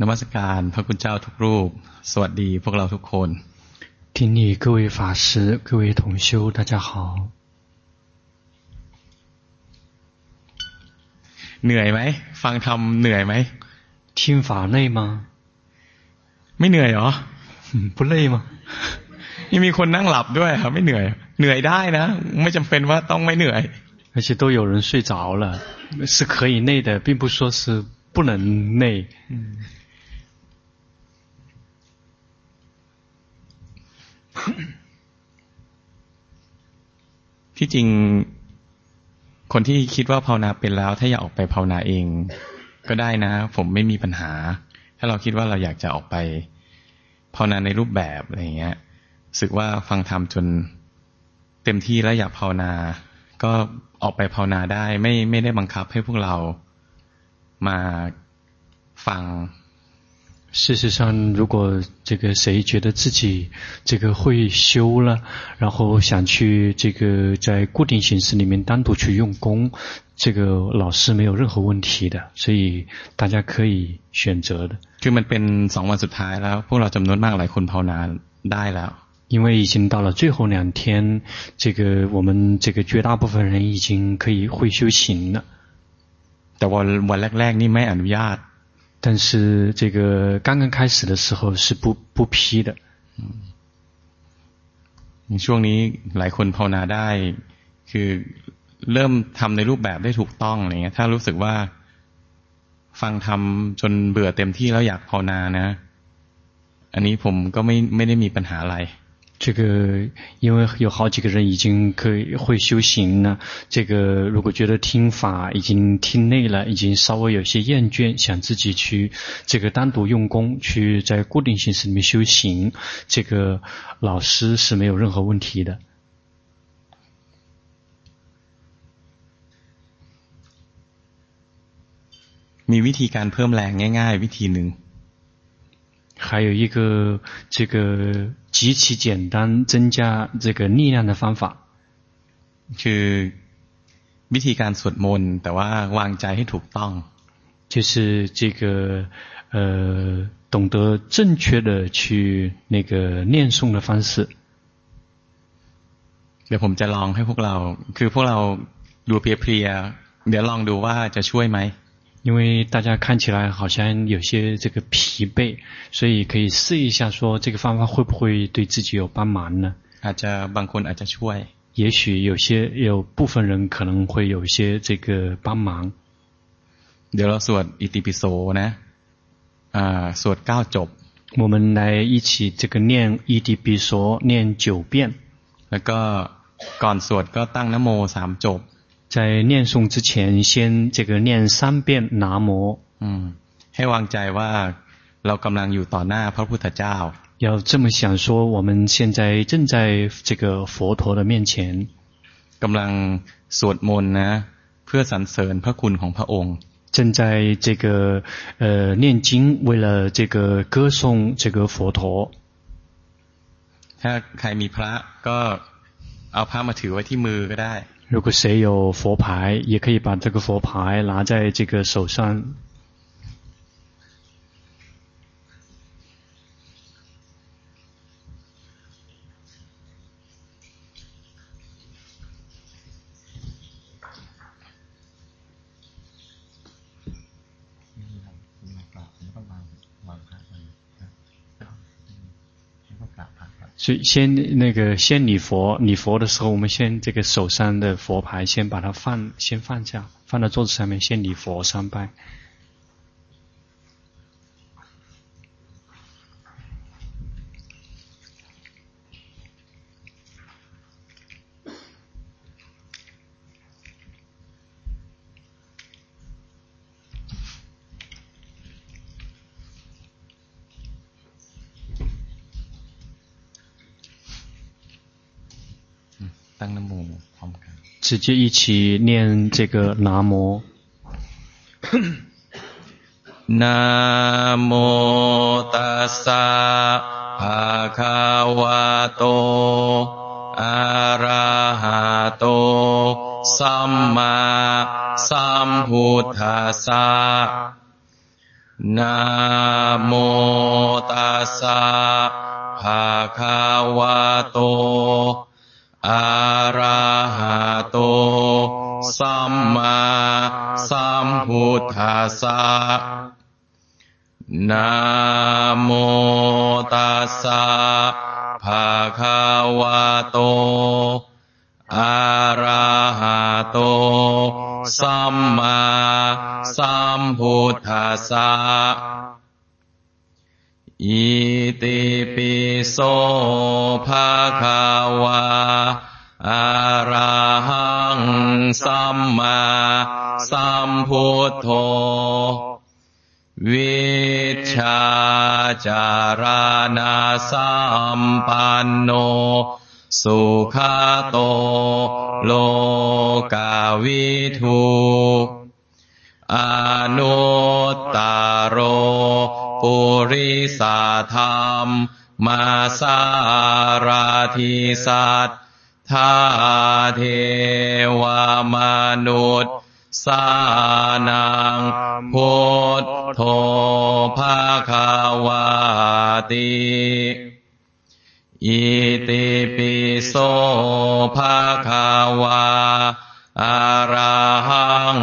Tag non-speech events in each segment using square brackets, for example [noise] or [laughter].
นมัสการพระคุณเจ้าทุกรูป สวัสดีพวกเราทุกคนที่นี่各位法师各位同修大家好เหนื่อยไหม ฟังธรรมเหนื่อยไหม听法累吗ไม่เหนื่อยหรอ不累吗ยังมีคนนั่งหลับด้วยครับไม่เหนื่อย เหนื่อยได้นะ ไม่จำเป็นว่าต้องไม่เหนื่อย而且都有人睡着了是可以累的并不说是不能累。 ที่จริงคนที่คิดว่าภาวนาเป็นแล้ว ถ้าอยากออกไปภาวนาเอง ก็ได้นะ ผมไม่มีปัญหา ถ้าเราคิดว่าเราอยากจะออกไปภาวนาในรูปแบบอะไรเงี้ยสึกว่าฟังธรรมจนเต็มที่แล้วอยากภาวนา ก็ออกไปภาวนาได้ ไม่ไม่ได้บังคับให้พวกเรามาฟัง 事实上如果这个谁觉得自己这个会修了然后想去这个在固定形式里面单独去用功这个老师没有任何问题的所以大家可以选择的。就那边掌握着拍了播了这么多那个来回跑了来了因为已经到了最后两天这个我们这个绝大部分人已经可以会修行了。我我来来你们安利亚但是这个刚刚开始的时候是不不批的。嗯，ช่วงนี้หลายคนภาวนาได้คือเริ่มทำในรูปแบบได้ถูกต้องอะไรเงี้ย ถ้ารู้สึกว่าฟังทำจนเบื่อเต็มที่แล้วอยากภาวนานะ อันนี้ผมก็ไม่ไม่ได้มีปัญหาอะไร 这个，因为有好几个人已经可以会修行了。这个，如果觉得听法已经听累了，已经稍微有些厌倦，想自己去这个单独用功，去在固定形式里面修行，这个老师是没有任何问题的。มีวิธีการเพิ่มแรงง่ายๆวิธีหนึ่ง还有一个这个极其简单增加这个力量的方法。去วิธีการสวดมนต์แต่ว่าวางใจให้ถูกต้อง就是这个呃懂得正确的去那个念诵的方式เดี๋ยวผมจะลองให้พวกเราคือพวกเราดูเพียเพียเดี๋ยวลองดูว่าจะช่วยไหม 因为大家看起来好像有些这个疲惫，所以可以试一下，说这个方法会不会对自己有帮忙呢？啊，这บางคนอาจจะ会，也许有些有部分人可能会有一些这个帮忙。刘老师，一滴鼻索呢？啊，诵告咒，我们来一起这个念一滴鼻索，念九遍，然后，刚诵，然后，三咒。在念诵之前，先这个念三遍南无。嗯，ให้วางใจว่าเรากำลังอยู่ต่อหน้าพระพุทธเจ้า。要这么想说，我们现在正在这个佛陀的面前。กำลังสวดมนต์นเพื่อสรรเสริญพระคุณของพระองค์。正在这个呃念经，为了这个歌颂这个佛陀。ถ้าใครมีพระก็เอาพระมาถือไว้ที่มือก็ได้。 如果谁有佛牌也可以把这个佛牌拿在这个手上所以先那个先礼佛礼佛的时候我们先这个手上的佛牌先把它放先放下放到桌子上面先礼佛三拜。直接一起念这个“南无”，[coughs] 南无达萨哈卡瓦多阿拉哈多萨玛萨护塔萨，南无达萨哈卡瓦多。 ทธัสสะนะโมตัสสะภะคะวะโต อะระหะโต สัมมาสัมพุทธัสสะอิติปิโสภะคะวะอะระหังสัมมา สัมพุทโธวิชาจารณาสัมปันโน สุขโต โลกาวิทูอนุตตโร ปุริสาธรรม มาสาราธิสัตทาเทวมนุษย์ สานังพุทโธภาคาวาติอิติปิโสภาคาวาอะระหัง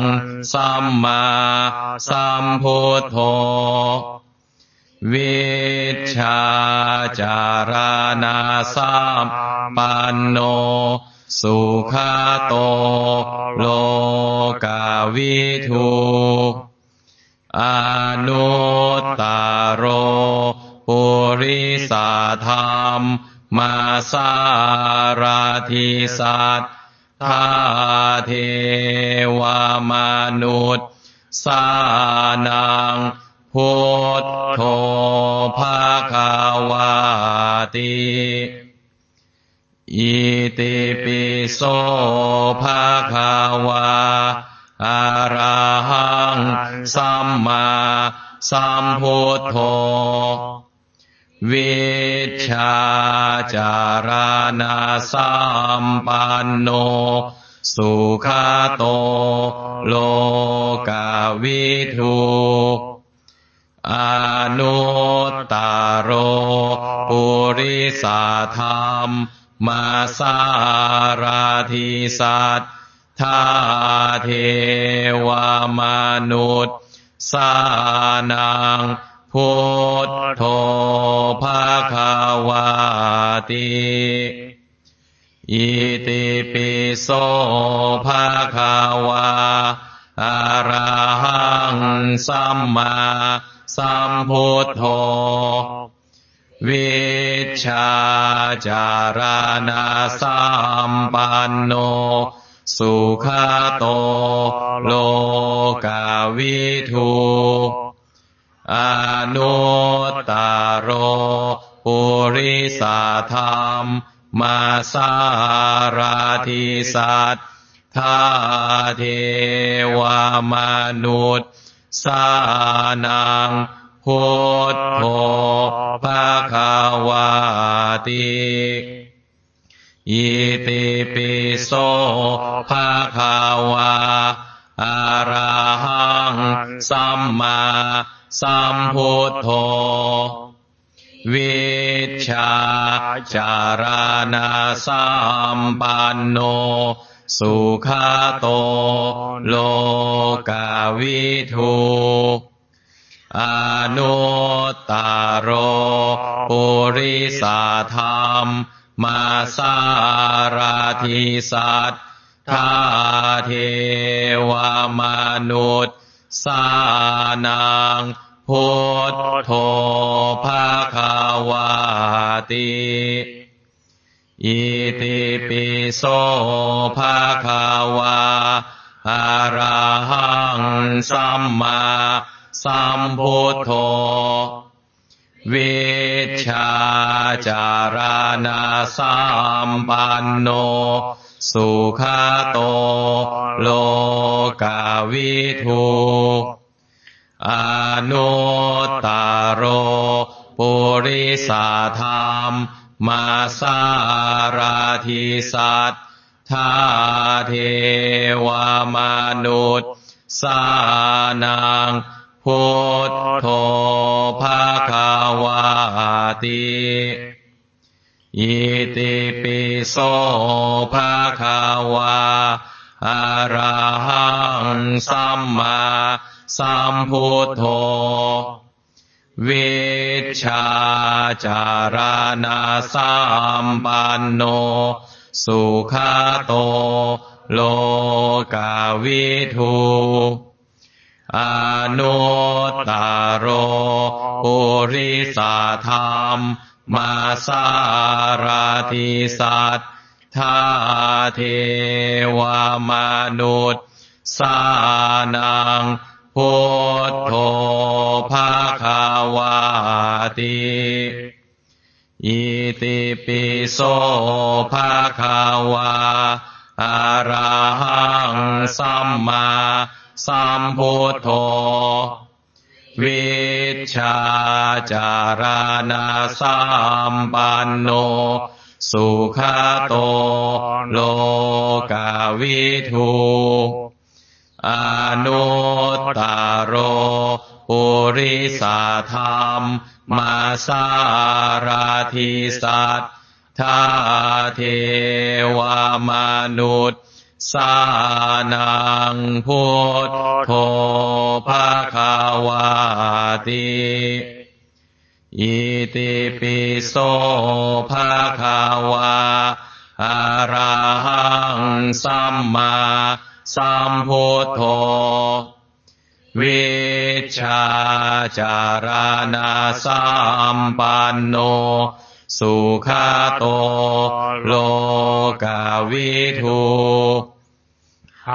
สัมมาสัมพุทโธวิชาจารณาสัมปันโน สุขโตโล กาวิทูอนุตตโรปุริสาธรรม มาสาราธิสัตทาเทวมนุษย์สานังพุทโธภาคาวาติอิติปิโสภาคาวา อะระหังสัมมาสัมพุทโธวิชาจารณาสัมปันโน สุขโต โลกาวิทูอนุตตโร ปุริสาธรรม มาสาราธิสัต ทาเทวามนุษย์สานังพุทโธภาคาวาติอิติปิโสภาคาวาอะระหังสัมมาสัมพุทโธวิชาจารณาสัมปันโน สุขโต โลกาวิทูอนุตตโรปุริสาธรรม มาสาราธิสัตทาเทวมนุษย์สานังพุทโธภาคาวาติอิติปิ โสภาคาวาอะระหังสัมมาสัมพุทโธวิชาจารณาสัมปันโน สุขาโต โลกาวิทูอนุตตโรปุริสาธรรม มาสาราธิสัตทาเทวมนุษย์สานังพุทโธภาคาวาติอิติปิโสภาคาวาอะระหังสัมมาสัมพุทโธวิ ชาจารณาสัมปันโน สุขโต โลกาวิทูอนุตตโรปุริสาธรรม มาสาราธิสัตทาเทวามนุษย์สานัง พุทโธภาคาวาติอิติปิโสภาคาวาอะระหังสัมมาสัมพุทโธวิชาจารณาสัมปันโน สุขาโต โลกาวิทู อนุตตโรปุริสาธรรม มาสาราธิสัตทาเทวมนุษย์สานังพุทโธภาคาวาติอิติปิโสภาคาวาอะรหังสัมมา สัมพุทโธวิชาจารณาสัมปันโน สุขโต โลกาวิทูอนุตตโรปุริสาธรรม มาสาราธิสัตทาเทวมนุษย์ สานังพุทโธภาคาวาติอิติปิโสภาคาวาอะระหังสัมมาสัมพุทโธวิชาจารณาสัมปันโนสุขโตโลกาวิทู อ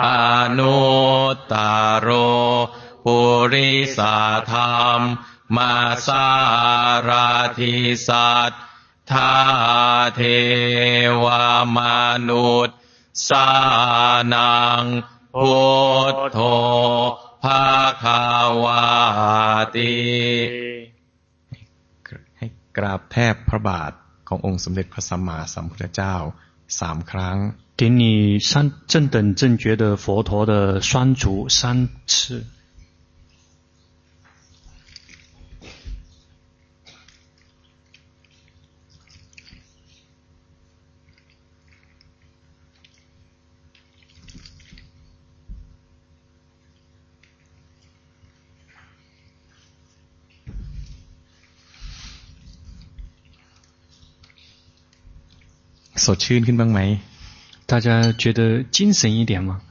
นุตตโร ปุริสาธรรม มาสาราธิสัตทาเทวมนุษย์สานังพุทโธภาคาวาติให้กราบแทบพระบาทขององค์สมเด็จพระสัมมาสัมพุทธเจ้าสามครั้ง 给你三正等正觉的佛陀的双足三次。สดชื่นขึ้นบ้างไหม 大家觉得精神一点吗？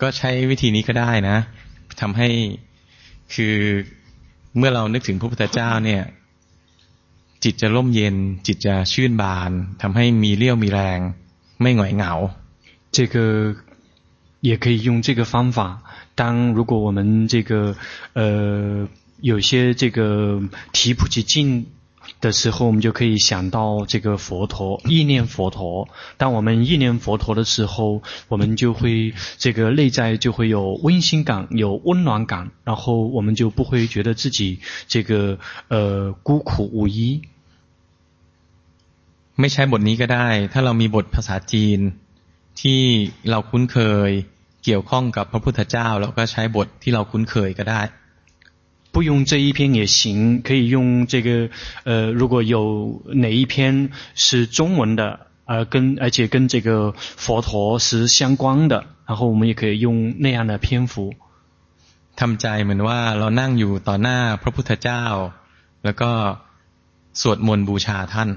ก็ใช้วิธีนี้ก็ได้นะทำให้คือเมื่อเรานึกถึงพระพุทธเจ้าเนี่ย จิตจะร่มเย็น จิตจะชื่นบานทำให้มีเรี่ยวมีแรง ไม่หงอยเหงา这个也可以用这个方法。当如果我们这个呃有些这个提不起劲。 的时候，我们就可以想到这个佛陀，意念佛陀。当我们意念佛陀的时候，我们就会这个内在就会有温馨感，有温暖感，然后我们就不会觉得自己这个呃孤苦无依。ไม่ใช่บทนี้ก็ได้ ถ้าเรามีบทภาษาจีนที่เราคุ้นเคยเกี่ยวข้องกับพระพุทธเจ้าเราก็ใช้บทที่เราคุ้นเคยก็ได้ 不用这一篇也行，可以用这个，呃，如果有哪一篇是中文的，呃，跟而且跟这个佛陀是相关的，然后我们也可以用那样的篇幅。ทำใจเหมือนว่าเรานั่งอยู่ต่อหน้าพระพุทธเจ้าแล้วก็สวดมนต์บูชาท่าน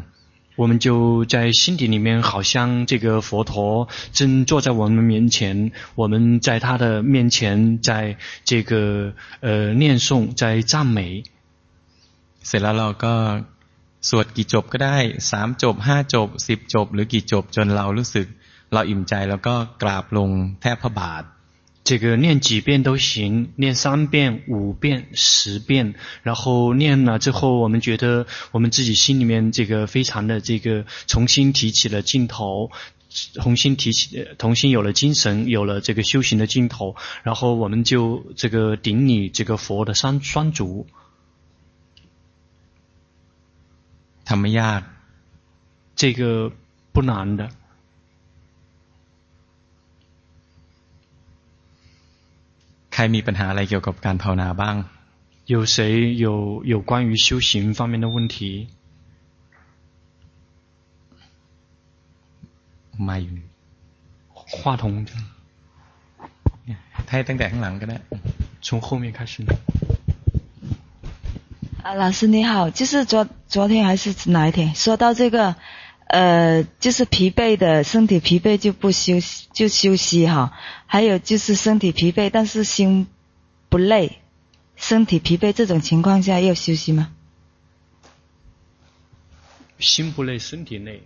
我们就在心底里面，好像这个佛陀正坐在我们面前，我们在他的面前，在这个呃念诵，在赞美。เสร็จแล้วเราก็สวดกี่จบก็ได้สามจบห้าจบสิบจบหรือกี่จบจนเรารู้สึกเราอิ่มใจแล้วก็กราบลงแทบพระบาท 这个念几遍都行，念三遍、五遍、十遍，然后念了之后，我们觉得我们自己心里面这个非常的这个重新提起了劲头，重新提起，重新有了精神，有了这个修行的劲头，然后我们就这个顶你这个佛的三三足，他们呀，这个不难的。ใครมีปัญหาอะไรเกี่ยวกับการภาวนาบ้าง有谁有有关于修行方面的问题มาอยู่话筒ให้ตั้งแต่ข้างหลังก็ได้从后面开始啊，老师你好，就是昨昨天还是哪一天说到这个， 呃，就是疲惫的身体疲惫就不休息就休息哈，还有就是身体疲惫但是心不累，身体疲惫这种情况下要休息吗？心不累，身体累。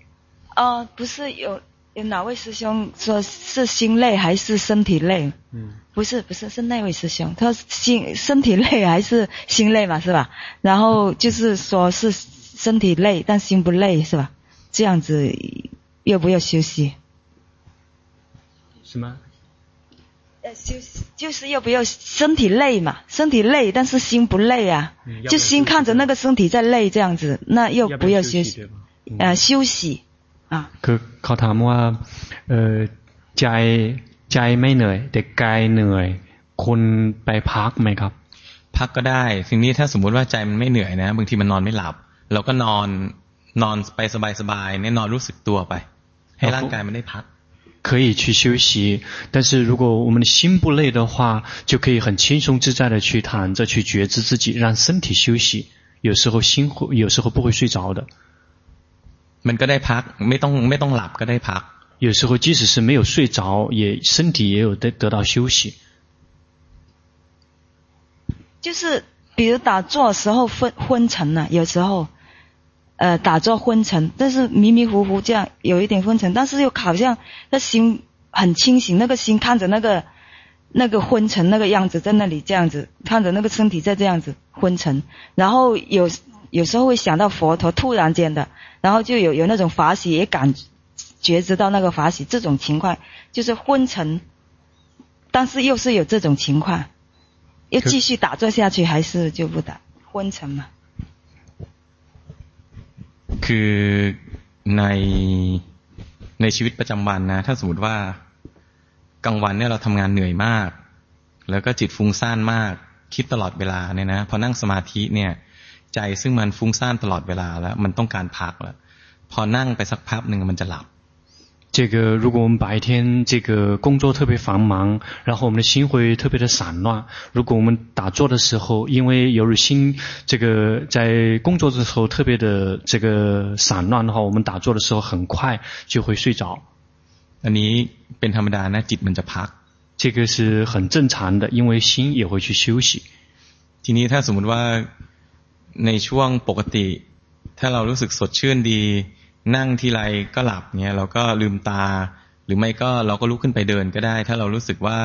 哦，不是有。有哪位师兄说是心累还是身体累？嗯，不是不是是那位师兄，他说心身体累还是心累嘛，是吧？然后就是说是身体累但心不累是吧？这样子要不要休息？什么？呃，休息就是要不要身体累嘛？身体累但是心不累啊，嗯、就心看着那个身体在累这样子，那要不要休息？呃，休息。คือเขาถามว่าเออใจใจไม่เหนื่อยแต่กายเหนื่อยคุณไปพักไหมครับ พักก็ได้สิ่งนี้ถ้าสมมุติว่าใจมันไม่เหนื่อยนะบางทีมันนอนไม่หลับ เราก็นอน นอนไปสบายๆเนี่ยนอนรู้สึกตัวไป ให้ร่างกายมันได้พัก可以去休息，但是如果我们的心不累的话，就可以很轻松自在的去躺着去觉知自己，让身体休息。有时候心会，有时候不会睡着的。มันก็ได้พักไม่ต้องไม่ต้องหลับก็ได้พัก有时候即使是没有睡着，也身体也有得得到休息。就是比如打坐的时候昏昏沉了，有时候， 呃，打坐昏沉，但是迷迷糊糊这样有一点昏沉，但是又好像那心很清醒，那个心看着那个那个昏沉那个样子在那里这样子看着那个身体在这样子昏沉，然后有有时候会想到佛陀，突然间的。然后就有有那种法喜，也感觉知到那个法喜，这种情况就是昏沉，但是又是有这种情况，要继续打坐下去还是就不打昏沉嘛？ คือในในชีวิตประจำวันนะ ถ้าสมมติว่ากลางวันเนี่ยเราทำงานเหนื่อยมาก แล้วก็จิตฟุ้งซ่านมาก คิดตลอดเวลาเนี่ยนะพอนั่งสมาธิเนี่ย ใจซึ่งมันฟุ้งซ่านตลอดเวลาแล้ว มันต้องการพักแล้วพอนั่งไปสักพักหนึ่งมันจะหลับ 这个如果我们白天这个工作特别繁忙，然后我们的心会特别的散乱。如果我们打坐的时候，因为由于心这个在工作的时候特别的这个散乱的话，我们打坐的时候很快就会睡着。อันนี้เป็นธรรมดานะจิตมันจะพัก这个是很正常的，因为心也会去休息。ทีนี้ถ้าสมมติว่าในช่วงปกติ ถ้าเรารู้สึกสดชื่นดี นั่งทีไรก็หลับเนี่ยเราก็ลืมตา หรือไม่ก็เราก็ลุกขึ้นไปเดินก็ได้ ถ้าเรารู้สึกว่า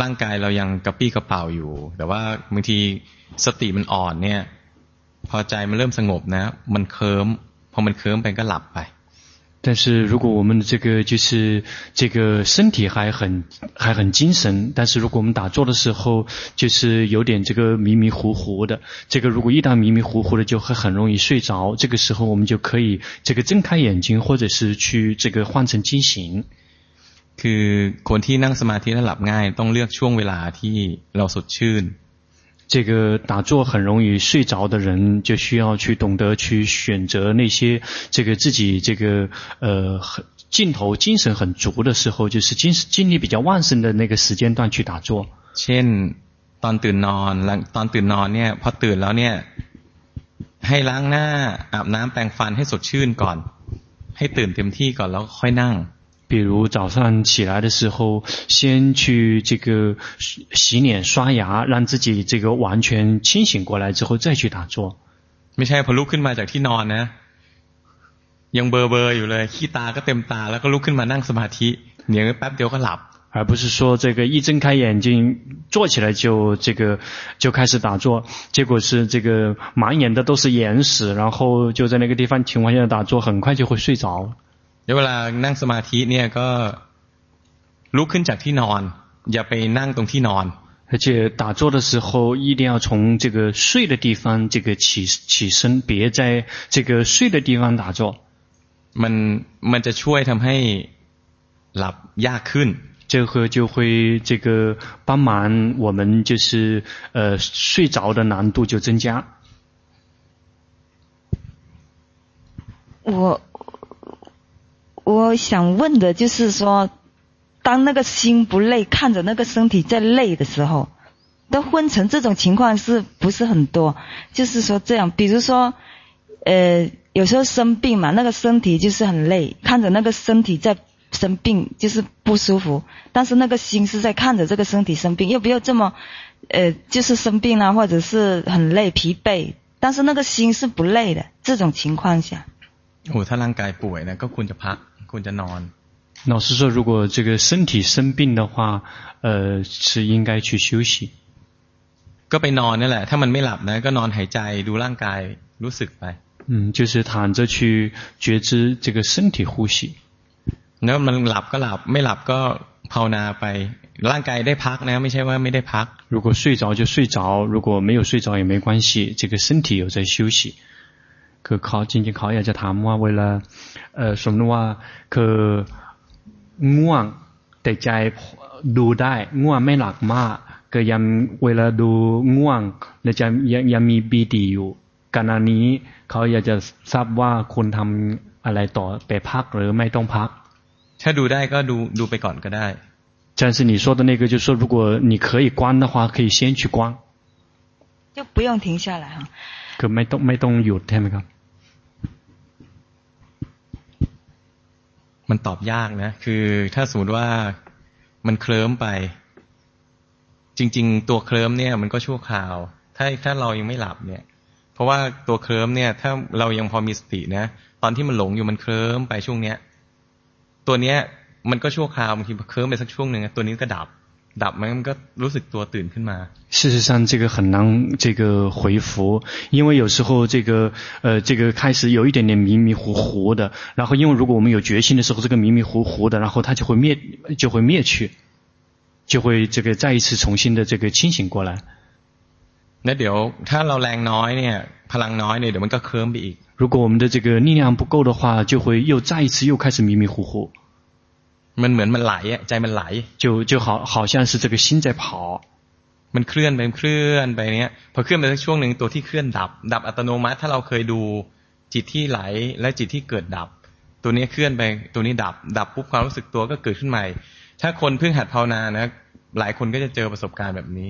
ร่างกายเรายังกระปี้กระเป๋าอยู่ แต่ว่าบางทีสติมันอ่อนเนี่ย พอใจมันเริ่มสงบนะ มันเคิมพอมันเคิมไปก็หลับไป 但是如果我们的这个就是这个身体还很还很精神，但是如果我们打坐的时候就是有点这个迷迷糊糊的，这个如果一旦迷迷糊糊的就会很容易睡着，这个时候我们就可以这个睁开眼睛，或者是去这个换成经行。คือคนที่นั่งสมาธิแล้วหลับง่ายต้องเลือกช่วงเวลาที่เราสดชื่น 这个打坐很容易睡着的人，就需要去懂得去选择那些这个自己这个呃很劲头精神很足的时候，就是精精力比较旺盛的那个时间段去打坐。เช่นตอนตื่นนอนตอนตื่นนอนเนี่ยพอตื่นแล้วเนี่ยให้ล้างหน้าอาบน้ำแปรงฟันให้สดชื่นก่อน ให้ตื่นเต็มที่ก่อนแล้วค่อยนั่ง 比如早上起来的时候，先去这个洗脸刷牙，让自己这个完全清醒过来之后再去打坐。ไม่ใช่พอลุกขึ้นมาจากที่นอนนะยังเบอเบออยู่เลยขี้ตาก็เต็มตาแล้วก็ลุกขึ้นมานั่งสมาธิเดี๋ยวแป๊บเดียวก็หลับ而不是说这个一睁开眼睛坐起来就这个就开始打坐，结果是这个满眼的都是眼屎，然后就在那个地方情况下打坐，很快就会睡着。 เวลานั่งสมาธิเนี่ยก็ลุกขึ้นจากที่นอน อย่าไปนั่งตรงที่นอน而且打坐的时候一定要从这个睡的地方这个起起身，别在这个睡的地方打坐。มันมันจะช่วยทำให้หลับยากขึ้น 这个就会这个帮忙我们就是呃睡着的难度就增加。我 我想问的就是说，当那个心不累，看着那个身体在累的时候，的昏沉这种情况是不是很多？就是说这样，比如说，呃，有时候生病嘛，那个身体就是很累，看着那个身体在生病，就是不舒服，但是那个心是在看着这个身体生病，又不要这么，呃，就是生病啊，或者是很累疲惫，但是那个心是不累的，这种情况下。โอ้ถ้าร่างกายป่วยนะก็ควรจะพัก ควรจะนอน。老师说，如果这个身体生病的话，呃，是应该去休息。ก็ไปนอนนั่นแหละถ้ามันไม่หลับนะก็นอนหายใจดูร่างกายรู้สึกไป。嗯，就是躺着去觉知这个身体呼吸。แล้วมันหลับก็หลับไม่หลับก็ภาวนาไปร่างกายได้พักนะไม่ใช่ว่าไม่ได้พัก。如果睡着就睡着，如果没有睡着也没关系，这个身体有在休息。 คือเขาจริงๆเขาอยากจะถามว่าเวลาเอ่อสมมติว่าคือง่วงแต่ใจดูได้ง่วงไม่หลับมากก็ยังเวลาดูง่วงแล้วจะยังยังมีปีติอยู่ขณะนี้เขาอยากจะทราบว่าคุณทำอะไรต่อไปพักหรือไม่ต้องพักถ้าดูได้ก็ดูดูไปก่อนก็ได้但是你说的那个就是说如果你可以关的话可以先去关就不用停下来哈 คือไม่ต้องไม่ต้องหยุดใช่ไหมครับ มันตอบยากนะ คือถ้าสมมติว่ามันเคลิ้มไป จริง ๆ ตัวเคลิ้มเนี่ย มันก็ชั่วคราว ถ้าถ้าเรายังไม่หลับเนี่ย เพราะว่าตัวเคลิ้มเนี่ย ถ้าเรายังพอมีสตินะ ตอนที่มันหลงอยู่มันเคลิ้มไปช่วงเนี้ย ตัวเนี้ยมันก็ชั่วคราวบางทีเคลิ้มไปสักช่วงหนึ่งตัวนี้ก็ดับ ดับมันก็รู้สึกตัวตื่นขึ้นมา事实上，这个很难这个回复，因为有时候这个呃，这个开始有一点点迷迷糊糊的，然后因为如果我们有决心的时候，这个迷迷糊糊的，然后它就会灭，就会灭去，就会这个再一次重新的这个清醒过来。那เดี๋ยวถ้าเราแรงน้อยเนี่ยพลังน้อยเนี่ยเดี๋ยวมันก็เคลิ้มไปอีก如果我们的这个力量不够的话，就会又再一次又开始迷迷糊糊。 มันเหมือนมันไหลอะใจมันไหล就就好好像是这个心在跑มันเคลื่อนไปเคลื่อนไปเนี้ยพอเคลื่อนไปสักช่วงหนึ่งตัวที่เคลื่อนดับ ดับอัตโนมัติ ถ้าเราเคยดูจิตที่ไหลและจิตที่เกิดดับ ตัวนี้เคลื่อนไปตัวนี้ดับ ดับปุ๊บความรู้สึกตัวก็เกิดขึ้นใหม่ ถ้าคนเพิ่งหัดภาวนานะ หลายคนก็จะเจอประสบการณ์แบบนี้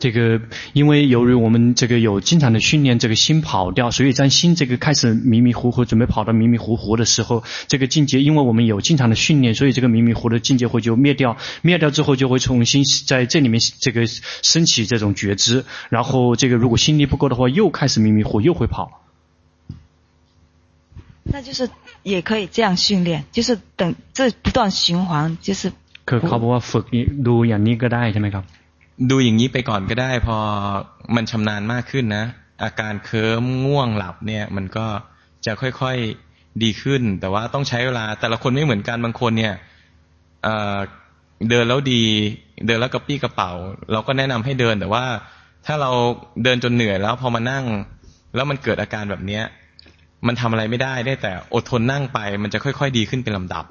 这个，因为由于我们这个有经常的训练，这个心跑掉，所以在心这个开始迷迷糊糊，准备跑到迷迷糊糊的时候，这个境界，因为我们有经常的训练，所以这个迷迷糊的境界会就灭掉，灭掉之后就会重新在这里面这个升起这种觉知，然后这个如果心力不够的话，又开始迷迷糊，又会跑。那就是也可以这样训练，就是等这不断循环，就是。可靠不ฝึกดูอย่างนี้ก็ได้ใช่ไหมครับ ดูอย่างนี้ไปก่อนก็ได้ พอมันชำนาญมากขึ้นนะ อาการเคิมง่วงหลับเนี่ย มันก็จะค่อยๆดีขึ้น แต่ว่าต้องใช้เวลา แต่ละคนไม่เหมือนกันบางคนเนี่ยเเดินแล้วดี เดินแล้วกระปี้กระเป๋า เราก็แนะนำให้เดิน แต่ว่าถ้าเราเดินจนเหนื่อยแล้วพอมานั่ง แล้วมันเกิดอาการแบบเนี้ย มันทำอะไรไม่ได้ได้แต่อดทนนั่งไป มันจะค่อยๆ ดีขึ้นเป็นลำดับ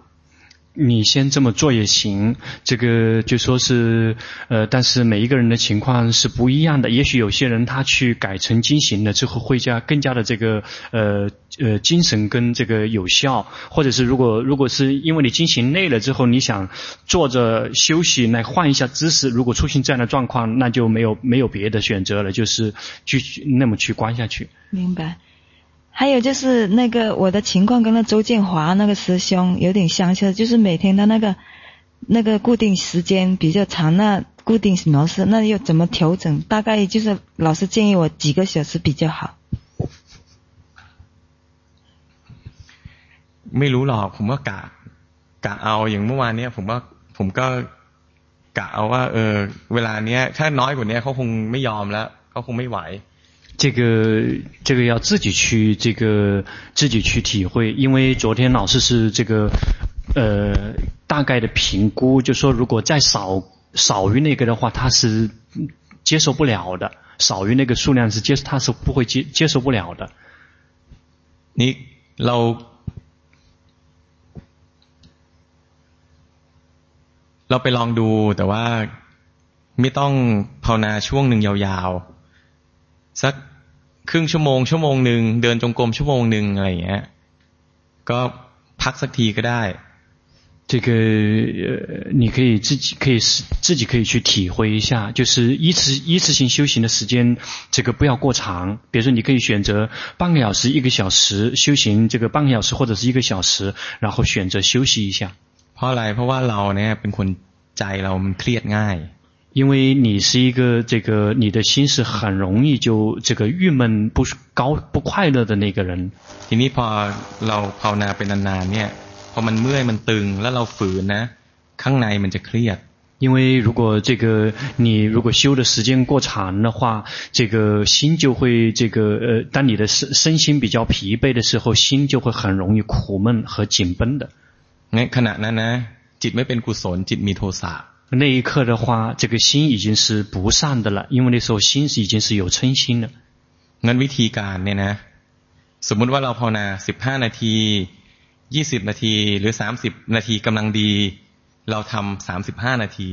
你先这么做也行，这个就说是，呃，但是每一个人的情况是不一样的。也许有些人他去改成经行了之后，会加更加的这个，呃，呃，精神跟这个有效。或者是如果如果是因为你经行累了之后，你想坐着休息来换一下姿势，如果出现这样的状况，那就没有没有别的选择了，就是继续那么去关下去。明白。还有就是那个我的情况跟那周建华那个师兄有点相似，就是每天的那个那个固定时间比较长，那固定模式，那又怎么调整？大概就是老师建议我几个小时比较好。ไม่รู้หรอกผมก็กะกะเอาอย่างเมื่อวานเนี้ยผมก็ผมก็กะเอาว่าเออเวลาเนี้ยถ้าน้อยกว่านี้เขาคงไม่ยอมแล้วเขาคงไม่ไหว 这个这个要自己去这个自己去体会，因为昨天老师是这个呃大概的评估，就说如果再少少于那个的话，他是接受不了的，少于那个数量是接他是不会接接受不了的。你เรา เราไปลองดูแต่ว่าไม่ต้องภาวนาช่วงหนึ่งยาวๆสัก ครึ่งชั่วโมงชั่วโมงหนึ่งเดินจงกรมชั่วโมงหนึ่งอะไรอย่างเงี้ยก็พักสักทีก็ได้这个呃，你可以自己可以自己可以去体会一下，就是一次一次性修行的时间，这个不要过长。比如说，你可以选择半个小时、一个小时修行，这个半个小时或者是一个小时，然后选择休息一下。เพราะอะไรเพราะว่าเราเนี่ยเป็นคนใจเรามันเครียดง่าย。 因为你是一个这个你的心是很容易就这个郁闷不高不快乐的那个人。ทีนี้พอเราภาวนาไปนานๆเนี่ยพอมันเมื่อยมันตึงแล้วเราฝืนนะข้างในมันจะเครียด因为如果这个你如果修的时间过长的话，这个心就会这个呃，当你的身身心比较疲惫的时候，心就会很容易苦闷和紧绷的。งั้นขณะนั้นนะจิตไม่เป็นกุศลจิตมีโทสะ 那一刻的话，这个心已经是不善的了，因为那时候心是已经是有嗔心了。งั้นวิธีการเนี่ยนะสมมุติว่าเราภาวนาสิบห้านาทียี่สิบนาทีหรือสามสิบนาทีกำลังดีเราทำสามสิบห้านาที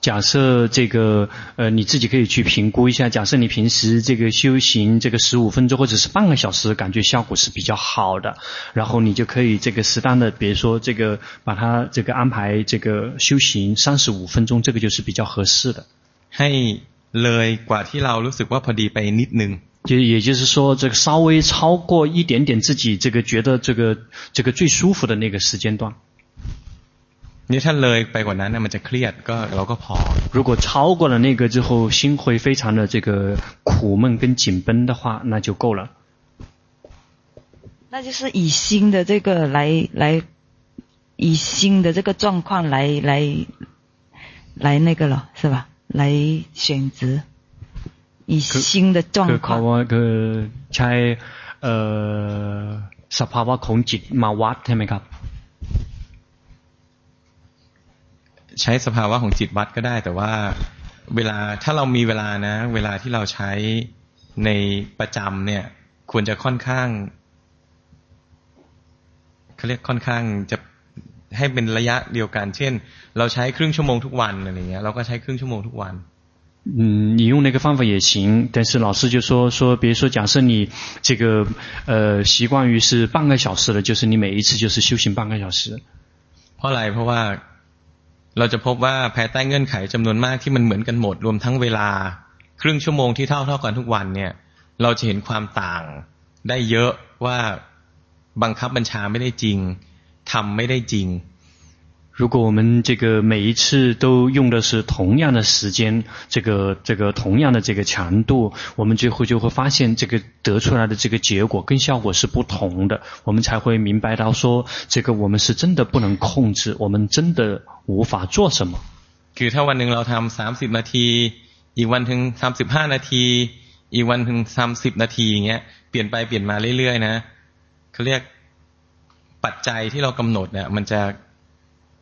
假设这个呃你自己可以去评估一下，假设你平时这个修行这个十五分钟或者是半个小时，感觉效果是比较好的，然后你就可以这个适当的，比如说这个把它这个安排这个修行三十五分钟，这个就是比较合适的。ให้เลยกว่าที่เรารู้สึกว่าพอดีไปนิดนึง就也就是说，这个稍微超过一点点自己这个觉得这个这个最舒服的那个时间段。 你ถ้าเลยไปกว่านั้น，那么就เครียดก็เราก็พอ。如果超过了那个之后，心会非常的这个苦闷跟紧绷的话，那就够了。那就是以心的这个来来，以心的这个状况来来来那个了，是吧？来选择。以新的状况。คือเขาว่าคือใช้เอ่อสภาวะของจิตมาวัดใช่ไหมครับ ใช้สภาวะของจิตวัดก็ได้ แต่ว่าเวลาถ้าเรามีเวลานะ เวลาที่เราใช้ในประจำเนี่ย ควรจะค่อนข้างเขาเรียกค่อนข้างจะให้เป็นระยะเดียวกัน เช่น เราใช้ครึ่งชั่วโมงทุกวันอะไรเงี้ยเราก็ใช้ครึ่งชั่วโมงทุกวัน嗯，你用那个方法也行，但是老师就说说，比如说假设你这个呃习惯于是半个小时的，就是你每一次就是修行半个小时。เพราะอะไรเพราะว่า เราจะพบว่าภายใต้เงื่อนไขจำนวนมากที่มันเหมือนกันหมดรวมทั้งเวลา ครึ่งชั่วโมงที่เท่าเท่ากันทุกวันเนี่ย เราจะเห็นความต่างได้เยอะว่าบังคับบัญชาไม่ได้จริงทำไม่ได้จริง 如果我们这个每一次都用的是同样的时间，这个这个同样的这个强度，我们最后就会发现这个得出来的这个结果跟效果是不同的，我们才会明白到说，这个我们是真的不能控制，我们真的无法做什么。คือถ้าวันหนึ่งเราทำสามสิบนาทีอีกวันถึงสามสิบห้านาทีอีกวันถึงสามสิบนาทีอย่างเงี้ยเปลี่ยนไปเปลี่ยนมาเรื่อยๆนะเขาเรียกปัจจัยที่เรากำหนดเนี่ยมันจะ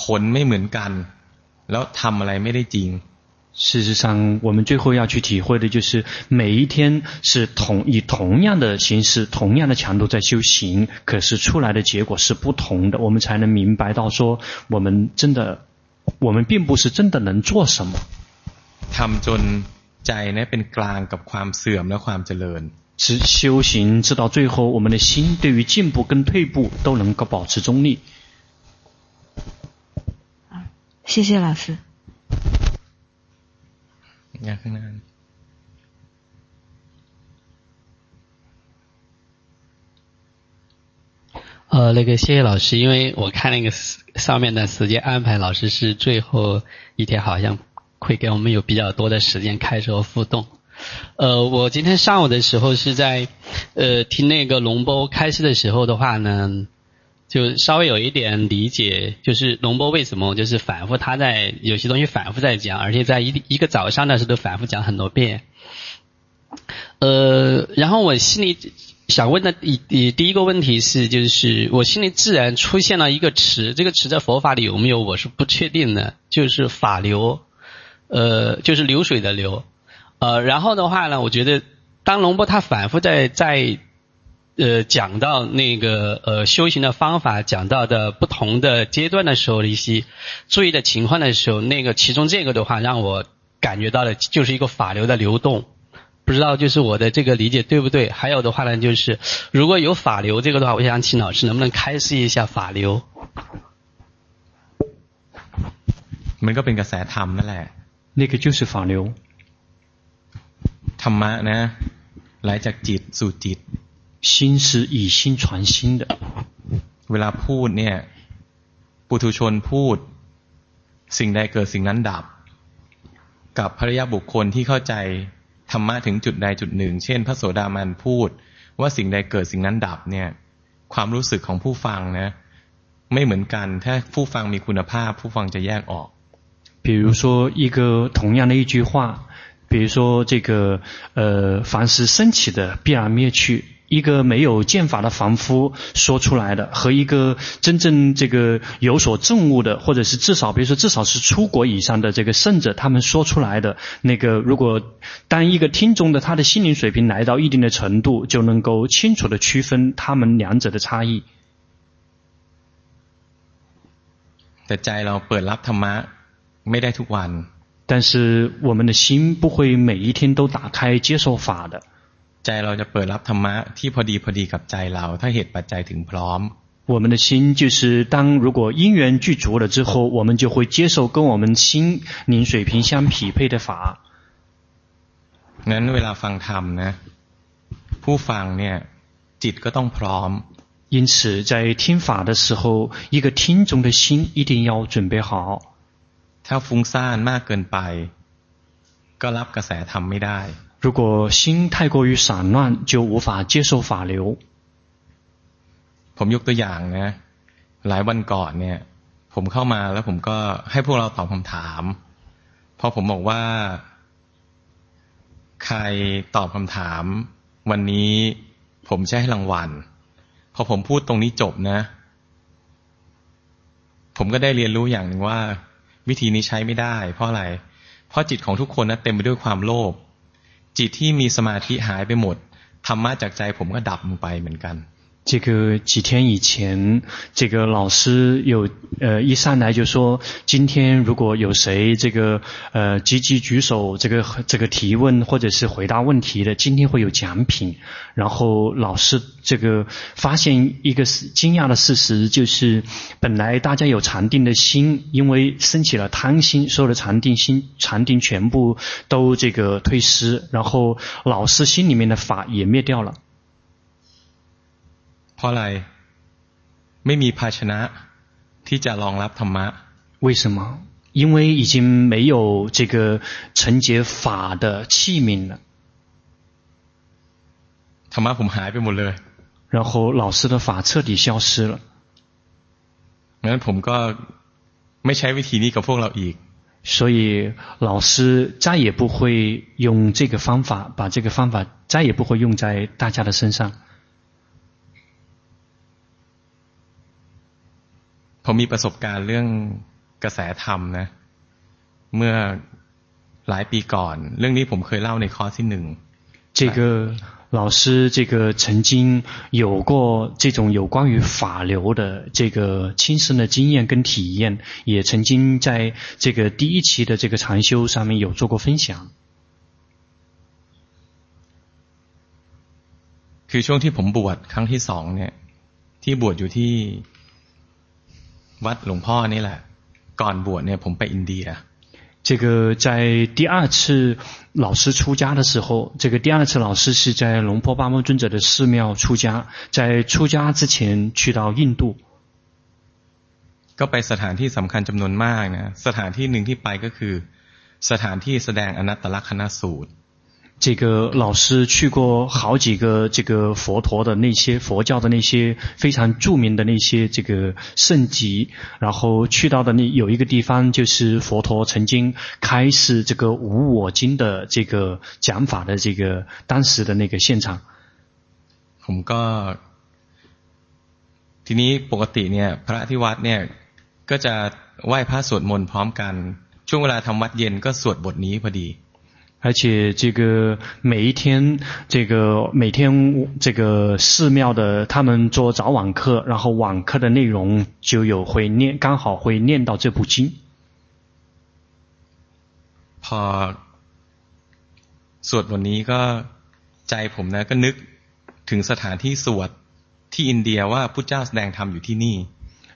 ผลไม่เหมือนกันแล้วทำอะไรไม่ได้จริง事实上，我们最后要去体会的就是每一天是同以同样的形式、同样的强度在修行，可是出来的结果是不同的，我们才能明白到说，我们真的，我们并不是真的能做什么。ทำจนใจ呢เป็นกลางกับความเสื่อมและความเจริญ。是修行，直到最后，我们的心对于进步跟退步都能够保持中立。 谢谢老师。呃，那个谢谢老师，因为我看那个上面的时间安排，老师是最后一天，好像会给我们有比较多的时间开始和互动。呃，我今天上午的时候是在呃听那个龙波开示的时候的话呢。就稍微有一点理解，就是龙波为什么就是反复他在有些东西反复在讲，而且在一一个早上的时候都反复讲很多遍。呃，然后我心里想问的第第第一个问题是，就是我心里自然出现了一个词，这个词在佛法里有没有，我是不确定的，就是法流，呃，就是流水的流，呃，然后的话呢，我觉得当龙波他反复在在呃讲到那个呃修行的方法，讲到的不同的阶段的时候的一些注意的情况的时候，那个其中这个的话让我感觉到的就是一个法流的流动。不知道就是我的这个理解对不对？还有的话呢，就是如果有法流这个的话，我想请老师能不能开示一下法流？มันก็เป็นกระแสธรรมนั่นแหละ那个就是法流。ธรรมะนะไหลจากจิตสู่จิต 心是以心传心的。เวลาพูดเนี่ยปุถุชนพูด สิ่งใดเกิดสิ่งนั้นดับ กับภริยบุคคลที่เข้าใจธรรมะถึงจุดใดจุดหนึ่ง เช่น พระโสดามันพูด ว่าสิ่งใดเกิดสิ่งนั้นดับเนี่ย ความรู้สึกของผู้ฟังนะไม่เหมือนกัน ถ้าผู้ฟังมีคุณภาพ ผู้ฟังจะแยกออก比如说一个同样的一句话，比如说这个呃，凡是升起的必然灭去。 一个没有见法的凡夫说出来的，和一个真正这个有所证悟的，或者是至少，比如说至少是出国以上的这个圣者，他们说出来的那个，如果当一个听众的他的心灵水平来到一定的程度，就能够清楚地区分他们两者的差异。แต่ใจเราเปิดรับธรรมะไม่ได้ทุกวัน，但是我们的心不会每一天都打开接受法的。 ใจเราจะเปิดรับธรรมะที่พอดีพอดีกับใจเราถ้าเหตุปัจจัยถึงพร้อม我们的心就是当如果因缘具足了之后，我们就会接受跟我们心灵水平相匹配的法。งั้นเวลาฟังธรรมนะผู้ฟังเนี่ยจิตก็ต้องพร้อม因此在听法的时候，一个听众的心一定要准备好。ถ้าฟุ้งซ่านมากเกินไปก็รับกระแสธรรมไม่ได้ 如果心太过于散乱，就无法接受法流。ผมยกตัวอย่างนะหลายวันก่อนเนี่ยผมเข้ามาแล้วผมก็ให้พวกเราตอบคำถามพอผมบอกว่า ใครตอบคำถาม วันนี้ผมจะให้รางวัลพอผมพูดตรงนี้จบนะ ผมก็ได้เรียนรู้อย่างหนึ่งว่า วิธีนี้ใช้ไม่ได้ เพราะอะไร เพราะจิตของทุกคนนะเต็มไปด้วยความโลภ จิตที่มีสมาธิหายไปหมดธรรมะจากใจผมก็ดับลงไปเหมือนกัน 这个几天以前，这个老师有呃一上来就说，今天如果有谁这个呃积极举手，这个这个提问或者是回答问题的，今天会有奖品。然后老师这个发现一个惊讶的事实，就是本来大家有禅定的心，因为升起了贪心，所有的禅定心禅定全部都这个退失，然后老师心里面的法也灭掉了。 เพราะอะไรไม่มีภาชนะที่จะรองรับธรรมะ为什么因为已经没有这个承接法的器皿了ธรรมะผมหายไปหมดเลย然后老师的法彻底消失了งั้นผมก็ไม่ใช้วิธีนี้กับพวกเราอีก所以老师再也不会用这个方法把这个方法再也不会用在大家的身上 ผมมีประสบการณ์เรื่องกระแสธรรมนะเมื่อหลายปีก่อน เรื่องนี้ผมเคยเล่าในข้อที่หนึ่ง这个老师这个曾经有过这种有关于法流的这个亲身的经验跟体验，也曾经在这个第一期的这个禅修上面有做过分享。คือช่วงที่ผมบวชครั้งที่สองเนี่ยที่บวชอยู่ที่ 个法流的这个禅修上面有做过分享。 วัดหลวงพ่อนี่แหละก่อนบวชเนี่ยผมไปอินเดีย这个在第二次老师出家的时候，这个第二次老师是在龙坡巴摩尊者的寺庙出家，在出家之前去到印度。ก็ไปสถานที่สำคัญจำนวนมากนะสถานที่หนึ่งที่ไปก็คือสถานที่แสดงอนัตตลกนสูตร这 这个老师去过好几个这个佛陀的那些佛教的那些非常着名的那些这个圣集，然后去到的那有一个地方就是佛陀曾经开示这个无我经的这个讲法的这个当时的那个现场。ผมก็ทีนี้ปกติเนี่ยพระที่วัดเนี่ยก็จะไหว้พระสวดมนต์พร้อมกันช่วงเวลาทำวัดเย็นก็สวดบทนี้พอดี 而且这个每一天，这个每天这个寺庙的他们做早晚课，然后晚课的内容就有会念，刚好会念到这部经。พอสวดบทนี้ก็ใจผมนะก็นึกถึงสถานที่สวดที่อินเดียว่าพุทธเจ้าแสดงธรรมอยู่ที่นี่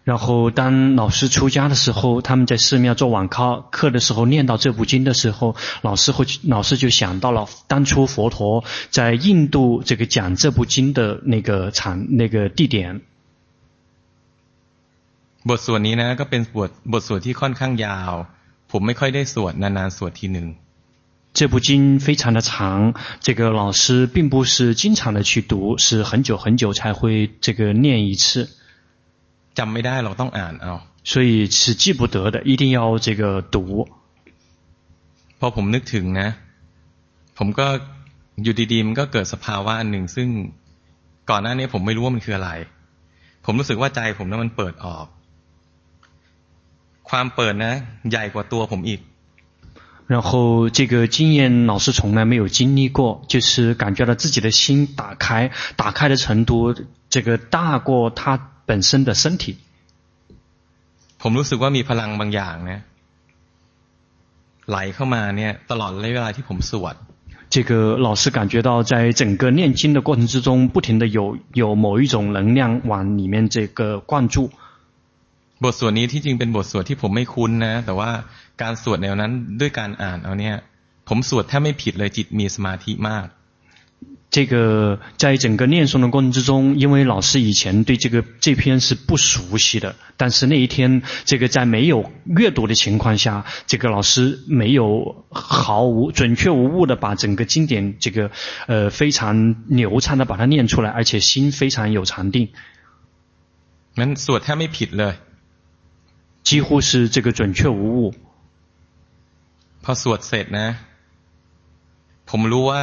然后，当老师出家的时候，他们在寺庙做晚课课的时候，念到这部经的时候，老师会老师就想到了当初佛陀在印度这个讲这部经的那个场那个地点。บทสวดนี้呢，ก็เป็นบทบทสวดที่ค่อนข้างยาว ผมไม่ค่อยได้สวดนานๆสวดทีหนึ่ง。这部经非常的长，这个老师并不是经常的去读，是很久很久才会这个念一次。 จำไม่ได้เราต้องอ่านเอา所以是记不得的，一定要这个读。พอผมนึกถึงนะ ผมก็อยู่ดีๆมันก็เกิดสภาวะอันหนึ่งซึ่งก่อนหน้านี้ผมไม่รู้ว่ามันคืออะไร ผมรู้สึกว่าใจผมนั้นมันเปิดออก ความเปิดนะ ใหญ่กว่าตัวผมอีก然后这个经验老师从来没有经历过，就是感觉到自己的心打开，打开的程度，这个大过他 本身的身体。ผมรู้สึกว่ามีพลังบางอย่าง呢，ไหลเข้ามาเนี่ยตลอดระยะเวลาที่ผมสวด。这个老师感觉到在整个念经的过程之中，不停的有有某一种能量往里面这个灌注。บทสวดนี้ที่จริงเป็นบทสวดที่ผมไม่คุ้นนะแต่ว่าการสวดแนวนั้นด้วยการอ่านเอาเนี่ยผมสวดแทบไม่ผิดเลยจิตมีสมาธิมาก 这个在整个念诵的过程之中，因为老师以前对这个这篇是不熟悉的，但是那一天这个在没有阅读的情况下，这个老师没有毫无准确无误的把整个经典这个呃非常流畅的把它念出来，而且心非常有禅定。นั้นสวดแทบไม่ผิดเลย几乎是这个准确无误。พอสวดเสร็จนะ ผมรู้ว่า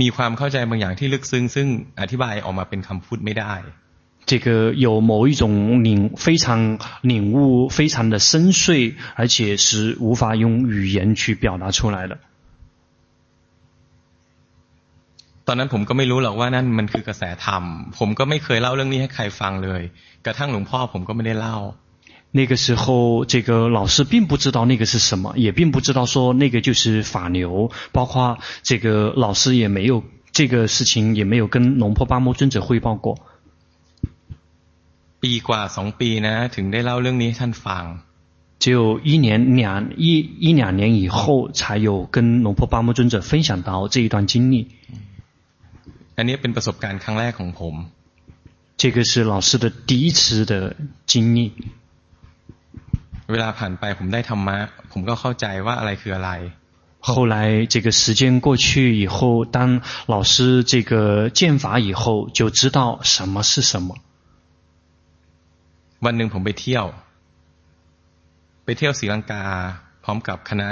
มีความเข้าใจบางอย่างที่ลึกซึ้งซึ่งอธิบายออกมาเป็นคำพูดไม่ได้。这个有某一种领非常领悟，非常的深邃，而且是无法用语言去表达出来的。ตอนนั้นผมก็ไม่รู้หรอกว่านั่นมันคือกระแสธรรมผมก็ไม่เคยเล่าเรื่องนี้ให้ใครฟังเลยกระทั่งหลวงพ่อผมก็ไม่ได้เล่า 那个时候，这个老师并不知道那个是什么，也并不知道说那个就是法流，包括这个老师也没有这个事情，也没有跟龙婆巴摩尊者汇报过。ปีกว่าสองปีนะถึงได้เล่าเรื่องนี้ให้ท่านฟัง只有一年两一一两年以后，才有跟龙婆巴摩尊者分享到这一段经历。อันนี้เป็นประสบการณ์ครั้งแรกของผม。这个是老师的第一次的经历。 เวลาผ่านไปผมได้ธรรมะผมก็เข้าใจว่าอะไรคืออะไร。后来这个时间过去以后，当老师这个见法以后，就知道什么是什么。วันหนึ่งผมไปเที่ยวไปเที่ยวศรีลังกาพร้อมกับคณะ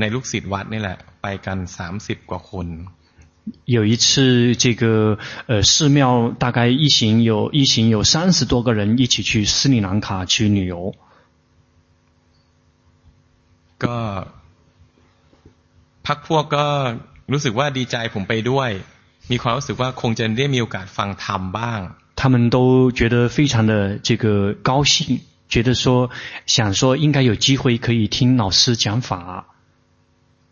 ในลูกศิษย์วัดนี่แหละไปกันสามสิบกว่าคน。有一次，这个呃寺庙大概一行有一行有三十多个人一起去斯里兰卡去旅游。 ก็พักพวกก็รู้สึกว่าดีใจผมไปด้วยมีความรู้สึกว่าคงจะได้มีโอกาสฟังธรรมบ้าง他们都觉得非常的这个高兴，觉得说想说应该有机会可以听老师讲法。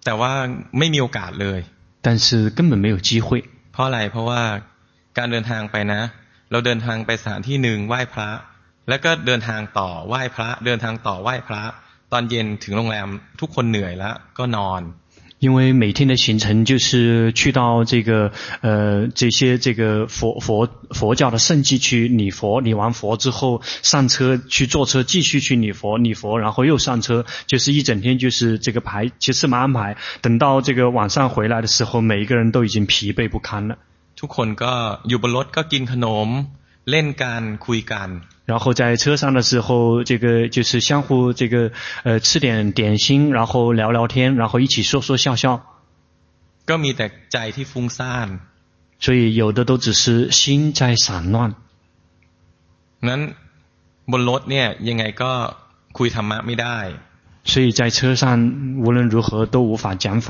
แต่ว่าไม่มีโอกาสเลย但是根本没有机会。 เพราะอะไรเพราะว่าการเดินทางไปนะ เราเดินทางไปสถานที่หนึ่งไหว้พระ แล้วก็เดินทางต่อไหว้พระ เดินทางต่อไหว้พระ ตอนเย็นถึงโรงแรมทุกคนเหนื่อยแล้วก็นอน因为每天的行程就是去到这个呃这些这个佛佛佛教的圣迹去礼佛，礼完佛之后上车去坐车继续去礼佛，礼佛然后又上车，就是一整天就是这个排其实蛮安排。等到这个晚上回来的时候，每一个人都已经疲惫不堪了。ทุกคนก็อยู่บนรถก็กินขนมเล่นกันคุยกัน 然后在车上的时候，这个就是相互这个呃吃点点心，然后聊聊天，然后一起说说笑笑。ก็มีแต่ใจที่ฟุ้งซ่าน所以有的都只是心在散乱。นั้นบนรถเนี่ยยังไงก็คุยธรรมะไม่ได้所以在车上无论如何都无法讲法。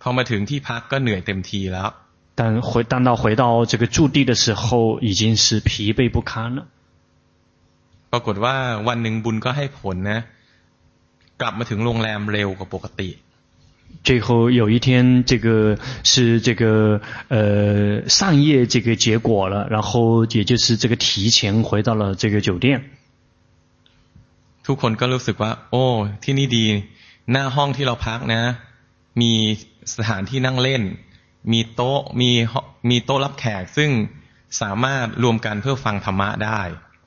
พอมาถึงที่พักก็เหนื่อยเต็มทีแล้ว但回当到回到这个驻地的时候，已经是疲惫不堪了。 ปรากฏว่าวันหนึ่งบุญก็ให้ผลนะกลับมาถึงโรงแรมเร็วกว่าปกติ最后有一天，这个是这个呃上夜这个结果了，然后也就是这个提前回到了这个酒店。ทุกคนก็รู้สึกว่าโอ้ที่นี่ดีหน้าห้องที่เราพักนะมีสถานที่นั่งเล่นมีโต๊ะมีมีโต๊ะรับแขกซึ่งสามารถรวมกันเพื่อฟังธรรมะได้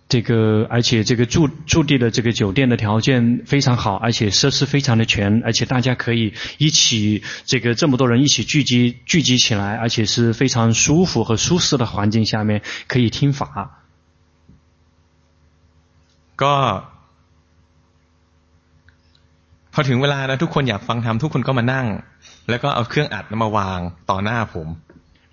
这个，而且这个驻驻地的这个酒店的条件非常好，而且设施非常的全，而且大家可以一起，这个这么多人一起聚集聚集起来，而且是非常舒服和舒适的环境下面可以听法。ก็พอถึงเวลาแล้วทุกคนอยากฟังธรรมทุกคนก็มานั่งแล้วก็เอาเครื่องอัดมาวางต่อหน้าผม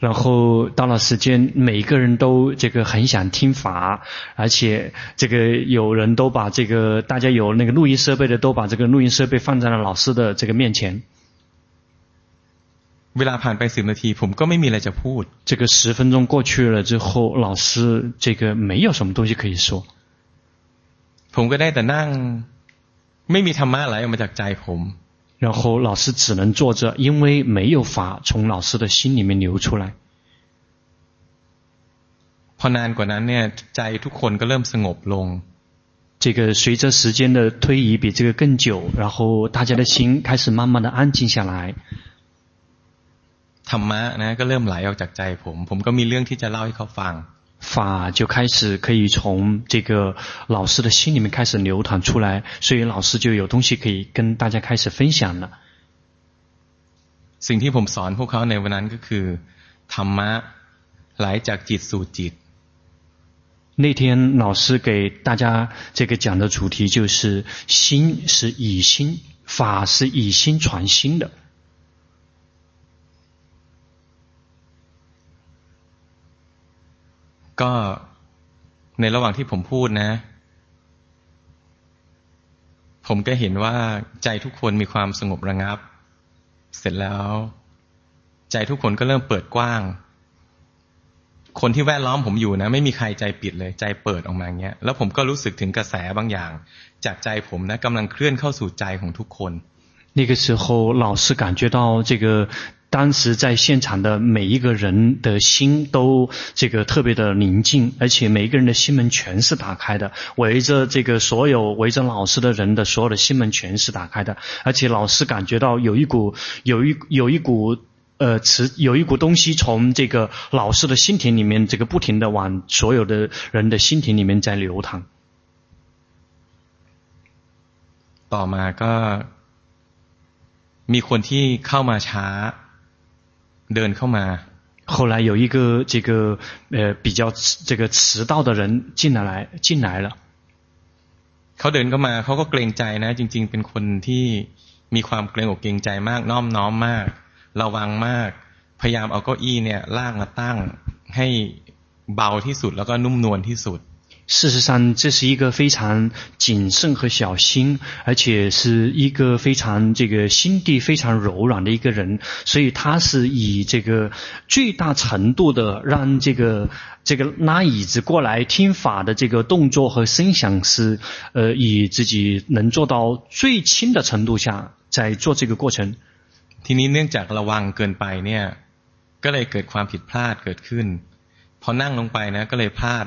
然后到了时间，每个人都这个很想听法，而且这个有人都把这个大家有那个录音设备的都把这个录音设备放在了老师的这个面前。เวลาผ่านไปสิบนาทีผมก็ไม่มีอะไรจะพูด。这个十分钟过去了之后，老师这个没有什么东西可以说。ผมก็ได้แต่นั่งไม่มีธรรมะไหลออกมาจากใจผม 然后老师只能坐着，因为没有法从老师的心里面流出来。พอนานกว่านั้นเนี่ยใจทุกคนก็เริ่มสงบลง。这个随着时间的推移比这个更久，然后大家的心开始慢慢的安静下来。ธรรมะนะก็เริ่มไหลออกจากใจผมผมก็มีเรื่องที่จะเล่าให้เขาฟัง。 法就开始可以从这个老师的心里面开始流淌出来，所以老师就有东西可以跟大家开始分享了。สิ่งที่ผมสอนพวกเขาในวันนั้นก็คือธรรมะไหลจากจิตสู่จิต。那天老师给大家这个讲的主题就是心是以心，法是以心传心的。 ก็ในระหว่างที่ผมพูดนะ ผมก็เห็นว่าใจทุกคนมีความสงบระงับ เสร็จแล้ว ใจทุกคนก็เริ่มเปิดกว้าง คนที่แวดล้อมผมอยู่นะ ไม่มีใครใจปิดเลย ใจเปิดออกมาอย่างเงี้ย แล้วผมก็รู้สึกถึงกระแสบางอย่าง จากใจผมนะกำลังเคลื่อนเข้าสู่ใจของทุกคน那个时候，老师感觉到这个。 当时在现场的每一个人的心都这个特别的宁静，而且每一个人的心门全是打开的，围着这个所有围着老师的人的所有的心门全是打开的，而且老师感觉到有一股有一有一股呃磁有一股东西从这个老师的心田里面这个不停的往所有的人的心田里面在流淌。ต่อมาก็มีคนที่เข้ามาช้า เดินเข้ามา后来有一个这个呃比较这个迟到的人进来进来了。เขาเดินเข้ามาเขาก็เกรงใจนะจริงๆเป็นคนที่มีความเกรงอกเกรงใจมากน้อมน้อมมากระวังมากพยายามเอาเก้าอี้เนี่ยลากมาตั้งให้เบาที่สุดแล้วก็นุ่มนวลที่สุด 事实上，这是一个非常谨慎和小心，而且是一个非常这个心地非常柔软的一个人，所以他是以这个最大程度的让这个这个拉椅子过来听法的这个动作和声响是，呃，以自己能做到最轻的程度下在做这个过程。ทีนี้เนื่องจากระวังเกินไปเนี่ย ก็เลยเกิดความผิดพลาดเกิดขึ้น พอนั่งลงไปนะก็เลยพลาด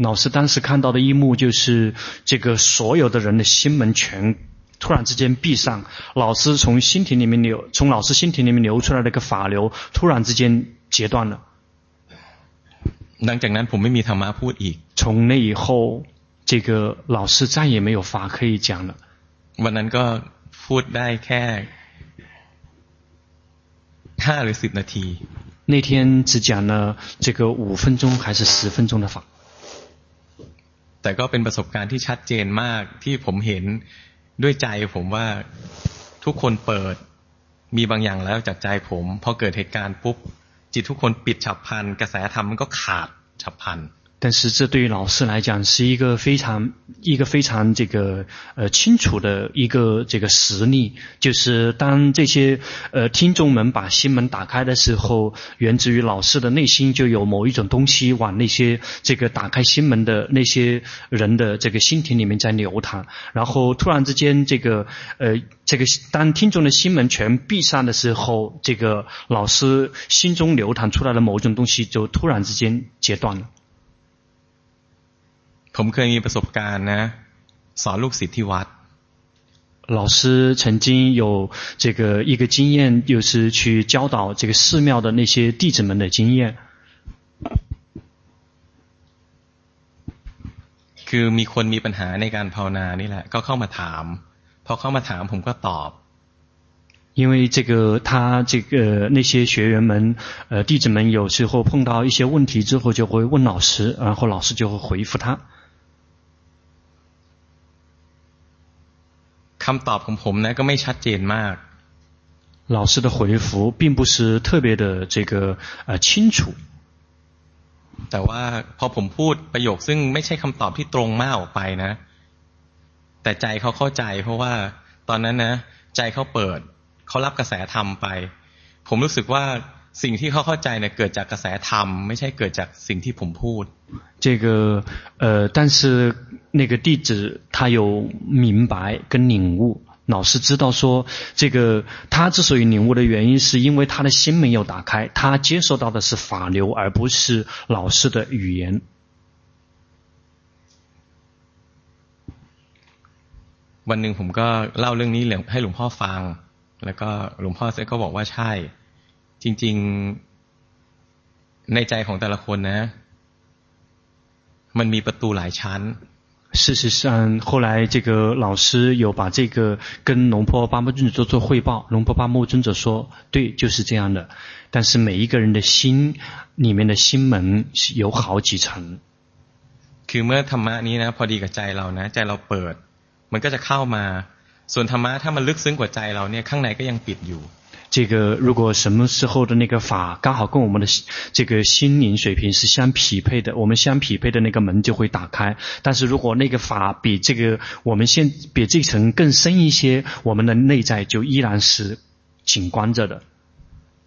老师当时看到的一幕就是，这个所有的人的心门全突然之间闭上，老师从心体里面流，从老师心体里面流出来的一个法流，突然之间截断了。从那以后，这个老师再也没有法可以讲了。วันนั้นก็พูดได้แค่ห้าหรือสิบนาที。那天只讲了这个五分钟还是十分钟的法。 แต่ก็เป็นประสบการณ์ที่ชัดเจนมากที่ผมเห็นด้วยใจผมว่าทุกคนเปิดมีบางอย่างแล้วจากใจผมพอเกิดเหตุการณ์ปุ๊บจิตทุกคนปิดฉับพันกระแสธรรมมันก็ขาดฉับพัน 但是这对于老师来讲是一个非常一个非常这个呃清楚的一个这个实例，就是当这些呃听众们把心门打开的时候，源自于老师的内心就有某一种东西往那些这个打开心门的那些人的这个心田里面在流淌，然后突然之间这个呃这个当听众的心门全闭上的时候，这个老师心中流淌出来的某一种东西就突然之间截断了。 ผมเคยมีประสบการณ์นะสอนลูกศิษย์ที่วัด老师曾经有这个一个经验，就是去教导这个寺庙的那些弟子们的经验。คือมีคนมีปัญหาในการภาวนานี่แหละก็เข้ามาถามพอเข้ามาถามผมก็ตอบ因为这个他这个那些学员们呃弟子们有时候碰到一些问题之后就会问老师，然后老师就会回复他。 คำตอบของผมนะก็ไม่ชัดเจนมาก 老师的回复并不是特别的这个呃清楚。แต่ว่าพอผมพูดประโยคซึ่งไม่ใช่คำตอบที่ตรงมากออกไปนะ แต่ใจเขาเข้าใจเพราะว่าตอนนั้นนะใจเขาเปิดเขารับกระแสธรรมไป ผมรู้สึกว่า สิ่งที่เขาเข้าใจเนี่ยเกิดจากกระแสธรรมไม่ใช่เกิดจากสิ่งที่ผมพูด这个呃但是那个弟子他有明白跟领悟，老师知道说，这个他之所以领悟的原因，是因为他的心没有打开，他接受到的是法流，而不是老师的语言。วันหนึ่งผมก็เล่าเรื่องนี้ให้หลวงพ่อฟัง แล้วก็หลวงพ่อก็บอกว่าใช่ จริงๆในใจของแต่ละคนนะมันมีประตูหลายชั้น事实上，后来这个老师有把这个跟龙坡巴木尊者做做汇报。龙坡巴木尊者说：“对，就是这样的。但是每一个人的心里面的心门是有好几层。คือเมื่อธรรมะนี้นะพอดีกับใจเรานะใจเราเปิดมันก็จะเข้ามาส่วนธรรมะถ้ามันลึกซึ้งกว่าใจเราเนี่ยข้างในก็ยังปิดอยู่ 这个如果什么时候的那个法刚好跟我们的这个心灵水平是相匹配的，我们相匹配的那个门就会打开。但是如果那个法比这个我们现比这层更深一些，我们的内在就依然是紧关着的。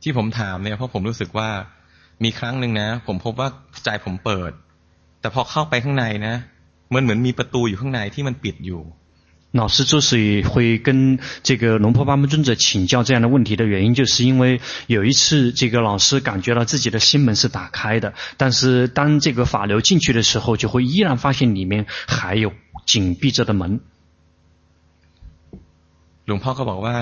ที่ผมถามเนี่ยเพราะผมรู้สึกว่ามีครั้งหนึ่งนะผมพบว่าใจผมเปิดแต่พอเข้าไปข้างในนะมันเหมือนมีประตูอยู่ข้างในที่มันปิดอยู่ 老师之所以会跟这个龙婆巴木尊者请教这样的问题的原因，就是因为有一次这个老师感觉到自己的心门是打开的，但是当这个法流进去的时候，就会依然发现里面还有紧闭着的门。หลวงพ่อก็บอกว่า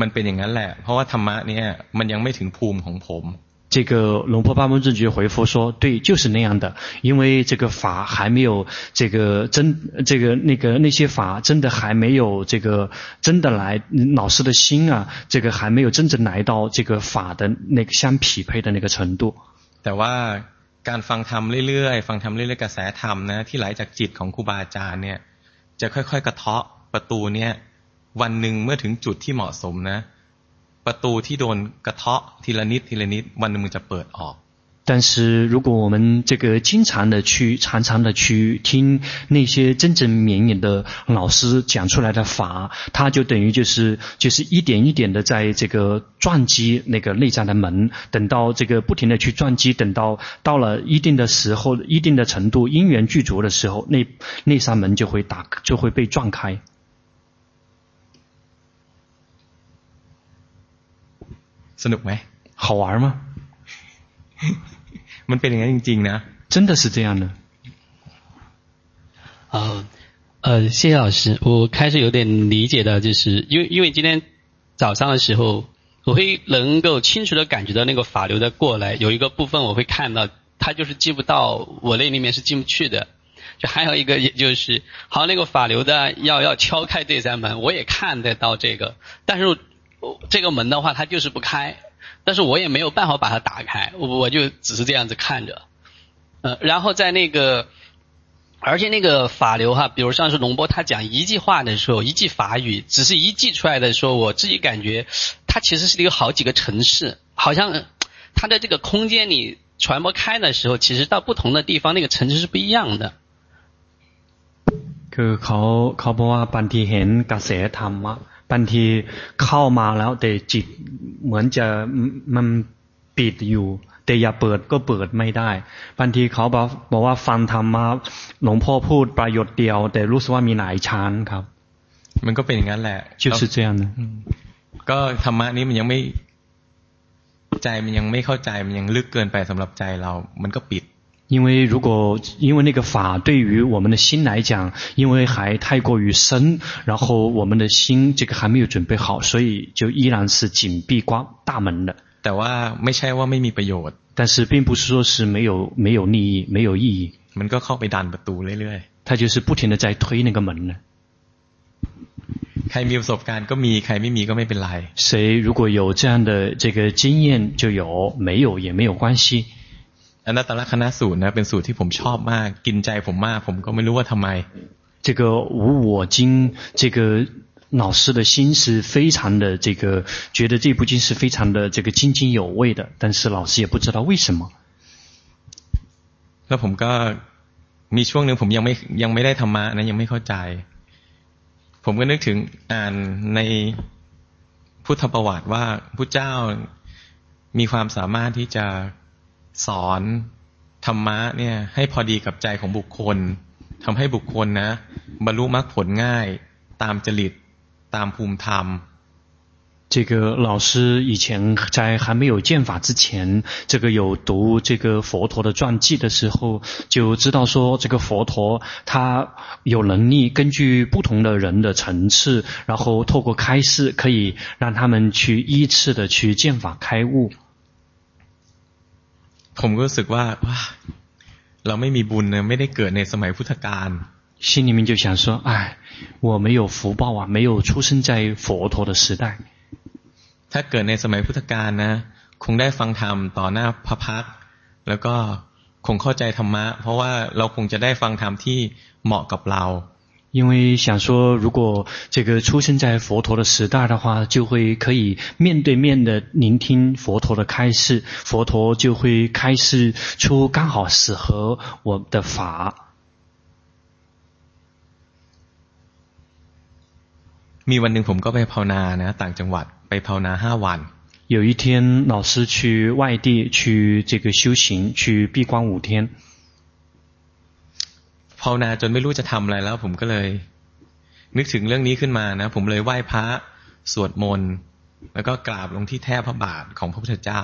มันเป็นอย่างนั้นแหละเพราะว่าธรรมะเนี่ยมันยังไม่ถึงภูมิของผม 这个龙婆巴门尊者回复说：“对，就是那样的，因为这个法还没有这个真，这个那个那些法真的还没有这个真的来，老师的心啊，这个还没有真正来到这个法的那个相匹配的那个程度。”แต่ว่าการฟังธรรมเรื่อยๆฟังธรรมเรื่อยๆกระแสธรรมนะที่ไหลจากจิตของครูบาอาจารย์เนี่ยจะค่อยๆกระเทาะประตูเนี่ยวันหนึ่งเมื่อถึงจุดที่เหมาะสมนะ ป ประตูที่โดนกระเทาะทีละนิดทีละนิดวันหนึงมันจะเปิดออก但是如果我们这个经常的去、常常的去听那些真正绵延的老师讲出来的法，他就等于就是就是一点一点的在这个撞击那个内在的门，等到这个不停的去撞击，等到到了一定的时候、一定的程度，因缘具足的时候，那那扇门就会打，就会被撞开。 สนุกไหม好玩吗？มันเป็นอย่างนั้นจริงๆนะ真的是这样的。呃呃，谢谢老师，我开始有点理解到，就是因为因为今天早上的时候，我会能够清楚的感觉到那个法流的过来，有一个部分我会看到，它就是进不到我那里面是进不去的。就还有一个，也就是好像那个法流的要要敲开这扇门，我也看得到这个，但是 这个门的话，它就是不开。但是我也没有办法把它打开，我我就只是这样子看着，呃，然后在那个，而且那个法流哈，比如像是龙波他讲一句话的时候，一句法语，只是一句出来的时候，我自己感觉，它其实是一个好几个城市，好像它的这个空间里传播开的时候，其实到不同的地方那个城市是不一样的。คือเขาเขาบอกว่าบางทีเห็นกระแสธรรมะ บางทีเข้ามาแล้วแต่จิตเหมือนจะมันปิดอยู่ แต่อย่าเปิดก็เปิดไม่ได้บางทีเขาบอกบอกว่าฟังธรรมมาหลวงพ่อพูดประโยชน์เดียว แต่รู้สึกว่ามีหลายชั้นครับ มันก็เป็นอย่างนั้นแหละชื่อสุเจียนก็ธรรมะนี้มันยังไม่ใจมันยังไม่เข้าใจมันยังลึกเกินไปสำหรับใจเรา มันก็ปิด 因为如果因为那个法对于我们的心来讲，因为还太过于深，然后我们的心这个还没有准备好，所以就依然是紧闭关大门的。แต่ว่าไม่ใช่ว่าไม่มีประโยชน์但是并不是说是没有没有利益没有意义。มันก็เข้าไปดันประตูเรื่อยๆ。他就是不停的在推那个门呢。ใครมีประสบการณ์ก็มีใครไม่มีก็ไม่เป็นไร。谁如果有这样的这个经验就有，没有也没有关系。 อนัตตลกนัสูตรนะเป็นสูตรที่ผมชอบมากกินใจผมมากผมก็ไม่รู้ว่าทำไม这个无我经这个老师的心是非常的这个觉得这部经是非常的这个津津有味的但是老师也不知道为什么แล้วผมก็มีช่วงหนึ่งผมยังไม่ยังไม่ได้ธรรมะนะยังไม่เข้าใจ ผมก็นึกถึงอ่านในพุทธประวัติว่าพระเจ้ามีความสามารถที่จะ สอนธรรมะเนี่ยให้พอดีกับใจของบุคคลทำให้บุคคลนะบรรลุมรรคผลง่ายตามจริตตามภูมิธรรม这个老师以前在还没有见法之前，这个有读这个佛陀的传记的时候，就知道说这个佛陀他有能力根据不同的人的层次，然后透过开示可以让他们去依次的去见法开悟。 ผมก็รู้สึกว่าว่าเราไม่มีบุญ呢ไม่ได้เกิดในสมัยพุทธกาล心里面就想说哎我没有福报啊没有出生在佛陀的时代ถ้าเกิดในสมัยพุทธกาลนะคงได้ฟังธรรมต่อหน้าพระพักแล้วก็คงเข้าใจธรรมะเพราะว่าเราคงจะได้ฟังธรรมที่เหมาะกับเรา 因为想说，如果这个出生在佛陀的时代的话，就会可以面对面的聆听佛陀的开示，佛陀就会开示出刚好适合我的法。มีวันหนึ่งผมก็ไปภาวนานะต่างจังหวัดไปภาวนาห้าวัน有一天，老师去外地去这个修行，去闭关五天。 ภาวนาจนไม่รู้จะทำอะไรแล้วผมก็เลย นึกถึงเรื่องนี้ขึ้นมานะผมเลยไหว้พระสวดมนต์แล้วก็กราบลงที่แทบพระบาทของพระพุทธเจ้า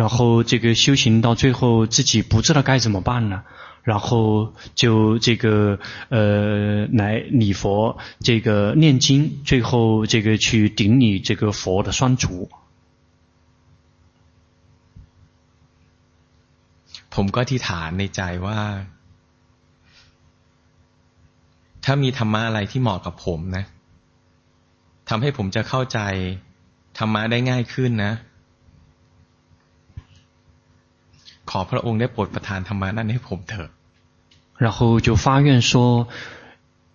然后这个修行到最后自己不知道该怎么办了，然后就这个呃来礼佛，这个念经，最后这个去顶礼这个佛的双足。ผมก็ที่ฐานในใจว่า ถ้ามีธรรมะอะไรที่เหมาะกับผมนะทำให้ผมจะเข้าใจธรรมะได้ง่ายขึ้นนะขอพระองค์ได้โปรดประทานธรรมะนั้นให้ผมเถอะ然后就发愿说，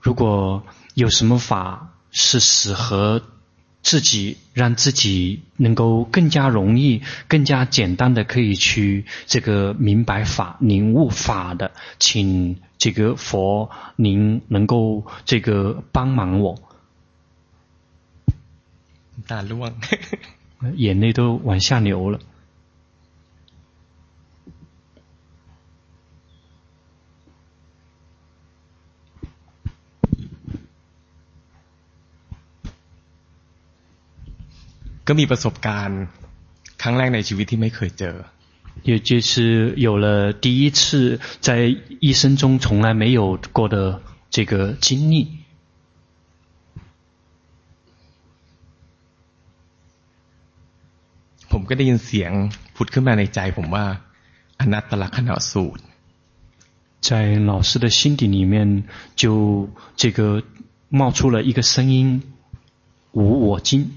如果有什么法是适合 自己让自己能够更加容易、更加简单的可以去这个明白法、领悟法的，请这个佛您能够这个帮忙我。大乱，[laughs] 眼泪都往下流了。 ก็มีประสบการณ์ครั้งแรกในชีวิตที่ไม่เคยเจอ也就是有了第一次在一生中从来没有过的这个经历。ผมก็ได้ยินเสียงผุดขึ้นมาในใจผมว่าอนัตตลกนัสูตร在老师的心底里面就这个冒出了一个声音无我经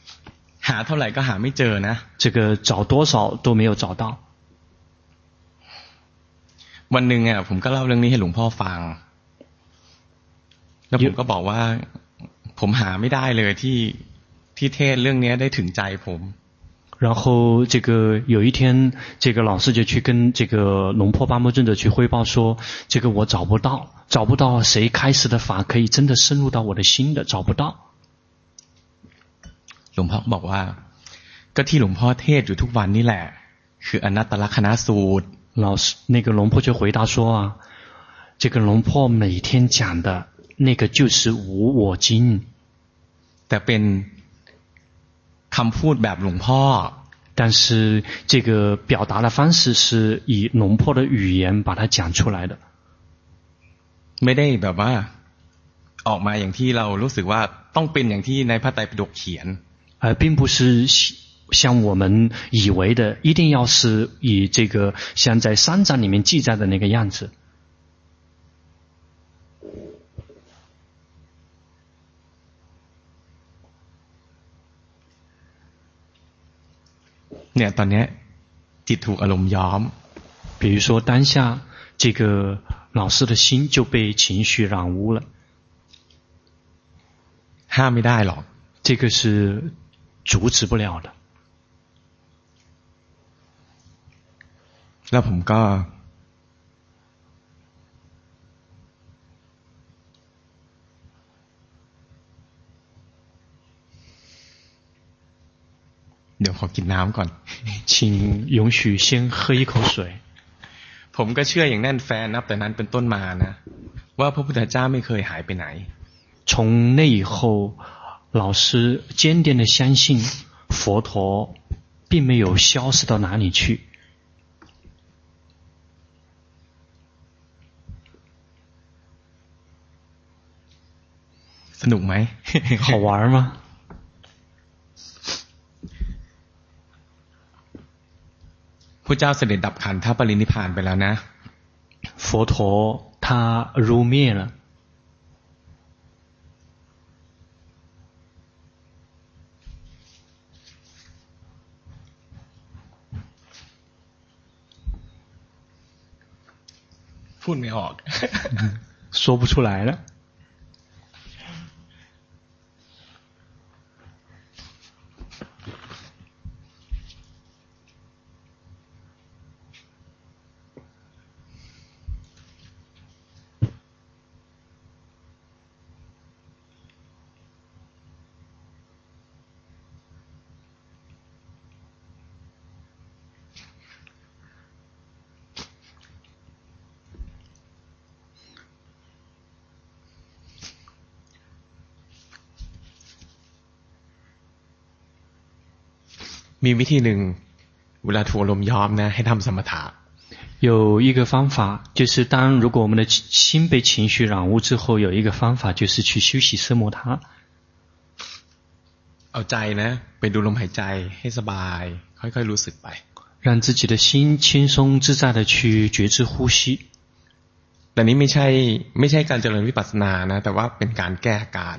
หาเท่าไหร่ก็หาไม่เจอนะ这个找多少都没有找到。วันหนึ่งอ่ะผมก็เล่าเรื่องนี้ให้หลวงพ่อฟัง แล้วผมก็บอกว่า ผมหาไม่ได้เลยที่ที่เทศเรื่องนี้ได้ถึงใจผม。然后这个有一天，这个老师就去跟这个龙坡巴摩尊者去汇报说，这个我找不到，找不到谁开示的法可以真的深入到我的心的，找不到。 หลวงพ่อบอกว่าก็ที่หลวงพ่อเทศอยู่ทุกวันนี่แหละคืออนัตตลกนัสูตร老师那个龙坡就回答说啊，这个龙坡每天讲的那个就是无我经，แต่เป็นคำพูดแบบหลวงพ่อ但是这个表达的方式是以龙坡的语言把它讲出来的，ไม่ได้แบบว่าออกมาอย่างที่เรารู้สึกว่าต้องเป็นอย่างที่ในพระไตรปิฎกเขียน 而并不是像我们以为的，一定要是以这个像在三藏里面记载的那个样子。เนี่ยตอนนี้จิตถูกอารมณ์ย้อม，比如说当下这个老师的心就被情绪染污了，ห้ามไม่ได้หรอก，这个是。 阻止不了的。แล้วผม[laughs] ก็เดี๋ยวขอกินน้ำก่อน请允许先喝一口水。ผมก็เชื่ออย่างแน่นแฟนนับแต่นั้นเป็นต้นมานะว่าพระพุทธเจ้าไม่เคยหายไปไหน从那以后。 老师坚定的相信佛陀并没有消失到哪里去。[laughs] 好玩吗？佛陀他入灭了。 พูดไม่ออก说不出来了 มีวิธีหนึ่งเวลาถูกอารมณ์ย้อมนะให้ทำสมถะ 有一个方法，就是当如果我们的心被情绪染污之后，有一个方法就是去休息色摩他。เอาใจนะไปดูลมหายใจให้สบายค่อยๆรู้สึกไป让自己的心轻松自在的去觉知呼吸。แต่นี้ไม่ใช่ไม่ใช่การเจริญวิปัสสนานะแต่ว่าเป็นการแก้การ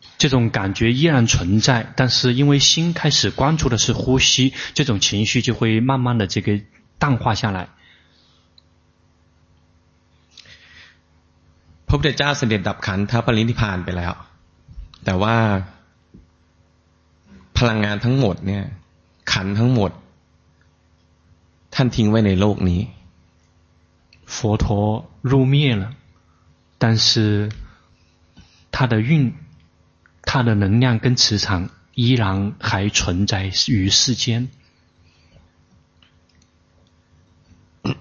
这种感觉依然存在，但是因为心开始关注的是呼吸，这种情绪就会慢慢的这个淡化下来。พระพุทธเจ้าเสด็จดับขันธปรินิพพานไปแล้ว แต่ว่าพลังงานทั้งหมดเนี่ยขันทั้งหมดท่านทิ้งไว้ในโลกนี้佛陀入灭了，但是他的运。 它的能量跟磁场依然还存在于世间。[coughs]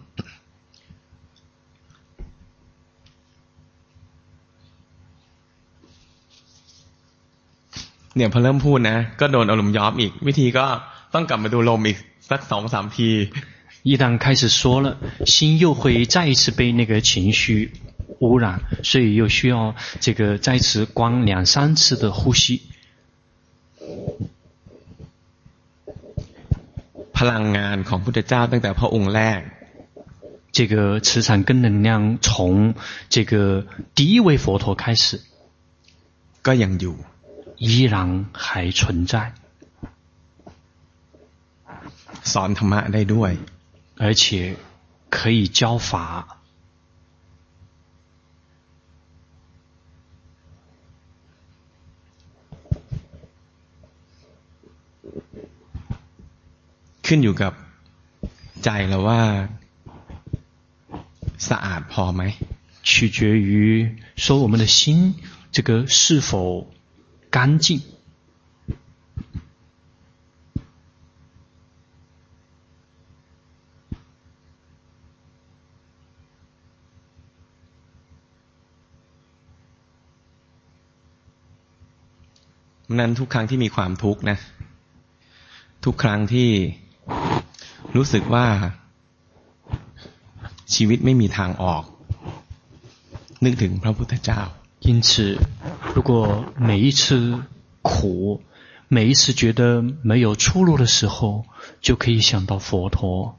เนี่ยพอเริ่มพูดนะก็โดนอารมณ์ย้อมอีกวิธีก็ต้องกลับมาดูลมอีกสักสองสามที一旦开始说了，心又会再一次被那个情绪。 污染，所以又需要这个再次观两三次的呼吸。พลังงานของพุทธเจ้าตั้งแต่พระองค์แรก，这个磁场跟能量从这个第一位佛陀开始，ก็ยังอยู่，依然还存在。สอนธรรมะได้ด้วย，而且可以教法。 ขึ้นอยู่กับใจเราว่าสะอาดพอไหม取决于说我们的心这个是否干净。นั้นทุกครั้งที่มีความทุกข์นะ ทุกครั้งที่ รู้สึกว่าชีวิตไม่มีทางออก นึกถึงพระพุทธเจ้า因此如果每一次苦每一次觉得没有出路的时候就可以想到佛陀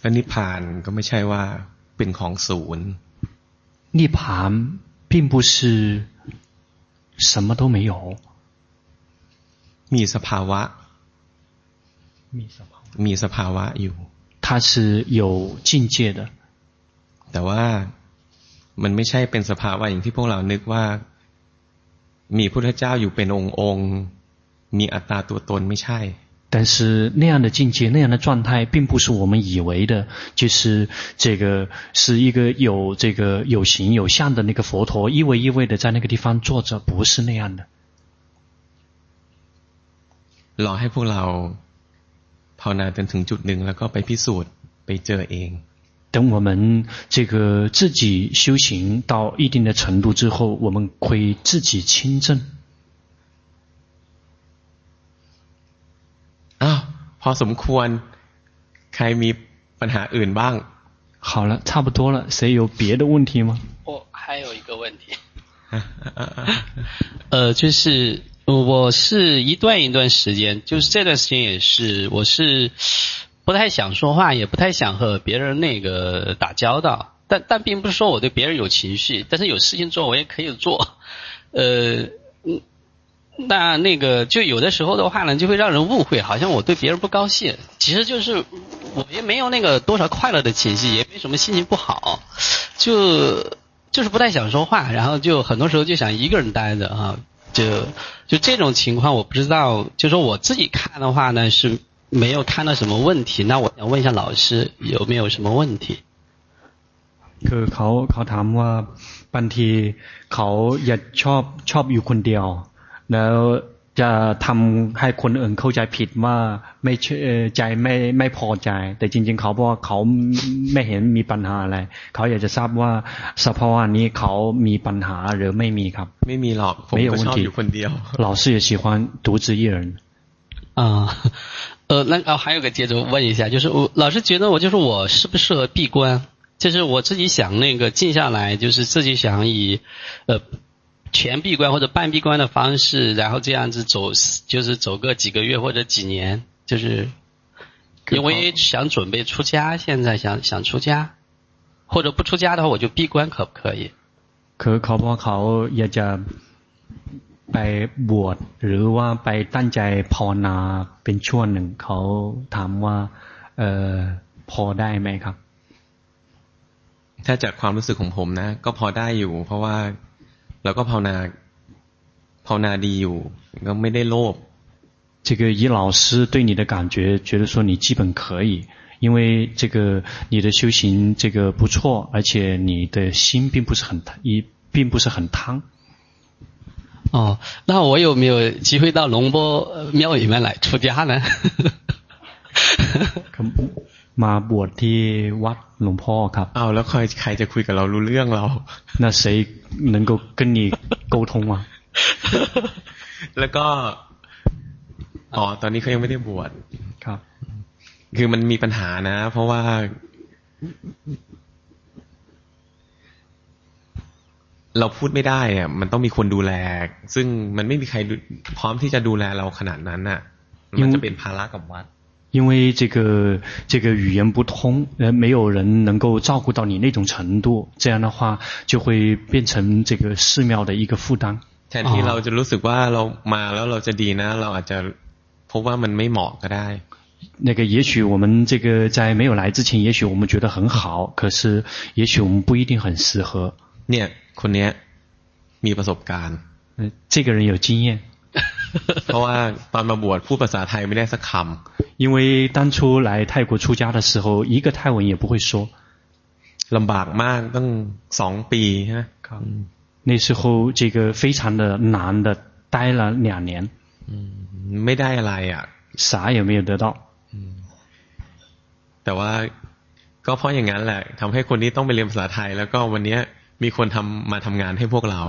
และนิพพานก็ไม่ใช่ว่าเป็นของศูนย์涅槃并不是什么都没有มีสภาวะมีสภาวะอยู่它是有境界的แต่ว่ามันไม่ใช่เป็นสภาวะอย่างที่พวกเรานึกว่า มีพุทธเจ้าอยู่เป็นองค์องค์มีอัตตาตัวตนไม่ใช่ 但是那样的境界，那样的状态，并不是我们以为的，就是这个是一个有这个有形有相的那个佛陀，一位一位的在那个地方坐着，不是那样的。รอให้พวกเราภาวนาจนถึงจุดหนึ่งแล้วก็ไปพิสูจน์ไปเจอเอง等我们这个自己修行到一定的程度之后，我们会自己亲证。 พอสมควรใครมีปัญหาอื่นบ้าง好了，差不多了。谁有别的问题吗？我还有一个问题，[laughs] 呃，就是我是一段一段时间，就是这段时间也是，我是不太想说话，也不太想和别人那个打交道。但但并不是说我对别人有情绪，但是有事情做我也可以做。呃， 那那个就有的时候的话呢，就会让人误会，好像我对别人不高兴，其实就是。我也没有那个多少快乐的情绪，也没什么心情不好，就就是不太想说话，然后就很多时候就想一个人待着啊，就就这种情况，我不知道，就说我自己看的话呢是没有看到什么问题，那我想问一下老师有没有什么问题？คือเขาเขาถามว่าบางทีเขาอยากชอบชอบอยู่คนเดียว แล้วจะทำให้คนอื่นเข้าใจผิดว่าไม่เชื่อใจไม่ไม่พอใจ แต่จริงๆเขาบอกว่าเขาไม่เห็นมีปัญหาอะไรเขาอยากจะทราบว่าสภาวะนี้เขามีปัญหาหรือไม่มีครับไม่มีหรอกผมก็ชอบอยู่คนเดียว老师也喜欢独自一人啊呃那哦还有个接着问一下就是我老师觉得我就是我适不适合闭关就是我自己想那个静下来就是自己想以呃 全闭关或者半闭关的方式，然后这样子走，就是走个几个月或者几年，就是因为想准备出家，现在想想出家，或者不出家的话，我就闭关可不可以？คือเขาบอกเขาอยากจะไปบวชหรือว่าไปตั้งใจภาวนาเป็นช่วงหนึ่งเขาถามว่าเออพอได้ไหมครับ ถ้าจากความรู้สึกของผมนะ ก็พอได้อยู่ เพราะว่า แล้วก็ภาวนาภาวนาดีอยู่ก็ไม่ได้โลภ这个以老师对你的感觉，觉得说你基本可以，因为这个你的修行这个不错，而且你的心并不是很贪，也并不是很贪。哦，那我有没有机会到龙波庙里面来出家呢？ มาบวชที่วัดหลวงพ่อครับอ้าวแล้วใครใครจะคุยกับเรารู้เรื่องเรา那谁能够跟你沟通吗แล้วก็อ๋อตอนนี้เขายังไม่ได้บวชครับ คือมันมีปัญหานะ เพราะว่า เราพูดไม่ได้อะมันต้องมีคนดูแล ซึ่งมันไม่มีใครพร้อมที่จะดูแลเราขนาดนั้นอ่ะ มันจะเป็นภาระกับวัด 因为这个这个语言不通，呃，没有人能够照顾到你那种程度，这样的话就会变成这个寺庙的一个负担。แทนที่เราจะรู้สึกว่าเรามาแล้วเราจะดีนะเราอาจจะพบว่ามันไม่เหมาะก็ได้。那个也许我们这个在没有来之前，也许我们觉得很好，可是也许我们不一定很适合。เนี่ยคนนี้มีประสบการณ์。嗯，这个人有经验。 เพราะว่าตอนมาบวชพูดภาษาไทยไม่ได้สักคำ因为当初来泰国出家的时候，一个泰文也不会说，ลำบากมากตั้งสองปีใช่ไหม那时候这个非常的难的，待了两年，ไม่ได้อะไรอ่ะ啥也没有得到，แต่ว่าก็เพราะอย่างนั้นแหละทำให้คนนี้ต้องไปเรียนภาษาไทย แล้วก็วันนี้มีคนทำมาทำงานให้พวกเรา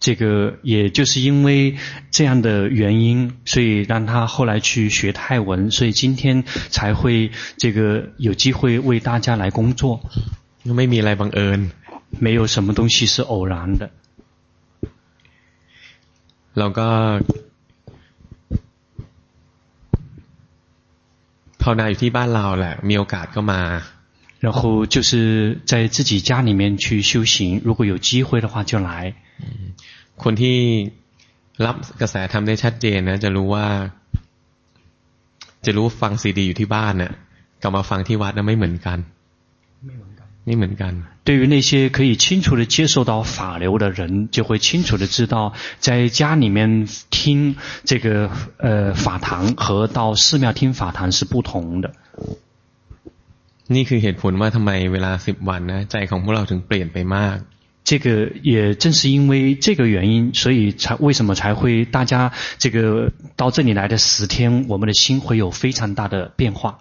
这个也就是因为这样的原因，所以让他后来去学泰文，所以今天才会这个有机会为大家来工作。没มีอะไรบังเอิญ没有什么东西是偶然的。เราก็ภาวนาอยู่ที่บ้านเราแหละมีโอกาสก็มา然后就是在自己家里面去修行，如果有机会的话就来。 คนที่รับกระแสทำได้ชัดเจนนะจะรู้ว่า จะรู้ฟังซีดีอยู่ที่บ้านเนี่ยกับมาฟังที่วัดนะไม่เหมือนกันไม่เหมือนกัน对于那些可以清楚的接受到法流的人，就会清楚的知道，在家里面听这个呃法堂和到寺庙听法堂是不同的。นี่คือเหตุผลว่าทำไมเวลาสิบวันนะใจของพวกเราถึงเปลี่ยนไปมาก 这个也正是因为这个原因，所以才为什么才会大家这个到这里来的十天，我们的心会有非常大的变化。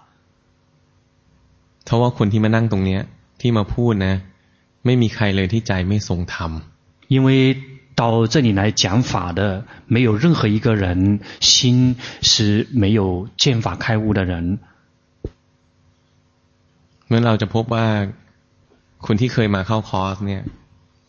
เพราะว่าคนที่มานั่งตรงเนี้ยที่มาพูดนะไม่มีใครเลยที่ใจไม่ทรงธรรม因为 到这里来讲法的，没有任何一个人心是没有见法开悟的人。เมื่อเราจะพบว่าคนที่เคยมาเข้าคอร์สเนี่ย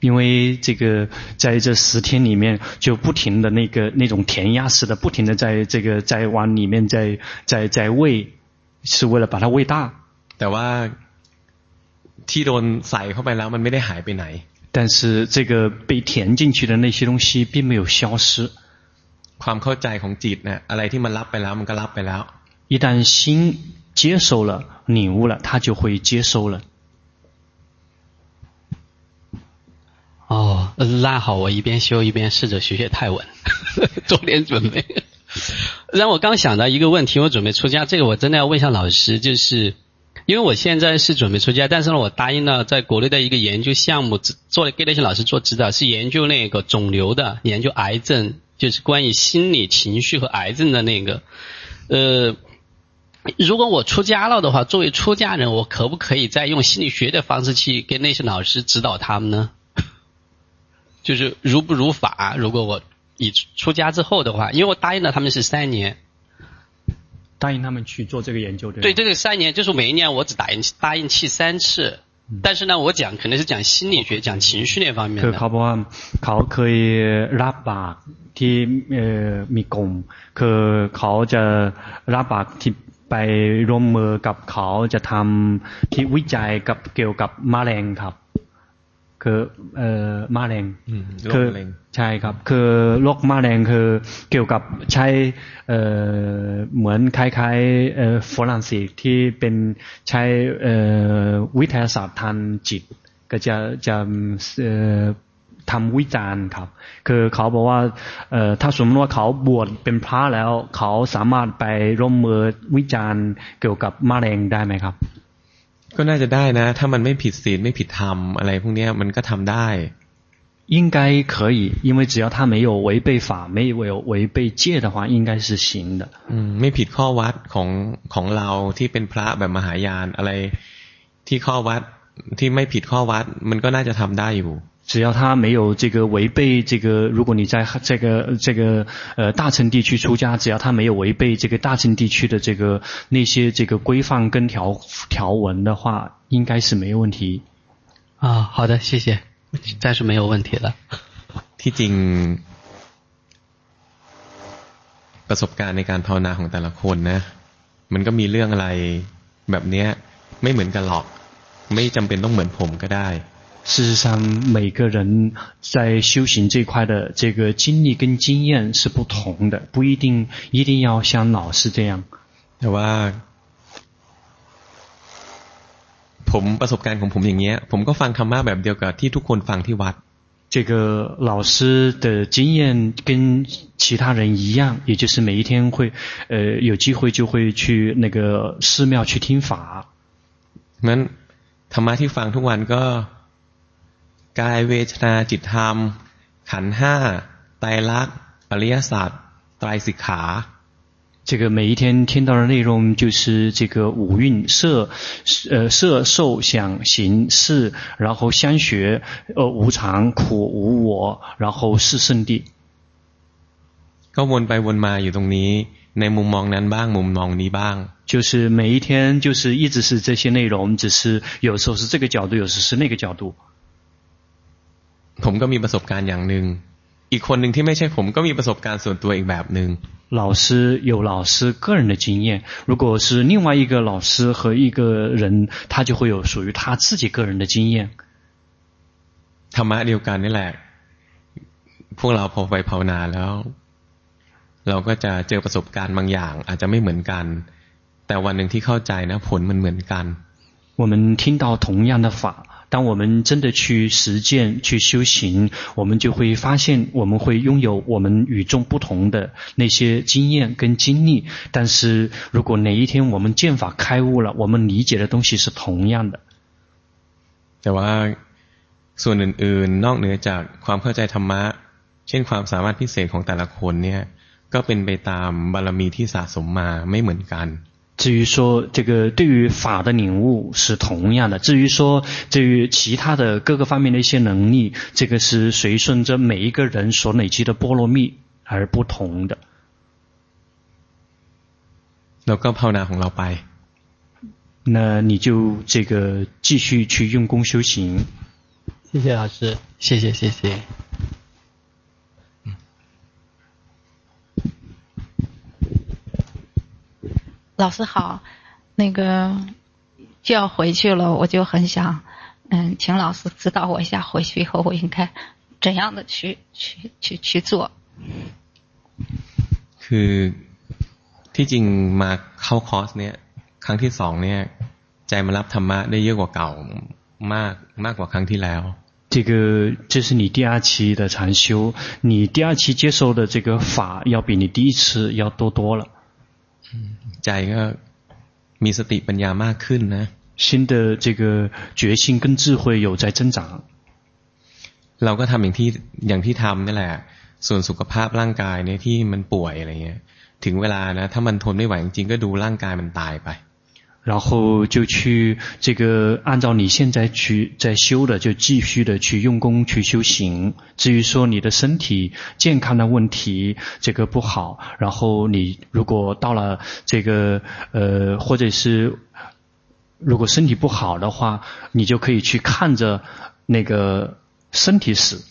因为这个在这十天里面，就不停的那个那种填鸭式的，不停的在这个在往里面在在在喂，是为了把它喂大。แต่ว่าที่โดนใส่เข้าไปแล้วมันไม่ได้หายไปไหน。但是这个被填进去的那些东西并没有消失。ความเข้าใจของจิตเนี่ยอะไรที่มันรับไปแล้วมันก็รับไปแล้ว。一旦心接受了、领悟了，它就会接收了。 哦，那好，我一边修一边试着学学泰文，[laughs] 做点准备。让我刚想到一个问题，我准备出家，这个我真的要问一下老师，就是。因为我现在是准备出家，但是呢，我答应了在国内的一个研究项目，做给那些老师做指导，是研究那个肿瘤的，研究癌症，就是关于心理情绪和癌症的那个。呃，如果我出家了的话，作为出家人，我可不可以再用心理学的方式去跟那些老师指导他们呢？就是如不如法？如果我已出家之后的话，因为我答应了他们是三年。答应他们去做这个研究，对。对，这个三年就是每一年我只答应答应去三次，嗯、但是呢，我讲可能是讲心理学、讲情绪那方面的。佢บอกว่าเขาเคยรับบาตรที่เอ่อมีกลุ่มคือเขาจะรับบาตรที่ไปร่วมมือกับเขาจะทำที่วิจัยกับเกี่ยวกับมะเร็งครับ คือเอ่อมะเร็งคือใช่ครับ คือโรคมะเร็งคือเกี่ยวกับใช้เอ่อเหมือนคล้ายๆเอ่อฝรั่งเศสที่เป็นใช้เอ่อวิทยาศาสตร์ทางจิต ก็จะจะเอ่อทำวิจารณ์ครับ คือเขาบอกว่าเอ่อถ้าสมมติว่าเขาบวชเป็นพระแล้ว เขาสามารถไปร่วมมือวิจารณ์เกี่ยวกับมะเร็งได้ไหมครับ ก็น่าจะได้นะ ถ้ามันไม่ผิดศีลไม่ผิดธรรมอะไรพวกนี้มันก็ทำได้应该可以，因为只要他没有违背法，没有违背戒的话，应该是行的。อืมไม่ผิดข้อวัดของของเราที่เป็นพระแบบมหายานอะไรที่ข้อวัดที่ไม่ผิดข้อวัด มันก็น่าจะทำได้อยู่ 只要他没有这个违背这个，如果你在这个这个呃大乘地区出家，只要他没有违背这个大乘地区的这个那些这个规范跟条条文的话，应该是没有问题。啊，好的，谢谢，暂时没有问题了。ที่จริงประสบการณ์ในการภาวนาของแต่ละคนนะมันก็มีเรื่องอะไรแบบเนี้ยไม่เหมือนกันหรอกไม่จำเป็นต้องเหมือนผมก็ได้ 事实上，每个人在修行这块的这个经历跟经验是不同的，不一定一定要像老师这样。แต่ว่าผมประสบการณ์ของผมอย่างเงี้ยผมก็ฟังธรรมะแบบเดียวกับที่ทุกคนฟังที่วัด。这个老师的经验跟其他人一样，也就是每一天会，呃，有机会就会去那个寺庙去听法。งั้นธรรมะที่ฟังทุกวันก็ กายเวทนาจิตธรรมขันห้าไตรลักษณ์ปริยสัจไตรสิกขา这个每一天听到的内容就是这个五蕴色，呃色受想行识，然后相学，呃无常苦无我，然后四圣谛。ก็วนไปวนมาอยู่ตรงนี้ในมุมมองนั้นบ้างมุมมองนี้บ้าง就是每一天就是一直是这些内容，只是有时候是这个角度，有时是那个角度。 ผมก็มีประสบการณ์อย่างหนึ่งอีกคนหนึ่งที่ไม่ใช่ผมก็มีประสบการณ์ส่วนตัวอีกแบบหนึ่ง老师有老师个人的经验，如果是另外一个老师和一个人，他就会有属于他自己个人的经验。ธรรมะเดียวกันนี่แหละ พวกเราพอไปภาวนาแล้ว เราก็จะเจอประสบการณ์บางอย่าง อาจจะไม่เหมือนกัน แต่วันหนึ่งที่เข้าใจนะผลมันเหมือนกัน我们听到同样的法。 当我们真的去实践、去修行，我们就会发现，我们会拥有我们与众不同的那些经验跟经历。但是如果哪一天我们见法开悟了，我们理解的东西是同样的。แต่ว่าส่วนอื่นๆนอกเหนือจากความเข้าใจธรรมะเช่นความสามารถพิเศษของแต่ละคนเนี่ยก็เป็นไปตามบารมีที่สะสมมาไม่เหมือนกัน。 至于说这个对于法的领悟是同样的，至于说至于其他的各个方面的一些能力，这个是随顺着每一个人所累积的波罗蜜而不同的。那高泡南红老白，那你就这个继续去用功修行。谢谢老师，谢谢谢谢。老师好，那个就要回去了，我就很想，嗯，请老师指导我一下，回去以后我应该怎样的去去去去做。คือที่จริงมาเข้าคอร์สเนี่ยครั้งที่สองเนี่ยใจมารับธรรมะได้เยอะกว่าเก่ามากมากกว่าครั้งที่แล้ว。这个这是你第二期的禅修，你第二期接受的这个法要比你第一次要多多了。 ใจก็มีสติปัญญามากขึ้นนะ心的这个觉性跟智慧有在增长。เราก็ทำอย่างที่อย่างที่ทำนี่แหละ ส่วนสุขภาพร่างกายเนี่ยที่มันป่วยอะไรเงี้ย ถึงเวลานะถ้ามันทนไม่ไหวจริงๆก็ดูร่างกายมันตายไป 然后就去这个按照你现在去在修的，就继续的去用功去修行。至于说你的身体健康的问题，这个不好。然后你如果到了这个呃，或者是如果身体不好的话，你就可以去看着那个身体死。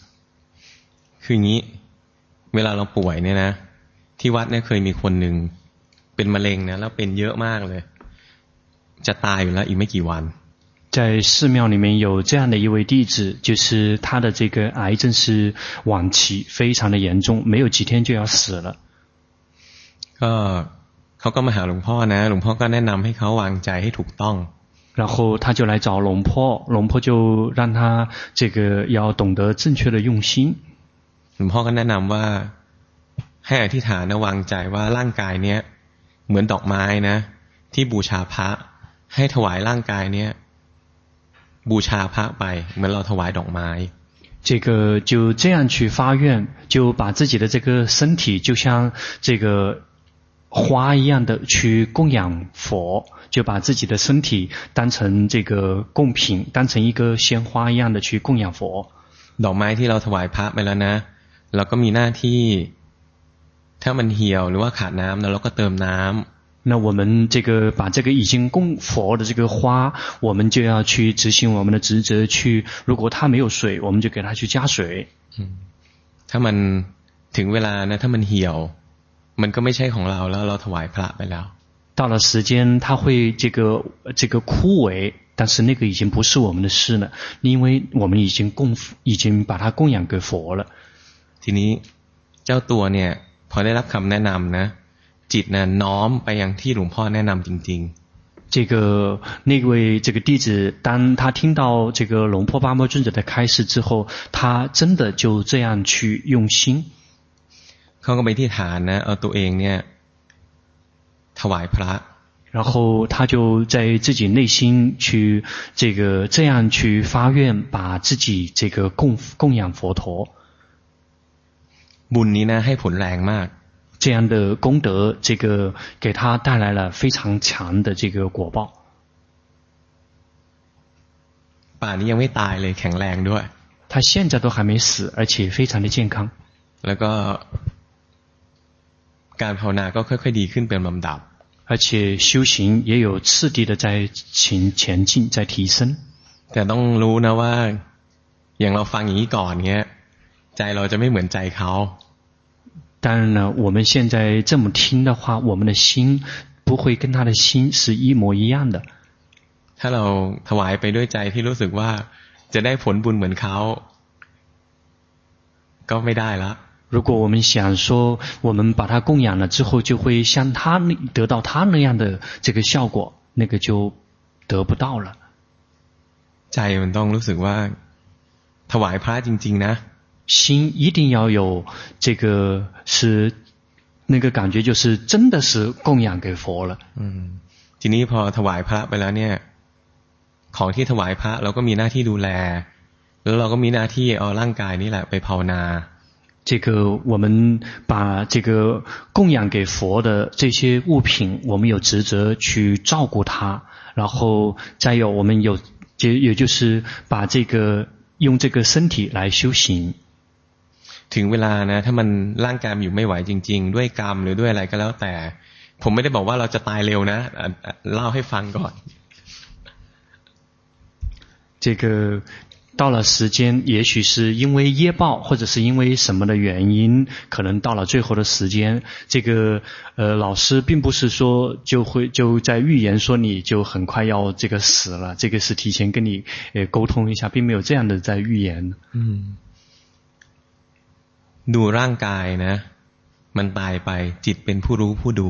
คืออย่างนี้เวลาเราป่วยเนี่ยนะที่วัดเนี่ยเคยมีคนหนึ่งเป็นมะเร็งนะแล้วเป็นเยอะมากเลย จะตายอยู่แล้วอีกไม่กี่วัน在寺庙里面有这样的一位弟子，就是他的这个癌症是晚期，非常的严重，没有几天就要死了。ก็เขาก็มาหาหลวงพ่อนะหลวงพ่อก็แนะนำให้เขาวางใจให้ถูกต้อง。然后他就来找龙婆，龙婆就让他这个要懂得正确的用心。หลวงพ่อก็แนะนำว่าให้อธิษฐานนะวางใจว่าร่างกายเนี้ยเหมือนดอกไม้นะที่บูชาพระ ให้ถวายร่างกายเนี้ยบูชาพระไปเหมือนเราถวายดอกไม้这个就这样去发愿，就把自己的这个身体就像这个花一样的去供养佛，就把自己的身体当成这个供品，当成一个鲜花一样的去供养佛。ดอกไม้ที่เราถวายพระไปแล้วนะเราก็มีหน้าที่ถ้ามันเหี่ยวหรือว่าขาดน้ำแล้วเราก็เติมน้ำ 那我们这个把这个已经供佛的这个花，我们就要去执行我们的职责，去如果它没有水，我们就给它去加水。嗯，ถ้ามันถึงเวลานะถ้ามันเหี่ยวมันก็ไม่ใช่ของเราแล้วเราถวายพระไปแล้ว。到了时间，它会这个这个枯萎，但是那个已经不是我们的事了，因为我们已经供已经把它供养给佛了。ทีนี้เจ้าตัวเนี่ยพอได้รับคำแนะนำนะ จิต呢น้อมไปยังที่หลวงพ่อแนะนำจริงๆ。这个那位这个弟子，当他听到这个龙婆巴摩尊者的开示之后，他真的就这样去用心。เขาก็ไปที่ฐานนะเอาตัวเองเนี่ยถวายพระ。然后他就在自己内心去这个这样去发愿，把自己这个供供养佛陀。บุญนี้呢ให้ผลแรงมาก。 这样的功德，这个给他带来了非常强的这个果报。ป่านนี้ยังไม่ตายเลยแข็งแรงด้วย。他现在都还没死，而且非常的健康。แล้วก็การภาวนาก็ค่อยๆดีขึ้นเป็นลำดับ。而且修行也有次第的在前前进，在提升。แต่ต้องรู้นะว่าอย่างเราฟังอย่างนี้ก่อนเงี้ยใจเราจะไม่เหมือนใจเขา。 当然了，我们现在这么听的话，我们的心不会跟他的心是一模一样的。ถ้าเราถวายไปด้วยใจที่รู้สึกว่าจะได้ผลบุญเหมือนเขาก็ไม่ได้ละ。如果我们想说，我们把他供养了之后，就会像他那得到他那样的这个效果，那个就得不到了。 ใจมันต้องรู้สึกว่าถวายพระจริงๆนะ 心一定要有这个是那个感觉，就是真的是供养给佛了。嗯，ทีนี้พอถวายพระไปแล้วเนี่ยของที่ถวายพระเราก็มีหน้าที่ดูแลแล้วเราก็มีหน้าที่เอาร่างกายนี่แหละไปภาวนา这个我们把这个供养给佛的这些物品，我们有职责去照顾它，然后再有我们有就也就是把这个用这个身体来修行。 ถึงเวลานะถ้ามันร่างกายอยู่ไม่ไหวจริงๆด้วยกรรมหรือด้วยอะไรก็แล้วแต่ผมไม่ได้บอกว่าเราจะตายเร็วนะเล่าให้ฟังก่อน这个到了时间，也许是因为业报，或者是因为什么的原因，可能到了最后的时间，这个呃老师并不是说就会就在预言说你就很快要这个死了，这个是提前跟你呃沟通一下，并没有这样的在预言。嗯。 ดูร่างกายนะมันตายไปจิตเป็นผู้รู้ผู้ดู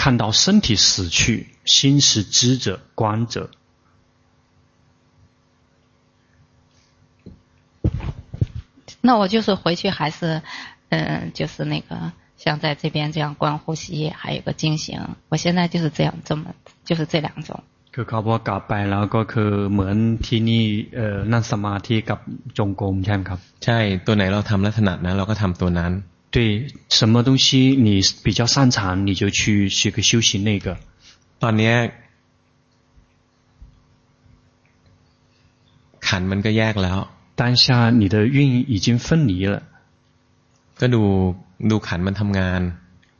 看到身体死去心是知者观者那我就是回去还是嗯就是那个像在这边这样观呼吸还有个经行我现在就是这样这么就是这两种 คือเขาบอกกลับไปแล้วก็คือเหมือนที่นี่เอ่อนั่งสมาธิกับจงกรมใช่ไหมครับใช่ตัวไหนเราทำลักษณะนั้นเราก็ทำตัวนั้น对什么东西你比较擅长你就去学个修行那个ตอนนี้ขันมันก็แยกแล้ว当下你的运已经分离了ก็ดูดูขันมันทำงาน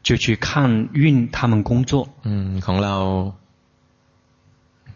就去看运他们工作อืมของเรา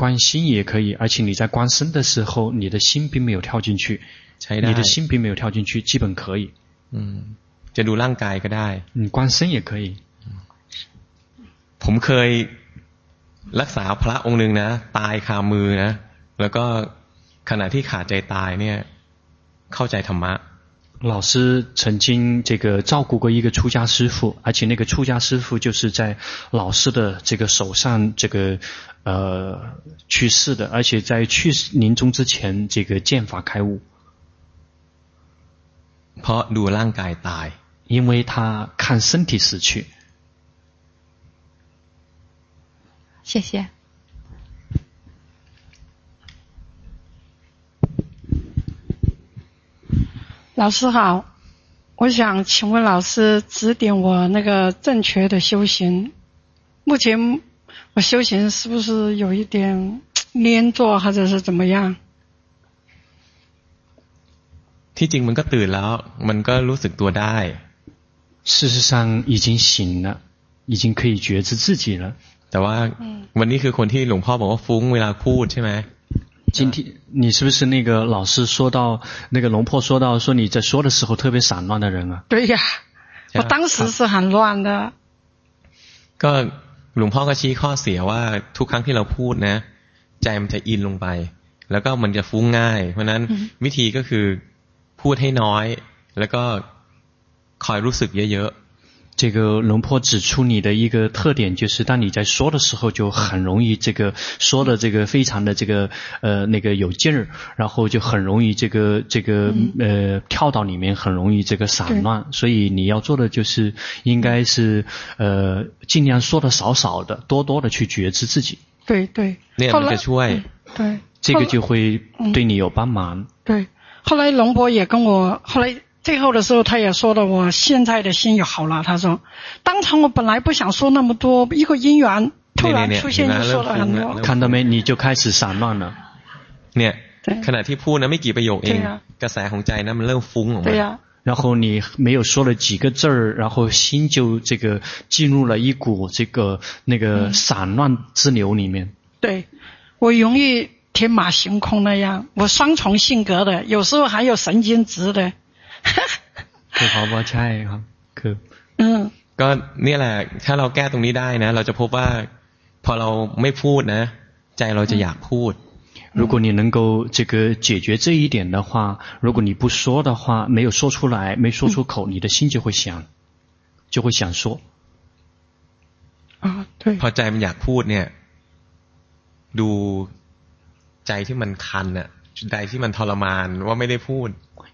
观心也可以，而且你在观身的时候，你的心并没有跳进去，你的心并没有跳进去，基本可以。嗯，จะดูร่างกายก็ได้你观身也可以。ผมเคยรักษาพระองค์หนึ่งนะตายคามือนะแล้วก็ขณะที่ขาดใจตายเนี่ยเข้าใจธรรมะ 老师曾经这个照顾过一个出家师父，而且那个出家师父就是在老师的这个手上这个呃去世的，而且在去世临终之前这个见法开悟。เพราะดูร่างกายตาย，因为他看身体死去。谢谢。 老师好，我想请问老师指点我那个正确的修行。目前我修行是不是有一点黏着，或者是怎么样？ที่จริงมันก็ตื่นแล้วมันก็รู้สึกตัวได้事实上已经醒了，已经可以觉知自己了。แต่ว่าวันนี้คือคนที่หลวงพ่อบอกว่าฟุ้งเวลาพูดใช่ไหม 今天你是不是那个老师说到那个龙婆说到说你在说的时候特别散乱的人啊？对呀，我当时是很乱的。ก็หลวงพ่อก็ชี้ข้อเสียว่าทุกครั้งที่เราพูดนะใจมันจะอินลงไปแล้วก็มันจะฟุ้งง่าย เพราะนั้นวิธีก็คือพูดให้น้อยแล้วก็คอยรู้สึกเยอะ 这个龙婆指出你的一个特点，就是当你在说的时候，就很容易这个说的这个非常的这个呃那个有劲儿，然后就很容易这个这个呃跳到里面，很容易这个散乱。所以你要做的就是应该是呃尽量说的少少的，多多的去觉知自己。对对。那样再出外对，这个就会对你有帮忙。对，后来龙婆也跟我后来。最后的时候，他也说了，我现在的心也好了。他说，当场我本来不想说那么多，一个因缘突然出现就说了很多。看到没？你就开始散乱了。เนี่ยขณะที่พูดนะไม่กี่ประโยคเองกระแสของใจนะมันเริ่มฟุ้งออกมา对呀。然后你没有说了几个字儿，然后心就这个进入了一股这个那个散乱之流里面。对，我容易天马行空那样，我双重性格的，有时候还有神经质的。 คือเขาว่าใช่ครับคือ 嗯， ก็เนี่ยแหละ ถ้าเราแก้ตรงนี้ได้นะ เราจะพบว่า พอเราไม่พูดนะ ใจเราจะอยากพูด 如果你能够这个解决这一点的话，如果你不说的话，没有说出来，没说出口，你的心就会想，就会想说。啊，对 พ，อใจมันอยากพูดเนี่ย ดูใจที่มันคันน่ะใจที่มันทรมานว่าไม่ได้พูด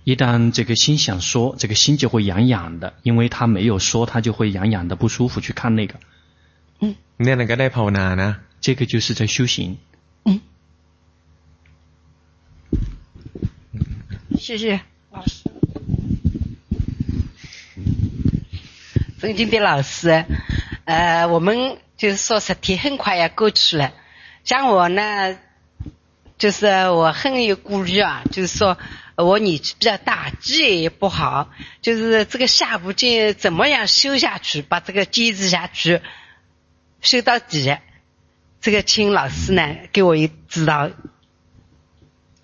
一旦这个心想说，这个心就会痒痒的，因为他没有说，他就会痒痒的不舒服去看那个。嗯，那那个在跑哪呢？这个就是在修行。嗯，谢谢老师。尊敬的老师，呃，我们就是说十天很快要过去了，像我呢，就是我很有顾虑啊，就是说。我年纪比较大，记忆也不好，就是这个下部经怎么样修下去，把这个坚持下去，修到底。这个请老师呢给我一指导。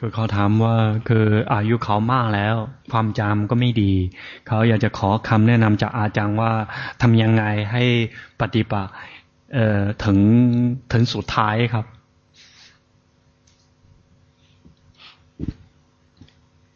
คือเขาถามว่าคืออายุเขามากแล้ว ความจำก็ไม่ดี เขาอยากจะขอคำแนะนำจากอาจารย์ว่าทำยังไงให้ปฏิบัติเอ่อถึงถึงสุดท้ายครับ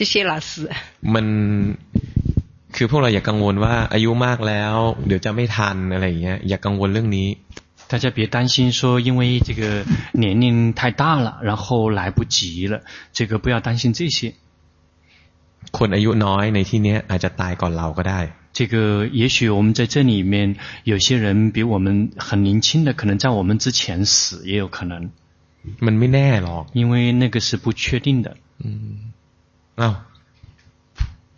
谢谢老师。大家别担心说因为这个年龄太大了然后来不及了这个不要担心这些这个也许我们在这里面有些人比我们很年轻的，可能在我们之前死也有可能。因为那个是不确定的。嗯。อ้าว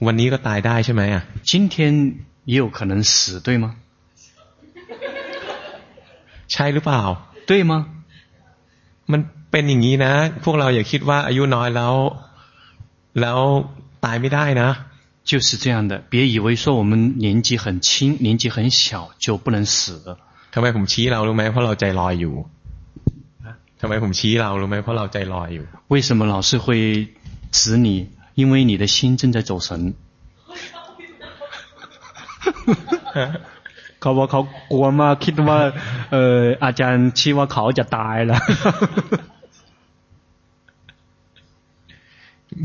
วันนี้ก็ตายได้ใช่ไหมอ่ะ 今天也有可能死，对吗？ ใช่หรือเปล่า 对吗？ มันเป็นอย่างนี้นะ พวกเราอย่าคิดว่าอายุน้อยแล้ว แล้วตายไม่ได้นะ 就是这样的，别以为说我们年纪很轻、年纪很小就不能死了。 ทำไมผมชี้เรารู้ไหมเพราะเราใจลอยอยู่ทำไมผมชี้เรารู้ไหมเพราะเราใจลอยอยู่ 为什么老是会指你？ 因为你的心正在走神。[laughs] เขาบอกเขากลัวมากคิดว่าเอออาจารย์ชี้ว่าเขาจะตายแล้ว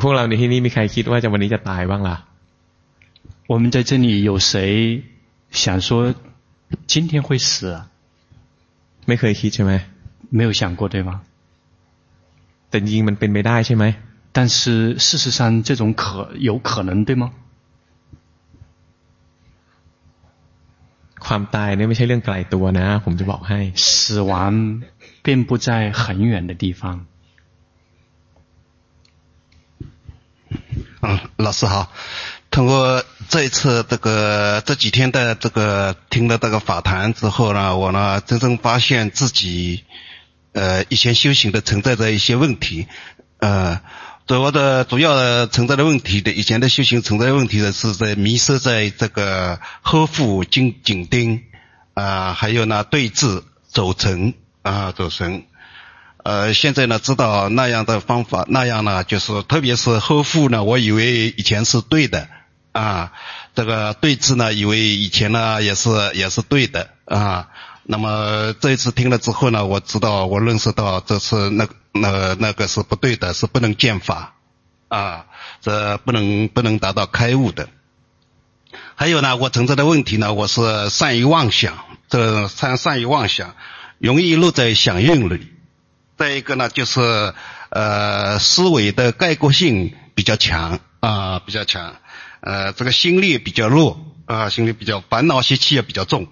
พวกเราในที่นี้มีใครคิดว่าจะวันนี้จะตายบ้างล่ะ [laughs] 我们在这里有谁想说今天会死啊？ ไม่เคยคิดใช่ไหม 没有想过对吗？ แต่จริงๆมันเป็นไปได้ใช่ไหม 但是事实上这种可有可能对吗？ ความตายเนี่ยไม่ใช่เรื่องไกลตัวนะ ผมจะบอกให้ 死亡并不在很远的地方。嗯，老师好。通过这一次这个这几天的这个听了这个法谈之后呢，我呢真正发现自己，呃，以前修行的存在着一些问题，呃， 主要的主要的存在的问题的以前的修行存在的问题的是在迷失在这个呵护紧紧盯，啊、还有呢对峙走神啊走神。呃，现在呢，知道那样的方法，那样呢，就是特别是呵护呢，我以为以前是对的，啊，这个对峙呢，以为以前呢也是也是对的，啊，那么这一次听了之后呢，我知道我认识到这是那那那个是不对的，是不能见法，啊，这不能不能达到开悟的。还有呢，我存在的问题呢，我是善于妄想，这善善于妄想，容易落在响应里。再一个呢，就是呃思维的概括性比较强啊，比较强，呃这个心力比较弱啊，心力比较烦恼习气也比较重。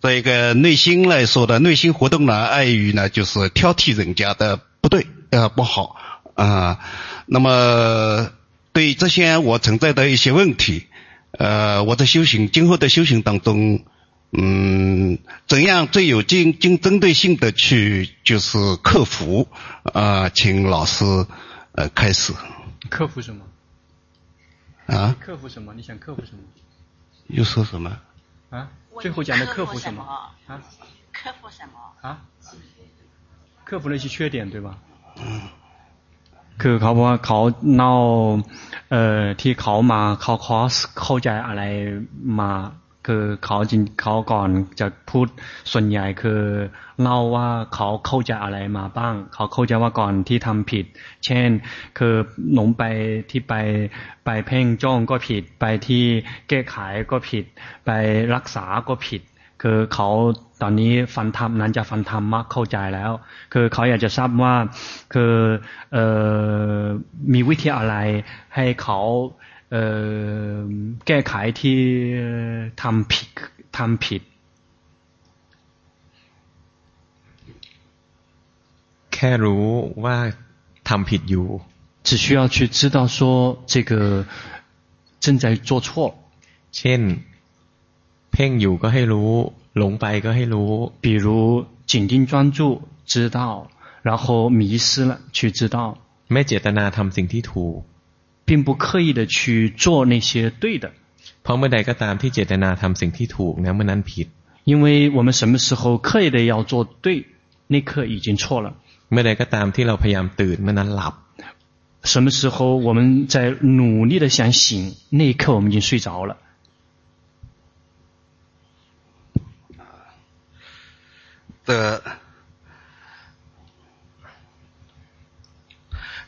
这一个内心来说的内心活动呢，碍于呢就是挑剔人家的不对啊不好啊。那么对这些我存在的一些问题呃，我的修行，今后的修行当中，嗯，怎样最有竞竞针对性的去就是克服啊、呃？请老师呃开始。克服什么？啊？克服什么？你想克服什么？又说什么？啊？最后讲的克服什么？啊？克服什么？啊？克服那些缺点，对吧？嗯。คือเขาบอกว่าเขาเนาเอ่อที่เขามาเขาคอสเข้าใจอะไรมา คือเขาจริงเขาก่อนจะพูดส่วนใหญ่คือเล่าว่าเขาเข้าใจอะไรมาบ้าง เขาเข้าใจว่าก่อนที่ทำผิด เช่น คือหลงไปที่ไปไปเพ่งจ้องก็ผิด ไปที่แก้ไขก็ผิด ไปรักษาก็ผิด คือเขาตอนนี้ฟันธรรมนั้นจะฟันธรรมมากเข้าใจแล้ว คือเขาอยากจะทราบว่าคือออมีวิธีอะไรให้เขา แก้ไขที่ทำผิดทำผิด แค่รู้ว่าทำผิดอยู่只需要去知道说这个正在做错เช่นเพ่งอยู่ก็ให้รู้หลงไปก็ให้รู้比如紧盯专注知道然后迷失了去知道ไม่เจตนาทำสิ่งที่ถูก 并不刻意的去做那些对的เพราะเมื่อใดก็ตามที่เจตนาทำสิ่งที่ถูกนะเมื่อนั้นผิด因为我们什么时候刻意的要做对那刻已经错了เมื่อใดก็ตามที่เราพยายามตื่นเมื่อนั้นหลับ什么时候我们在努力的想醒那一刻我们已经睡着了的，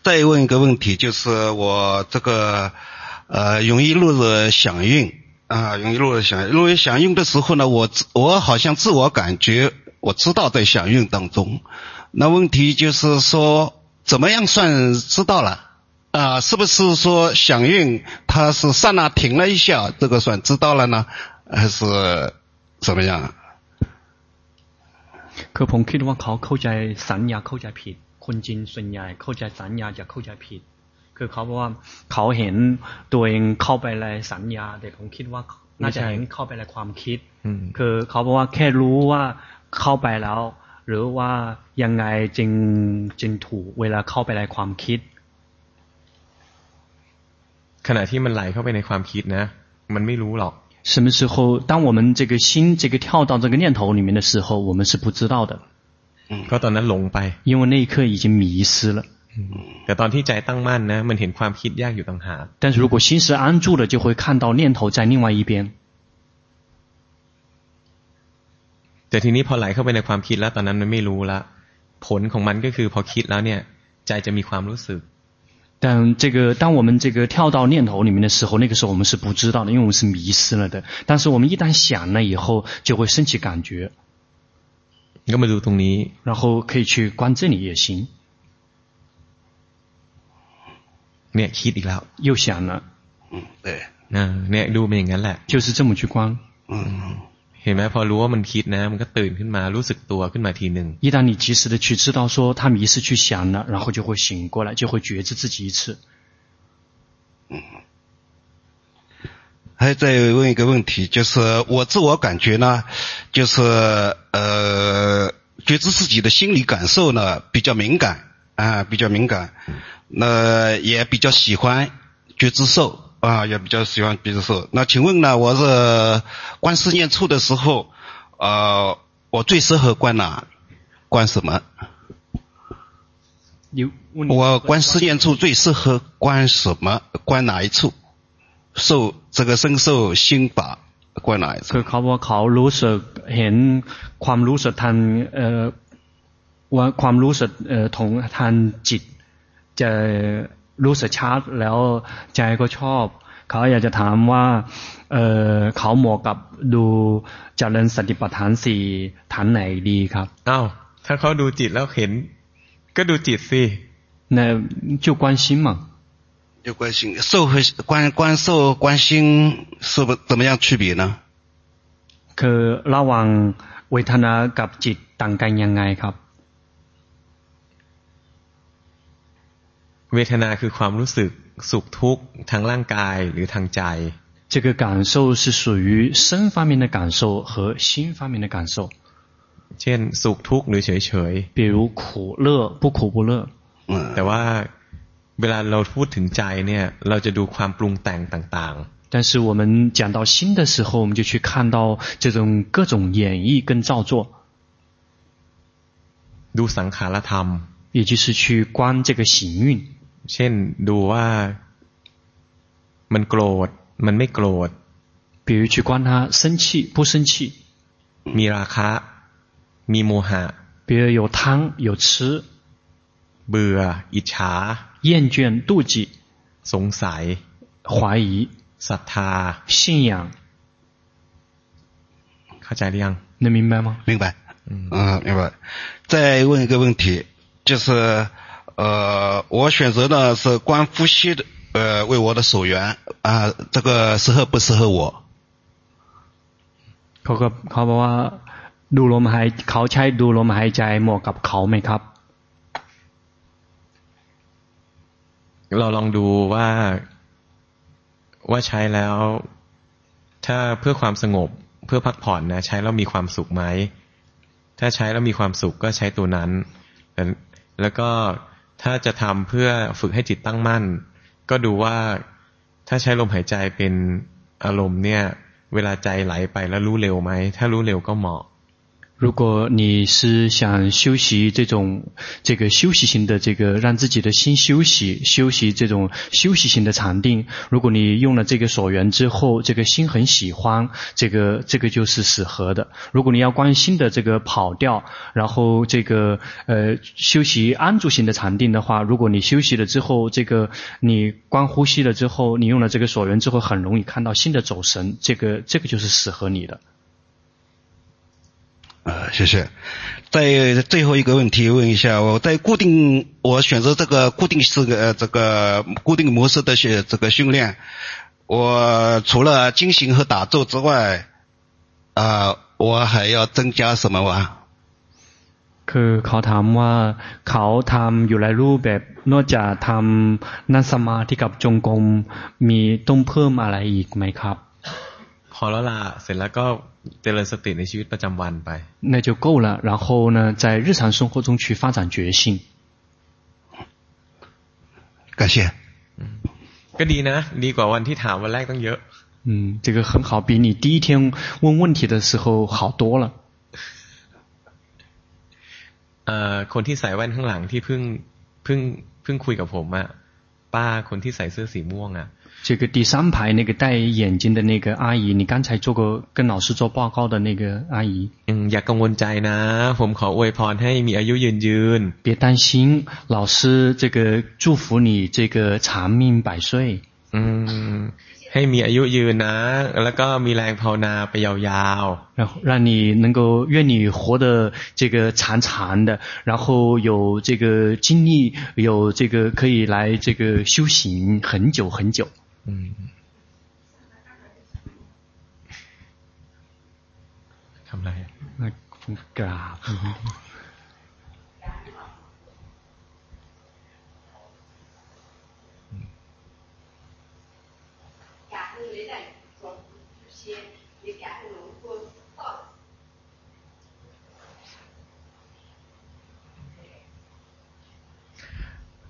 再问一个问题，就是我这个呃容易落入响应啊，容易落入响应。落入响应的时候呢，我我好像自我感觉我知道在响应当中。那问题就是说，怎么样算知道了啊？是不是说响应它是刹那停了一下，这个算知道了呢？还是怎么样？คือผมคิดว่าเขาเข้าใจสัญญาเข้าใจผิด คนจีนส่วนใหญ่เข้าใจสัญญาจะเข้าใจผิด คือเขาบอกว่าเขาเห็นตัวเองเข้าไปในสัญญา แต่ผมคิดว่าน่าจะเห็นเข้าไปในความคิด คือเขาบอกว่าแค่รู้ว่าเข้าไปแล้ว หรือว่ายังไงจึงจึงถูกเวลาเข้าไปในความคิด ขณะที่มันไหลเข้าไปในความคิดนะ มันไม่รู้หรอก什么时候，当我们这个心这个跳到这个念头里面的时候，我们是不知道的。 嗯，ก็ตอนนั้นหลงไป因为那一刻已经迷失了。แต่ตอนที่ใจตั้งมั่นนะมันเห็นความคิดแยกอยู่ต่างหาก但是如果心是安住了，就会看到念头在另外一边。แต่ทีนี้พอไหลเข้าไปในความคิดแล้ว ตอนนั้นมันไม่รู้ละผลของมันก็คือพอคิดแล้วเนี่ย ใจจะมีความรู้สึก但这个，当我们这个跳到念头里面的时候，那个时候我们是不知道的，因为我们是迷失了的。但是我们一旦想了以后，就会升起感觉。 然后可以去观这里也行。又想了。嗯，对。就是这么去观。嗯。เห็นไหมพอรู้ว่ามันคิดนะมันก็ตื่นขึ้นมารู้สึกตัวขึ้นมาทีหนึ่ง一旦你及时的去知道说他迷失去想了然后就会醒过来就会觉知自己一次嗯 还再问一个问题就是我自我感觉呢就是呃觉知自己的心理感受呢比较敏感啊比较敏感那也比较喜欢觉知受啊，也比较喜欢，觉知受，那请问呢，我是观思念处的时候，呃，我最适合观哪？观什么？你我观思念处最适合观什么？观哪一处？受这个身受心法，观哪一处？คือเขาว่าเขารู้สึกเห็นความรู้สึกทันเอ่อว่าความรู้สึกเอ่อของทันจิตจะรู้สึกชัดแล้วใจก็ชอบเขาอยากจะถามว่าเออเขาเหมาะกับดูเจริญสติปัฏฐานสี่ฐานไหนดีครับอ้าวถ้าเขาดูจิตแล้วเห็น ก็ดูจิตสิ那就观心嘛 就观心受和观观受观心是不怎么样区别呢คือระหว่างเวทนากับจิตต่างกันยังไงครับเวทนาคือความรู้สึกสุขทุกข์ทางร่างกายหรือทางใจ 这个感受是属于身方面的感受和心方面的感受。เช่นสุขทุกข์หรือเฉยเฉย比如苦乐不苦不乐แต่ว่า เวลาเราพูดถึงใจเนี่ยเราจะดูความปรุงแต่งต่างๆ但是我们讲到心的时候，我们就去看到这种各种演绎跟造作。ดูสังขารธรรม也就是去观这个行运。เช่นดูว่ามันโกรธมันไม่โกรธ比如去观它生气不生气。มีราคะมีโมหะ比如有贪有痴。เบื่ออิจฉา 厌倦妒忌。สงสัย怀疑。ศรัทธา信仰。เข้าใจหรือยัง能明白吗？明白。嗯，明白。再问一个问题，就是，呃，我选择的是观呼吸的，呃，为我的所缘啊，这个适合不适合我？เขาก็เขาบอกว่าดูลมหายเขาใช้ดูลมหายใจเหมาะกับเขาไหมครับ เราลองดูว่าว่าใช้แล้ว ถ้าเพื่อความสงบเพื่อพักผ่อนนะ ใช้แล้วมีความสุขไหม ถ้าใช้แล้วมีความสุขก็ใช้ตัวนั้น แล้วก็ถ้าจะทำเพื่อฝึกให้จิตตั้งมั่น ก็ดูว่าถ้าใช้ลมหายใจเป็นอารมณ์เนี่ย เวลาใจไหลไปแล้วรู้เร็วไหม ถ้ารู้เร็วก็เหมาะ 如果你是想修习这种这个休息型的这个让自己的心休息，休息这种休息型的禅定，如果你用了这个所缘之后，这个心很喜欢，这个这个就是适合的。如果你要观心的这个跑调，然后这个呃修习安住型的禅定的话，如果你休息了之后，这个你观呼吸了之后，你用了这个所缘之后，很容易看到心的走神，这个这个就是适合你的。呃，谢谢。在最后一个问题问一下，我在固定我选择这个固定式呃这个固定模式的些这个训练，我除了经行和打坐之外，啊、呃，我还要增加什么吗？คือเขาถามว่าเขาทำอยู่หลายรูปแบบนอกจากทำนั่งสมาธิกับจงกรมมีต้องเพิ่มอะไรอีกไหมครับ พอแล้วล่ะเสร็จแล้วก็เจริญสติในชีวิตประจำวันไป那就够了然后呢在日常生活中去发展觉性感谢ก็ดีนะดีกว่าวันที่ถามวันแรกต้องเยอะ嗯这个很好比你第一天问问题的时候好多了เอ่อคนที่ใส่แว่นข้างหลังที่เพิ่งเพิ่งเพิ่งคุยกับผมอะป้าคนที่ใส่เสื้อสีม่วงอะ 这个第三排那个戴眼镜的那个阿姨，你刚才做过跟老师做报告的那个阿姨。嗯，อย่ากังวลใจนะผมขออวยพรให้มีอายุยืนยืน别担心，老师这个祝福你这个长命百岁。嗯。ให้มีอายุยืนนะแล้วก็มีแรงภาวนาไปยาวๆ然后让你能够愿你活得这个长长的然后有这个精力有这个可以来这个修行很久很久嗯 ทำอะไรกราบ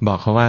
บอกเขาว่า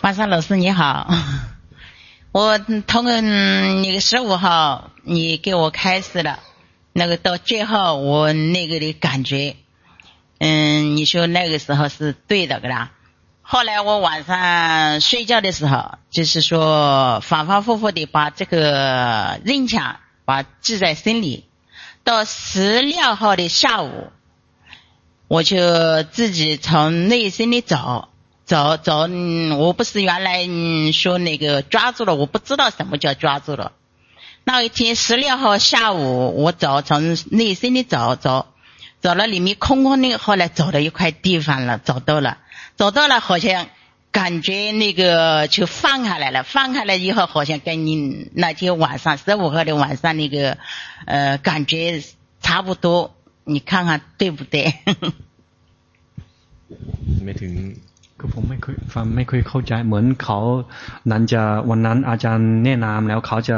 华山老师你好，[laughs] 我通过那个十五号你给我开始了，那个到最后我那个的感觉。嗯，你说那个时候是对的，对吧？后来我晚上睡觉的时候，就是说反反复复的把这个认强，把记在心里。到十六号的下午，我就自己从内心里找，走走，我不是原来说那个抓住了，我不知道什么叫抓住了。那一天十六号下午，我走从内心里走走，走了里面空空的，后来走了一块地方了，走到了，走到了，好像感觉那个就放下来了，放下来以后，好像跟你那天晚上十五号的晚上那个呃感觉差不多，你看看对不对？[laughs] 没听。 คือผมไม่ค่อยฟังไม่ค่อยเข้าใจเหมือนเขานั้นจะวันนั้นอาจารย์แนะนำแล้วเขาจะ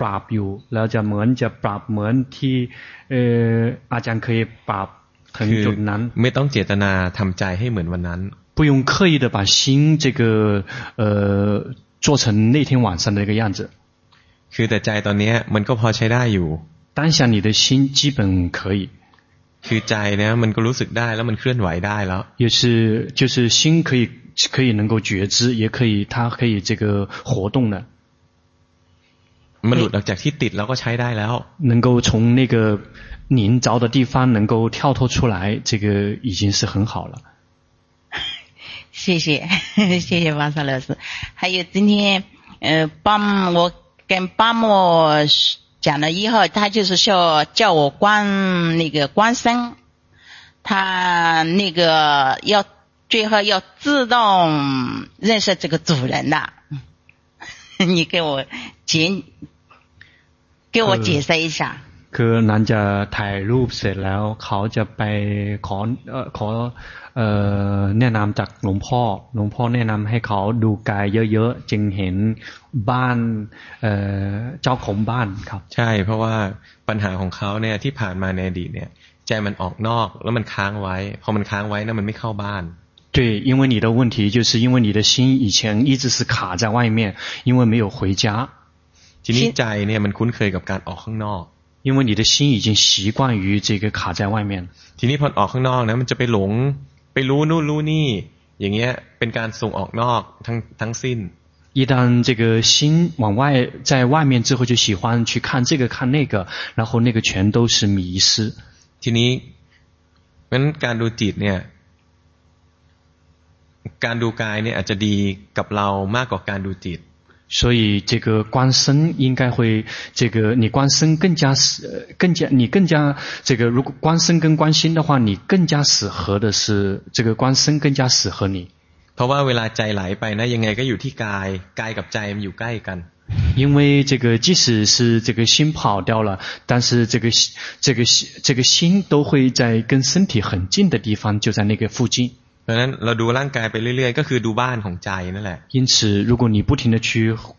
ปราบอยู่ แล้วจะเหมือนจะปราบเหมือนที่เอออาจารย์เคยปราบถึงจุดนั้น ไม่ต้องเจตนาทำใจให้เหมือนวันนั้น 不用刻意的把心这个呃做成那天晚上的那个样子คือแต่ใจตอนนี้มันก็พอใช้ได้อยู่当下你的心基本可以 คือใจเนี่ยมันก็รู้สึกได้แล้วมันเคลื่อนไหวได้แล้ว也是就是心可以可以能够觉知也可以它可以这个活动的มันหลุดออกจากที่ติดแล้วก็ใช้ได้แล้ว能够从那个黏着的地方能够跳脱出来这个已经是很好了谢谢[laughs] 谢谢王沙老师还有今天呃帮我跟帮我 讲了以后，他就是说叫我观那个观身，他那个要最后要自动认识这个主人的。[laughs] 你给我解，给我解释一下。คือนั้นจะถ่ายรูปเสร็จแล้วเขาจะไปขอเอ่อขอเอ่อ แนะนำจากหลวงพ่อหลวงพ่อแนะนำให้เขาดูกายเยอะๆจึงเห็นบ้านเอ่อเจ้าของบ้านครับ ใช่ เพราะว่าปัญหาของเขาเนี่ยที่ผ่านมาในอดีตเนี่ยใจมันออกนอกแล้วมันค้างไว้พอมันค้างไว้นะมันไม่เข้าบ้าน对，因为你的问题就是因为你的心以前一直是卡在外面，因为没有回家。ทีนี้ใจเนี่ยมันคุ้นเคยกับการออกข้างนอก因为你的心已经习惯于这个卡在外面。ทีนี้พอออกข้างนอกนะมันจะไปหลง ไปรู้นู่นรู้นี่อย่างเงี้ยเป็นการส่งออกนอกทั้งทั้งสิ้น一旦这个心往外在外面之后，就喜欢去看这个看那个，然后那个全都是迷失。ทีนี้งั้นการดูจิตเนี่ยการดูกายเนี่ยอาจจะดีกับเรามากกว่าการดูจิต 所以这个观身应该会，这个你观身更加适，更加你更加这个如果观身跟观心的话，你更加适合的是这个观身更加适合你。เพราะว่าเวลาใจไหลไปนะยังไงก็อยู่ที่กายกายกับใจมันอยู่ใกล้กัน。因为这个即使是这个心跑掉了，但是这个这个这个心都会在跟身体很近的地方，就在那个附近。 เพราะฉะนั้นเราดูร่างกายไปเรื่อยๆก็คือดูบ้านของใจนั่นแหละ因此如果你不停的去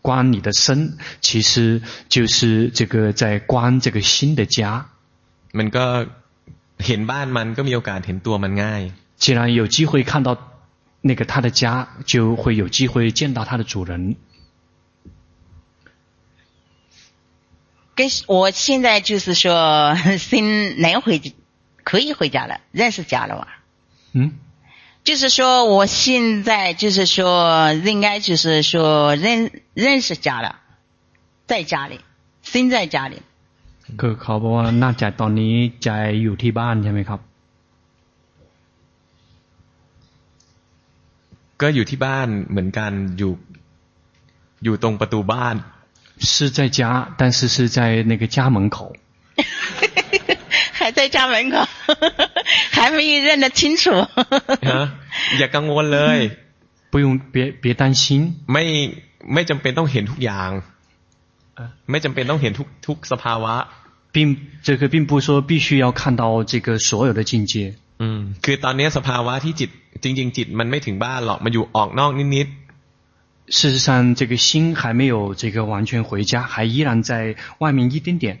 观你的身其实就是这个在观这个心的家มันก็เห็นบ้านมันก็มีโอกาสเห็นตัวมันง่าย既然有机会看到那个他的家就会有机会见到他的主人跟我现在就是说心能回可以回家了认识家了吧嗯 就是说，我现在就是说，应该就是说认认识家了，在家里，心在家里。คือเขาบอกว่าน่าจะตอนนี้ใจอยู่ที่บ้านใช่ไหมครับก็อยู่ที่บ้านเหมือนกันอยู่อยู่ตรงประตูบ้าน是在家但是是在那个家门口 还在家门口还没有认得清楚อย่ากังวลเลย 不用别别担心ไม่ไม่จำเป็นต้องเห็นทุกอย่างไม่จำเป็นต้องเห็นทุกทุกสภาวะ并这个并不说必须要看到这个所有的境界อืมคือตอนนี้สภาวะที่จิตจริงๆจิตมันไม่ถึงบ้านหรอกมันอยู่ออกนอกนิดๆ事实上这个心还没有这个完全回家还依然在外面一点点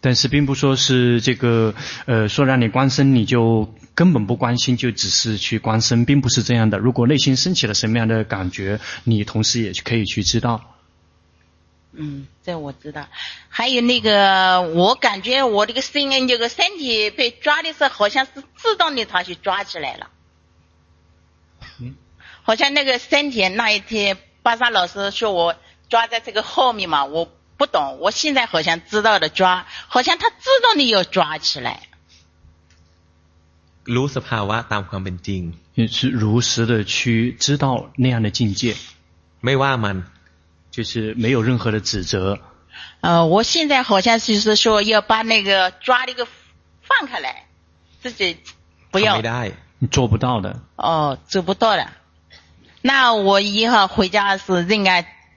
但是并不说是这个，呃，说让你观身，你就根本不关心，就只是去观身，并不是这样的。如果内心升起了什么样的感觉，你同时也可以去知道。嗯，这我知道。还有那个，我感觉我这个心，这个身体被抓的时候，好像是自动的，它去抓起来了。嗯。好像那个身体那一天，巴萨老师说我抓在这个后面嘛，我不懂。我现在好像知道的抓，好像它自动的要抓起来。รู้สภาวะตามความเป็นจริง，也是如实的去知道那样的境界，没话มัน，就是没有任何的指责。呃，我现在好像就是说要把那个抓那个放开来，自己不要。没ได้，你做不到的。哦，做不到的。那我以后回家是应该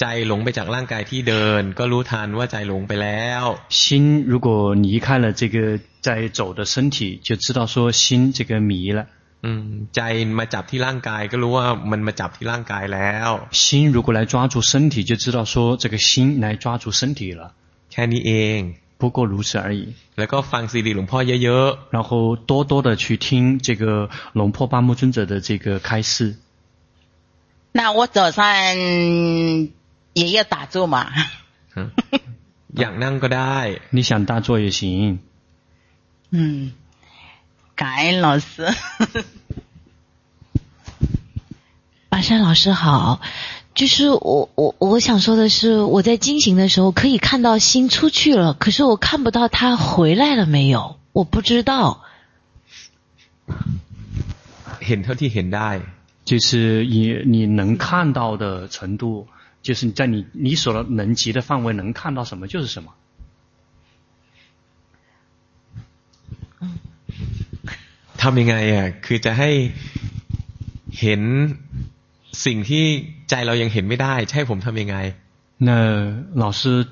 ใจหลงไปจากร่างกายที่เดินก็รู้ทันว่าใจหลงไปแล้ว心如果离开了这个在走的身体就知道说心这个迷了ใจมาจับที่ร่างกายก็รู้ว่ามันมาจับที่ร่างกายแล้ว心如果来抓住身体就知道说这个心来抓住身体了แค่นี้เอง不过如此而已แล้วก็ฟังซีดีหลวงพ่อเยอะๆ然后多多的去听这个龙坡巴木尊者的这个开示那我早上 也要打坐嘛อยากนั่งก็ได้你想打坐也行嗯感恩老师，[laughs] 巴山老师好，就是我我我想说的是，我在经行的时候可以看到心出去了，可是我看不到他回来了没有，我不知道。เห็นเท่าที่เห็นได้，就是以你能看到的程度， 就是在你你所能及的范围能看到什么就是什么。ทำยังไงอ่ะคือจะให้เห็นสิ่งที่ใจเรายังเห็นไม่ได้ใช่ผมทำยังไง那老师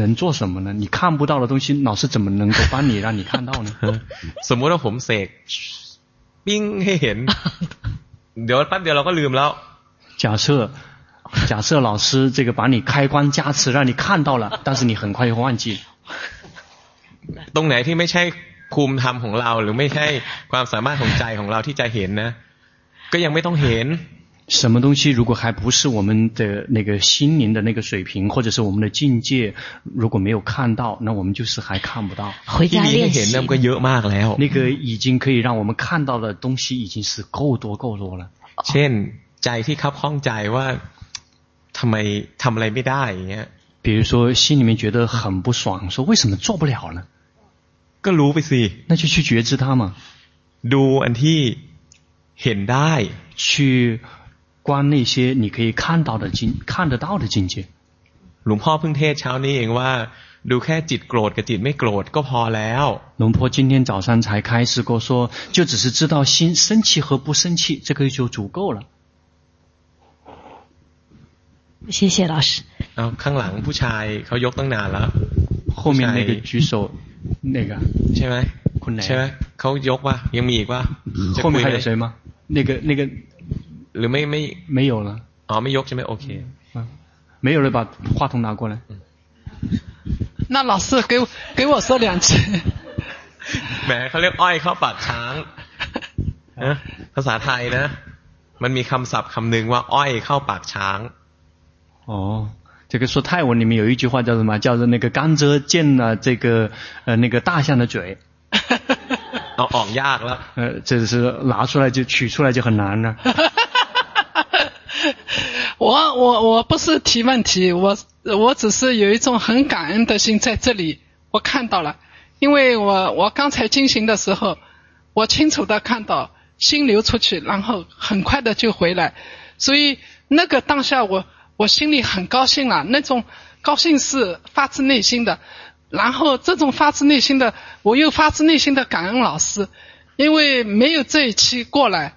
能做什么呢？你看不到的东西，老师怎么能够帮你让你看到呢？[laughs] สมมติว่าผมเสกปิ้งให้เห็นเดี๋ยวแป๊บเดียวเราก็ลืมแล้ว假设 [laughs] 假设老师这个把你开关加持，让你看到了，[laughs] 但是你很快又忘记。ตรงไหนที่ไม่ใช่ภูมิธรรมของเราหรือไม่ใช่ความสามารถของใจของเราที่จะเห็นนะก็ยังไม่ต้องเห็น什么东西如果还不是我们的那个心灵的那个水平，或者是我们的境界，如果没有看到，那我们就是还看不到。回家练习。那个已经可以让我们看到的东西已经是够多够多了。เช่นใจที่คับข้องใจว่า ทำไมทำอะไรไม่ได้อย่างเงี้ย比如说心里面觉得很不爽，说为什么做不了呢？ก็รู้ไปสิ那就去觉知它嘛ดูอันที่เห็นได้去观那些你可以看到的境看得到的境界หลวงพ่อเพิ่งเทศเช้านี้เองว่าดูแค่จิตโกรธกับจิตไม่โกรธก็พอแล้วหลวงพ่อ今天早上才开示过说就只是知道心生气和不生气这个就足够了 谢谢老师เอาข้างหลังผู้ชายเขายกตั้งนานแล้ว后面那个举手那个ใช่ไหมคนไหนใช่ไหมเขายกว่ายังมีอีกว่า后面还有谁吗那个那个หรือไม่ไม่没有了อ๋อไม่ยกใช่ไหมโอเค没有了把话筒拿过来那老师给我给我说两句แหมเขาเรียกอ้อยเข้าปากช้างนะภาษาไทยนะมันมีคำศัพท์คำหนึ่งว่าอ้อยเข้าปากช้าง อ๋อ这个说泰文里面有一句话叫什么？叫做那个甘蔗见了这个呃那个大象的嘴。[laughs] 哦哦，压了。[laughs] 呃，这是拿出来就取出来就很难了。[laughs] 我我我不是提问题，我我只是有一种很感恩的心在这里，我看到了，因为我我刚才进行的时候，我清楚的看到心流出去，然后很快的就回来，所以那个当下我。我心里很高兴啊，那种高兴是发自内心的，然后这种发自内心的，我又发自内心的感恩老师，因为没有这一期过来，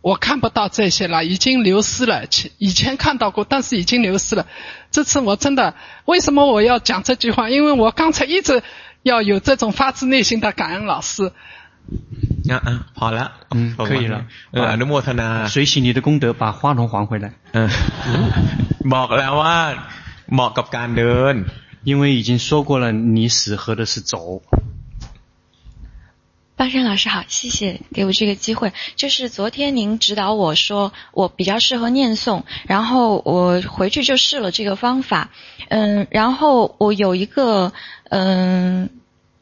我看不到这些了，已经流失了。以前看到过，但是已经流失了。这次我真的，为什么我要讲这句话？因为我刚才一直要有这种发自内心的感恩老师，อ่ะอ่ะพอละ 嗯，可以了。 เอออนุโมทนา 随喜你的功德，把话筒还回来。 เออบอกแล้วว่าเหมาะกับการเดิน 因为已经说过了，你适合的是走。巴山老师好，谢谢给我这个机会。就是昨天您指导我说我比较适合念诵，然后我回去就试了这个方法，嗯，然后我有一个嗯，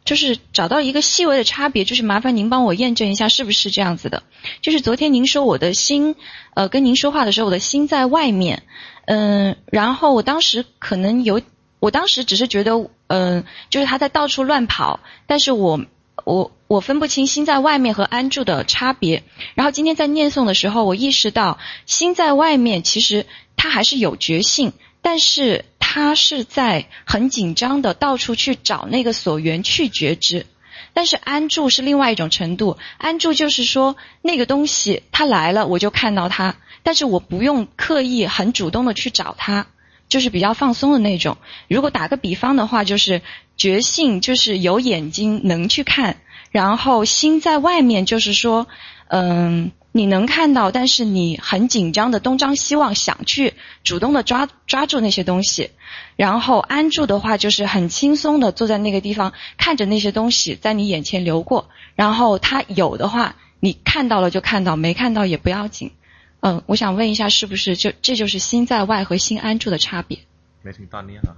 就是找到一个细微的差别，就是麻烦您帮我验证一下是不是这样子的。就是昨天您说我的心，呃，跟您说话的时候，我的心在外面，嗯，然后我当时可能有，我当时只是觉得，嗯，就是他在到处乱跑，但是我。我我分不清心在外面和安住的差别，然后今天在念诵的时候，我意识到心在外面，其实他还是有觉性，但是他是在很紧张的到处去找那个所缘去觉知，但是安住是另外一种程度，安住就是说那个东西它来了我就看到它，但是我不用刻意很主动的去找它，就是比较放松的那种。如果打个比方的话，就是。觉性就是有眼睛能去看，然后心在外面，就是说，嗯，你能看到，但是你很紧张的东张西望，想去主动的抓抓住那些东西。然后安住的话，就是很轻松的坐在那个地方，看着那些东西在你眼前流过。然后它有的话，你看到了就看到，没看到也不要紧。嗯，我想问一下，是不是就这就是心在外和心安住的差别？没ถึงตอนนี้เหรอ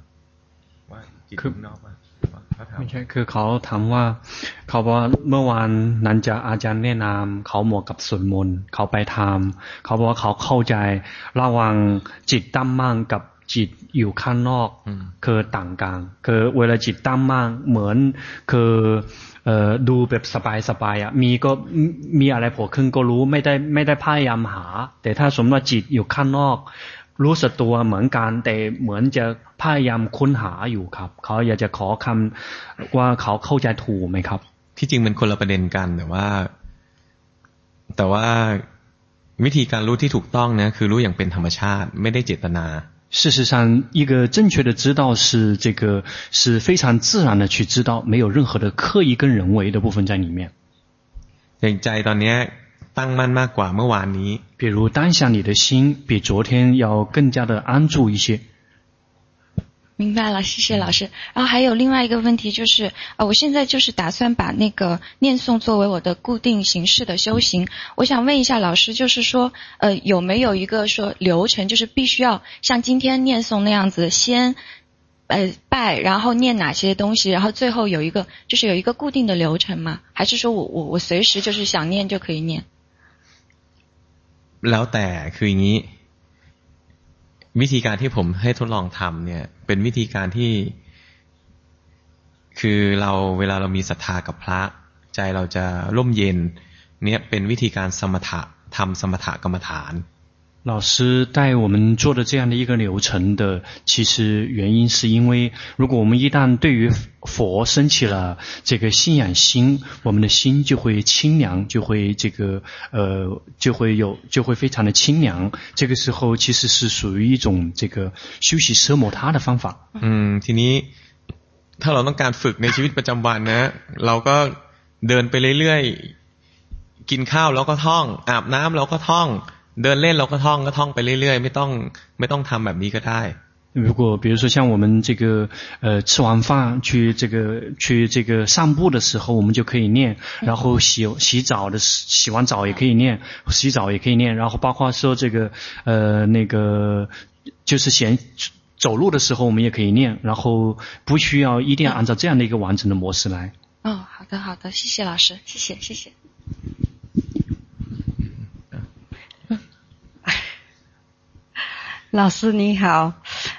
ว่าจิตข้างนอก ไม่ใช่คือเขาถามว่า เขาบอกว่าเมื่อวานนั้นจะอาจารย์แนะนำเขาเหมาะกับสวดมนต์เขาไปทำเขาบอกว่าเขาเข้าใจระหว่างจิตตั้งมั่นกับจิตอยู่ข้างนอกคือต่างกันคือเวลาจิตตั้งมั่นเหมือนคือเอ่อดูแบบสบายๆอะมีก็มีอะไรโผล่ขึ้นก็รู้ไม่ได้ไม่ได้พยายามหา แต่ถ้าสมมติว่าจิตอยู่ข้างนอก รู้สึกตัวเหมือนกันแต่เหมือนจะพยายามค้นหาอยู่ครับ เขาอยากจะขอคำว่าเขาเข้าใจถูกไหมครับ ที่จริงมันคนละประเด็นกันแต่ว่า แต่ว่าวิธีการรู้ที่ถูกต้องนะคือรู้อย่างเป็นธรรมชาติ ไม่ได้เจตนา 事实上，一个正确的知道是这个是非常自然的去知道，没有任何的刻意跟人为的部分在里面。อย่างใจตอนนี้ตั้งมั่นมากกว่าเมื่อวานนี้ 比如当下你的心比昨天要更加的安住一些。明白了，谢谢老师。然后还有另外一个问题就是，呃，我现在就是打算把那个念诵作为我的固定形式的修行。我想问一下老师，就是说，呃，有没有一个说流程，就是必须要像今天念诵那样子，先，呃，拜，然后念哪些东西，然后最后有一个，就是有一个固定的流程吗？还是说我我我随时就是想念就可以念？ แล้วแต่คืออย่างนี้ วิธีการที่ผมให้ทดลองทำเนี่ย เป็นวิธีการที่ คือเราเวลาเรามีศรัทธากับพระ ใจเราจะร่มเย็น เนี่ยเป็นวิธีการสมถะทำสมถะกรรมฐาน 老师带我们做的这样的一个流程的，其实原因是因为，如果我们一旦对于佛升起了这个信仰心，我们的心就会清凉，就会这个呃，就会有，就会非常的清凉。这个时候其实是属于一种这个修习奢摩他的方法。嗯，ทีนี้ถ้าเราต้องการฝึกในชีวิตประจำวันนะ เราก็เดินไปเรื่อยๆกินข้าวแล้วก็ท่อง อาบน้ำแล้วก็ท่อง เดินเล่นเราก็ท่องก็ท่องไปเรื่อยๆไม่ต้องไม่ต้องทำแบบนี้ก็ได้如果比如说像我们这个呃吃完饭去这个去这个散步的时候，我们就可以念；然后洗洗澡的洗完澡也可以念，洗澡也可以念。然后包括说这个呃那个就是闲走路的时候，我们也可以念。然后不需要一定要按照这样的一个完整的模式来。哦，好的好的，谢谢老师，谢谢谢谢。 老师你好，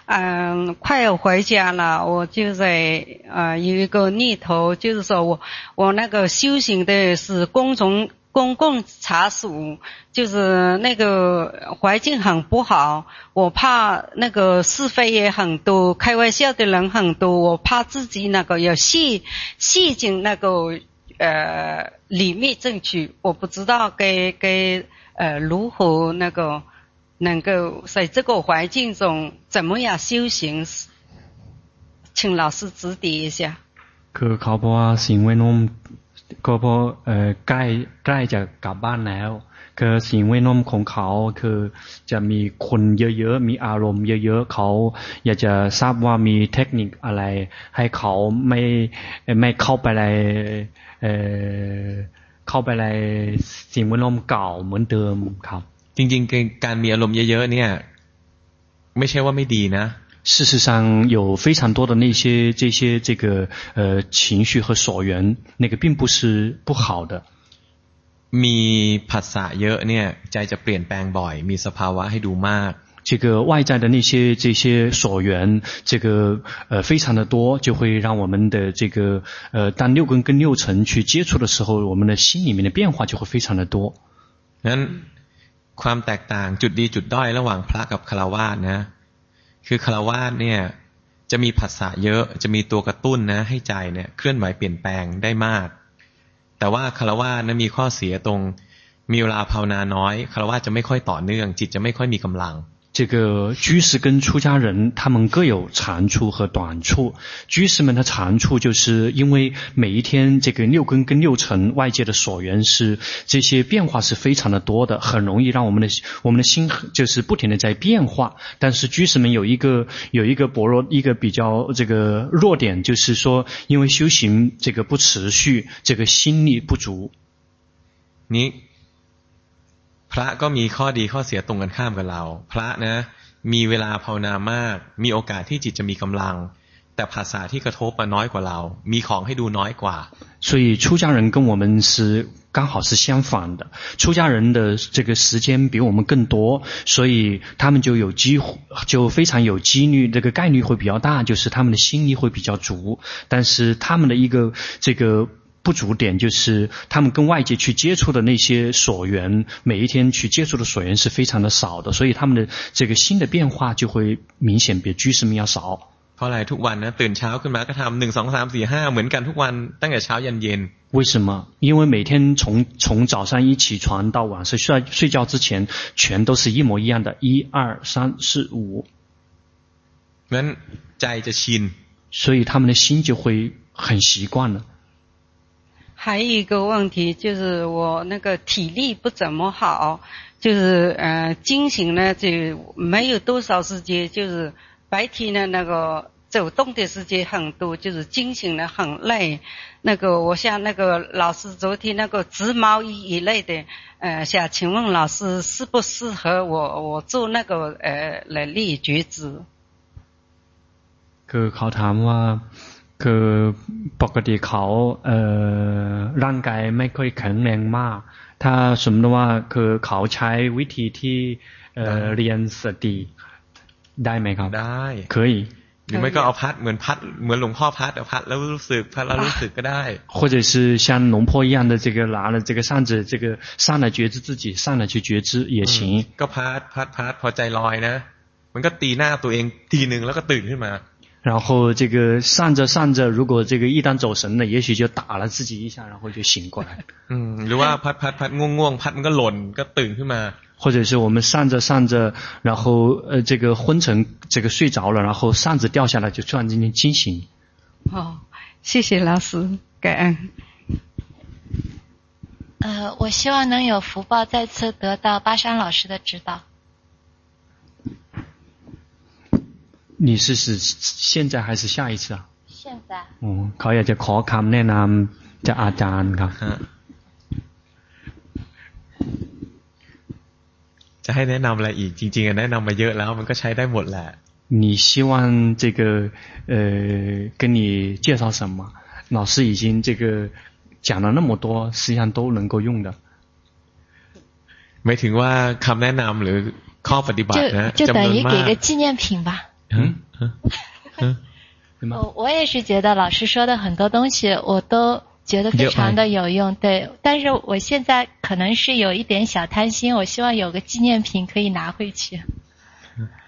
嗯，快要回家了，我就在呃有一个念头，就是说我我那个修行的是公众公共场所，就是那个环境很不好，我怕那个是非也很多，开玩笑的人很多，我怕自己那个要陷陷进那个呃里面进去，我不知道该该呃如何那个。能够在这个环境中怎么样修行？请老师指点一下。คือเขาบอกว่าสิ่งแวดล้อม ก็เพราะเอ่อใกล้ใกล้จะกลับบ้านแล้วคือสิ่งแวดล้อมของเขาคือจะมีคนเยอะๆมีอารมณ์เยอะๆเขาอยากจะทราบว่ามีเทคนิคอะไร ให้เขาไม่ไม่เข้าไปในเอ่อเข้าไปในสิ่งแวดล้อมเก่าเหมือนเดิมครับ จริงๆ การมีอารมณ์เยอะๆเนี่ย ไม่ใช่ว่าไม่ดีนะ事实上，有非常多的那些这些这个呃情绪和所缘，那个并不是不好的。มีภาษาเยอะเนี่ยใจจะเปลี่ยนแปลงบ่อยมีสภาวะให้ดูมาก这个外在的那些这些所缘，这个呃非常的多，就会让我们的这个呃当六根跟六尘去接触的时候，我们的心里面的变化就会非常的多。นั้น ความแตกต่างจุดดีจุดด้อยระหว่างพระกับฆราวาสนะ คือคารวาสเนี่ย จะมีภาษาเยอะจะมีตัวกระตุ้นนะ ให้ใจเนี่ยเคลื่อนไหวเปลี่ยนแปลงได้มาก แต่ว่าคารวาสนะมีข้อเสียตรงมีเวลาภาวนาน้อยคารวาสจะไม่ค่อยต่อเนื่อง จิตจะไม่ค่อยมีกำลัง 这个居士跟出家人，他们各有长处和短处。居士们的长处，就是因为每一天这个六根跟六尘外界的所缘是这些变化是非常的多的，很容易让我们的我们的心就是不停的在变化。但是居士们有一个有一个薄弱一个比较这个弱点，就是说因为修行这个不持续，这个心力不足。你。 พระก็มีข้อดีข้อเสียตรงกันข้ามกับเรา พระนะมีเวลาภาวนามาก มีโอกาสที่จิตจะมีกำลัง แต่ภาษาที่กระทบมาน้อยกว่าเรา มีของให้ดูน้อยกว่า所以出家人跟我们是刚好是相反的，出家人的这个时间比我们更多，所以他们就有机会，就非常有几率，这个概率会比较大，就是他们的心力会比较足，但是他们的一个这个。 不足点就是他们跟外界去接触的那些所缘，每一天去接触的所缘是非常的少的，所以他们的这个心的变化就会明显比居士们要少。เพราะอะไรทุกวันนะตื่นเช้าขึ้นมาก็ทำหนึ่งสองสามสี่ห้าเหมือนกันทุกวันตั้งแต่เช้ายันเย็น为什么？因为每天从从早上一起床到晚上睡睡觉之前，全都是一模一样的，一二三四五。นั้นใจจะชิน，所以他们的心就会很习惯了。 还有一个问题就是我那个体力不怎么好，就是呃，经行呢就没有多少时间，就是白天呢那个走动的时间很多，就是经行呢很累。那个我想那个老师昨天那个织毛衣一类的，呃，想请问老师适不适合我我做那个呃来练觉知？คือเขาถามว่า คือปกติเขาเอ่อร่างกายไม่ค่อยแข็งแรงมาก ถ้าสมมติว่าคือเขาใช้วิธีที่เอ่อเรียนสติได้ไหมครับได้可以หรือไม่ก็เอาพัดเหมือนพัดเหมือนหลวงพ่อพัดเอาพัดแล้วรู้สึกพัดแล้วรู้สึกก็ได้或者是像龙婆一样的这个拿了这个扇子这个上来觉知自己上来去觉知也行ก็พัดพัดพัดพอใจลอยนะมันก็ตีหน้าตัวเองทีหนึ่งแล้วก็ตื่นขึ้นมา 然后这个上着上着，如果这个一旦走神了，也许就打了自己一下，然后就醒过来。[laughs] 嗯，หรือว่าพัดพัดพัดง่วงง่วงพัดมันก็หล่นก็ตื่นขึ้นมา。或者是我们上着上着，然后呃这个昏沉，这个睡着了，然后扇子掉下来，就突然之间惊醒。哦，谢谢老师，感恩。呃，我希望能有福报再次得到巴山老师的指导。 你是是现在还是下一次啊？现在。哦，เขาอยากจะขอคำแนะนำจากอาจารย์ครับจะให้แนะนำอะไรอีกจริงๆแนะนำมาเยอะแล้วมันก็ใช้ได้หมดแหละ你希望这个呃跟你介绍什么？老师已经这个讲了那么多，实际上都能够用的。หมายถึงว่าคำแนะนำหรือข้อปฏิบัตินะ就等于给个纪念品吧。 嗯嗯嗯，我我也是觉得老师说的很多东西我都觉得非常的有用，对。但是我现在可能是有一点小贪心，我希望有个纪念品可以拿回去。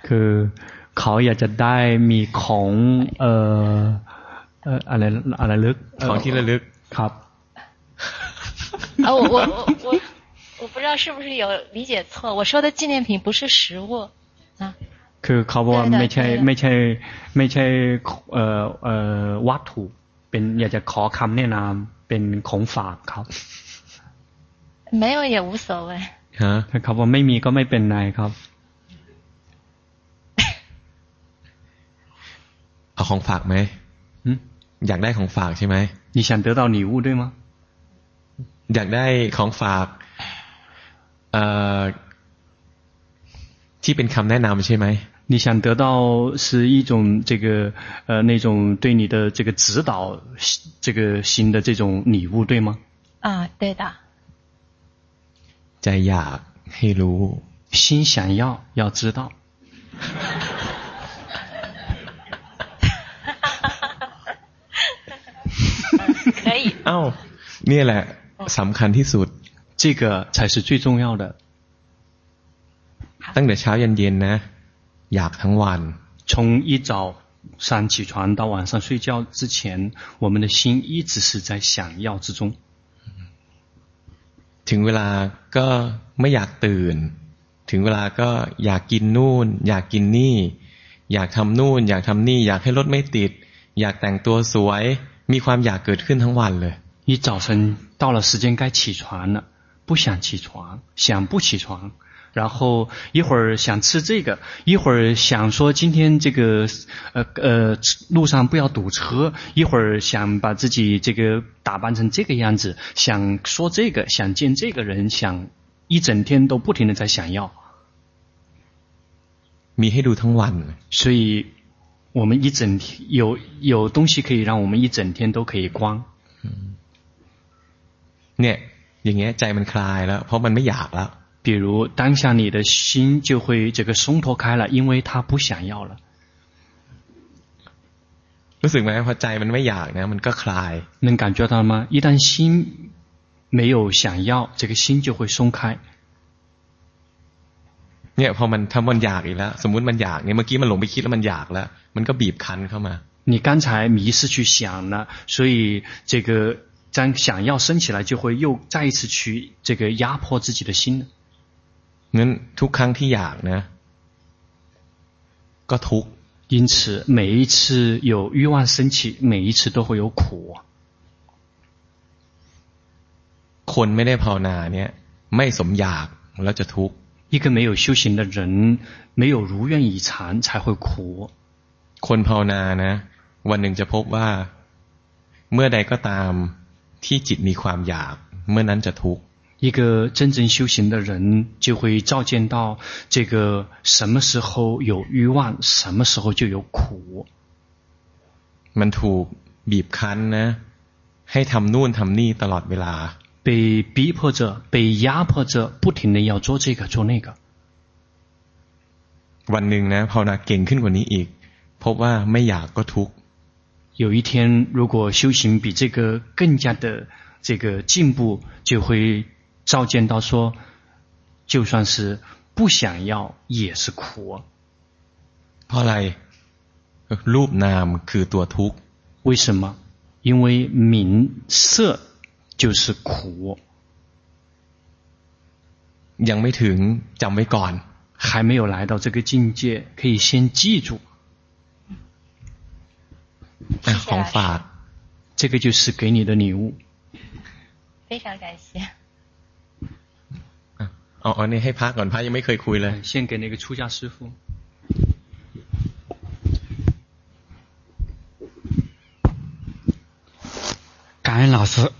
คือเขาอยากจะได้มีของเอ่อเอ่ออะไรอะไรลึกของที่ระลึกครับ啊，我我我我[laughs] 我不知道是不是有理解错，我说的纪念品不是实物啊。 คือเขาบอกว่าไม่ใช่ไม่ใช่ไม่ใช่เอ่อเอ่อวัตถุเป็นอยากจะขอคำแนะนำเป็ เป็นของฝากครับ 没有也无所谓。ฮะ ถ้าเขาว่าไม่มีก็ไม่เป็นไรครับ เอาของฝากไหม อืม อยากได้ของฝากใช่ไหม 你想得到礼物对吗？ อยากได้ของฝาก เอ่อ ที่เป็นคำแนะนำใช่ไหม 你想得到是一种这个呃那种对你的这个指导这个型的这种礼物对吗？啊，对的。 ใจอยากให้รู้ 心想要要知道。可以。 เอ้าเนี่ยแหละสำคัญที่สุด 这个才是最重要的。 ตั้งแต่เช้ายันเย็นนะ อยากทั้งวัน 从一早上起床到晚上睡觉之前，我们的心一直是在想要之中。 ถึงเวลาก็ไม่อยากตื่น ถึงเวลาก็อยากกินนู่น อยากกินนี่ อยากทำนู่น อยากทำนี่ อยากให้รถไม่ติด อยากแต่งตัวสวย มีความอยากเกิดขึ้นทั้งวันเลย 一早晨到了时间该起床了，不想起床，想不起床， 然后一会儿想吃这个，一会儿想说今天这个呃呃路上不要堵车，一会儿想把自己这个打扮成这个样子，想说这个，想见这个人，想一整天都不停的在想要， มีให้ดูทั้งวัน 所以我们一整天有有东西可以让我们一整天都可以光。 เนี่ย อย่างเงี้ยใจมันคลายแล้ว เพราะมันไม่อยากแล้ว 比如当下你的心就会这个松脱开了，因为他不想要了。 รู้สึกไหมพอใจมันไม่อยากนะ มันก็คลาย 能感觉到吗？一旦心没有想要，这个心就会松开。 เนี่ยพอมันถ้ามันอยากอีกแล้ว สมมุติมันอยากเนี่ยเมื่อกี้มันหลงไปคิดแล้วมันอยากแล้ว มันก็บีบคั้นเข้ามา 你刚才迷失去想了，所以这个当想要升起来，就会又再一次去这个压迫自己的心了。 งั้นทุกครั้งที่อยากนะ ก็ทุกข์ 因此，每一次有欲望升起，每一次都会有苦。 คนไม่ได้ภาวนาเนี่ย ไม่สมอยากแล้วจะทุกข์ 一个没有修行的人，没有如愿以偿，才会苦。 คนภาวนานะ วันหนึ่งจะพบว่า เมื่อใดก็ตามที่จิตมีความอยาก เมื่อนั้นจะทุกข์ 一个真正修行的人就会照见到，这个什么时候有欲望，什么时候就有苦。 มันถูกบีบคั้นนะ ให้ทำนู่นทำนี่ตลอดเวลา 被逼迫着，被压迫着，不停的要做这个做那个。 วันหนึ่งนะภาวนาเก่งขึ้นกว่านี้อีก พบว่าไม่อยากก็ทุกข์ 有一天，如果修行比这个更加的这个进步，就会 照见到说，就算是不想要也是苦。 เพราะอะไร รูปนามคือตัวทุกข์ 为什么？因为名色就是苦。 ยังไม่ถึงจำไว้ก่อน 还没有来到这个境界，可以先记住。 อ่ะของฝาก 这个就是给你的礼物。非常感谢。 อ่ะเอาเอานี่ให้พระก่อนพระยังไม่เคยคุยเลย 献给那个出家师父。感恩老师，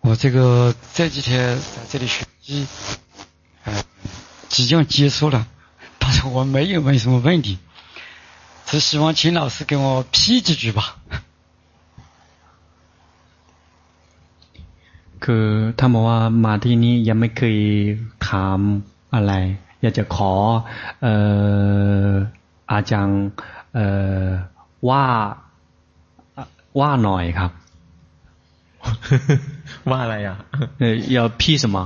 我这个这几天在这里学习，呃，即将结束了，但是我没有问什么问题，只希望请老师给我批几句吧。 คือท่านบอกว่ามาที่นี่ยังไม่เคยถามอะไร อยากจะขอเอ่ออาจารย์เอ่อว่าว่าหน่อยครับ [laughs] ว่าอะไรอ่ะ 呃要批什么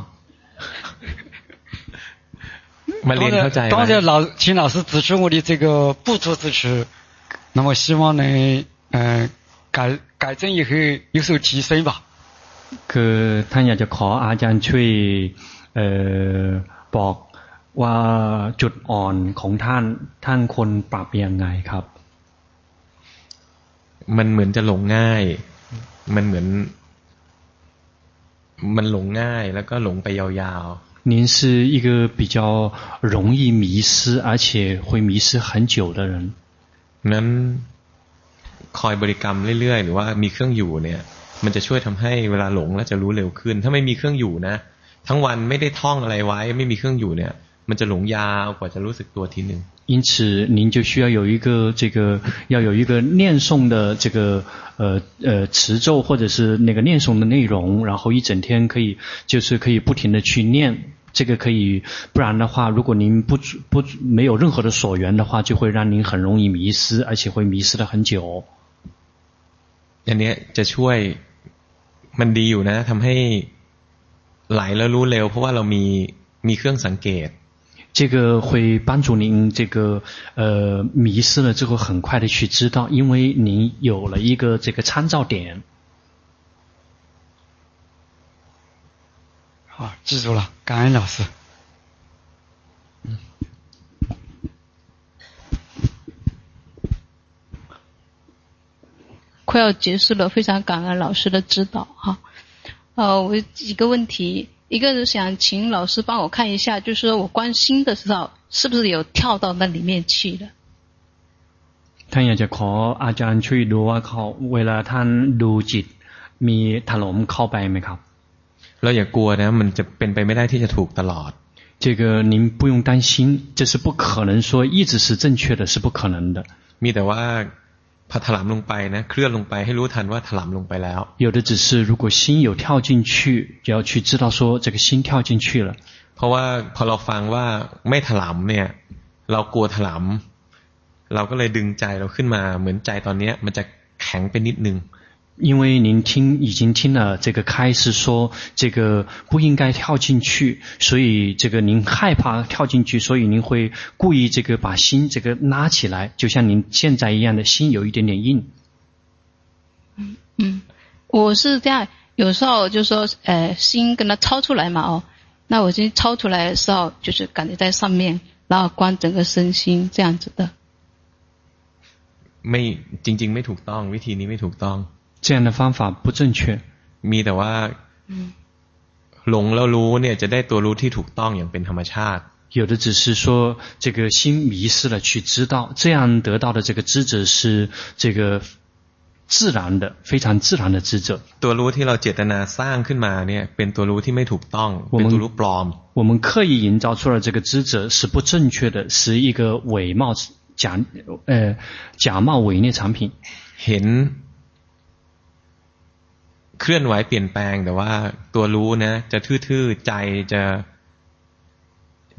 [laughs] มาเรียนเข้าใจไหม 当然老请老师指出我的这个不足之处，那么希望能嗯、呃、改改正以后有所提升吧。 คือท่านอยากจะขออาจารย์ช่วยเอ่อบอกว่าจุดอ่อนของท่านท่านควรปรับยังไงครับ มันเหมือนจะหลงง่าย มันเหมือน มันหลงง่าย แล้วก็หลงไปยาวๆ您是一个比较容易迷失，而且会迷失很久的人。นั้นคอยบริกรรมเรื่อยๆหรือว่ามีเครื่องอยู่เนี่ย มันจะช่วยทำให้เวลาหลงแล้วจะรู้เร็วขึ้น ถ้าไม่มีเครื่องอยู่นะ ทั้งวันไม่ได้ท่องอะไรไว้ ไม่มีเครื่องอยู่เนี่ย มันจะหลงยาวกว่าจะรู้สึกตัวทีหนึ่ง因此，您就需要有一个这个，要有一个念诵的这个，呃呃持咒或者是那个念诵的内容，然后一整天可以，就是可以不停的去念，这个可以，不然的话，如果您不不没有任何的所缘的话，就会让您很容易迷失，而且会迷失的很久。อันนี้จะช่วย มันดีอยู่นะทำให้ไหลแล้วรู้เร็วเพราะว่าเรามีมีเครื่องสังเกต这个会帮助您，这个呃迷失了之后很快的去知道，因为您有了一个这个参照点。好，记住了，感恩老师。 快要结束了，非常感恩老师的指导哈。呃，我几个问题。一个是想请老师帮我看一下，就是说我观心的时候，是不是有跳到那里面去了？ท่านอยากจะขออาจารย์ช่วยดูว่าเขาเวลาท่านดูจิตมีถลมเข้าไปไหมครับเราอย่ากลัวนะมันจะเป็นไปไม่ได้ที่จะถูกตลอด这个您不用担心，这是不可能说一直是正确的，是不可能的。มีแต่ว่า พอถลำลงไปนะเคลื่อนลงไปให้รู้ทันว่าถลำลงไปแล้ว有的只是如果心有跳进去，就要去知道说这个心跳进去了。เพราะว่าพอเราฟังว่าไม่ถลำเนี่ย เรากลัวถลำเราก็เลยดึงใจเราขึ้นมาเหมือนใจตอนนี้มันจะแข็งไปนิดนึง 因为您听已经听了这个开示说这个不应该跳进去，所以这个您害怕跳进去，所以您会故意这个把心这个拉起来，就像您现在一样的心有一点点硬。嗯嗯，我是这样，有时候就说，呃，心跟它超出来嘛，哦，那我心超出来的时候，就是感觉在上面，然后观整个身心这样子的。ไม่จริงๆไม่ถูกต้องวิธีนี้ไม่ถูกต้อง 这样的方法不正确。มีแต่ว่าหลงแล้วรู้เนี่ยจะได้ตัวรู้ที่ถูกต้องอย่างเป็นธรรมชาติ有的只是说这个心迷失了去知道，这样得到的这个知者是这个自然的，非常自然的知者。ตัวรู้ที่เราเจตนาสร้างขึ้นมาเนี่ยเป็นตัวรู้ที่ไม่ถูกต้องเป็นตัวรู้ปลอม我们刻意营造出来这个知者是不正确的，是一个伪冒假呃假冒伪劣产品。เห็น เคลื่อนไหวเปลี่ยนแปลงแต่ว่าตัวรู้นะจะทื่อๆใจจะ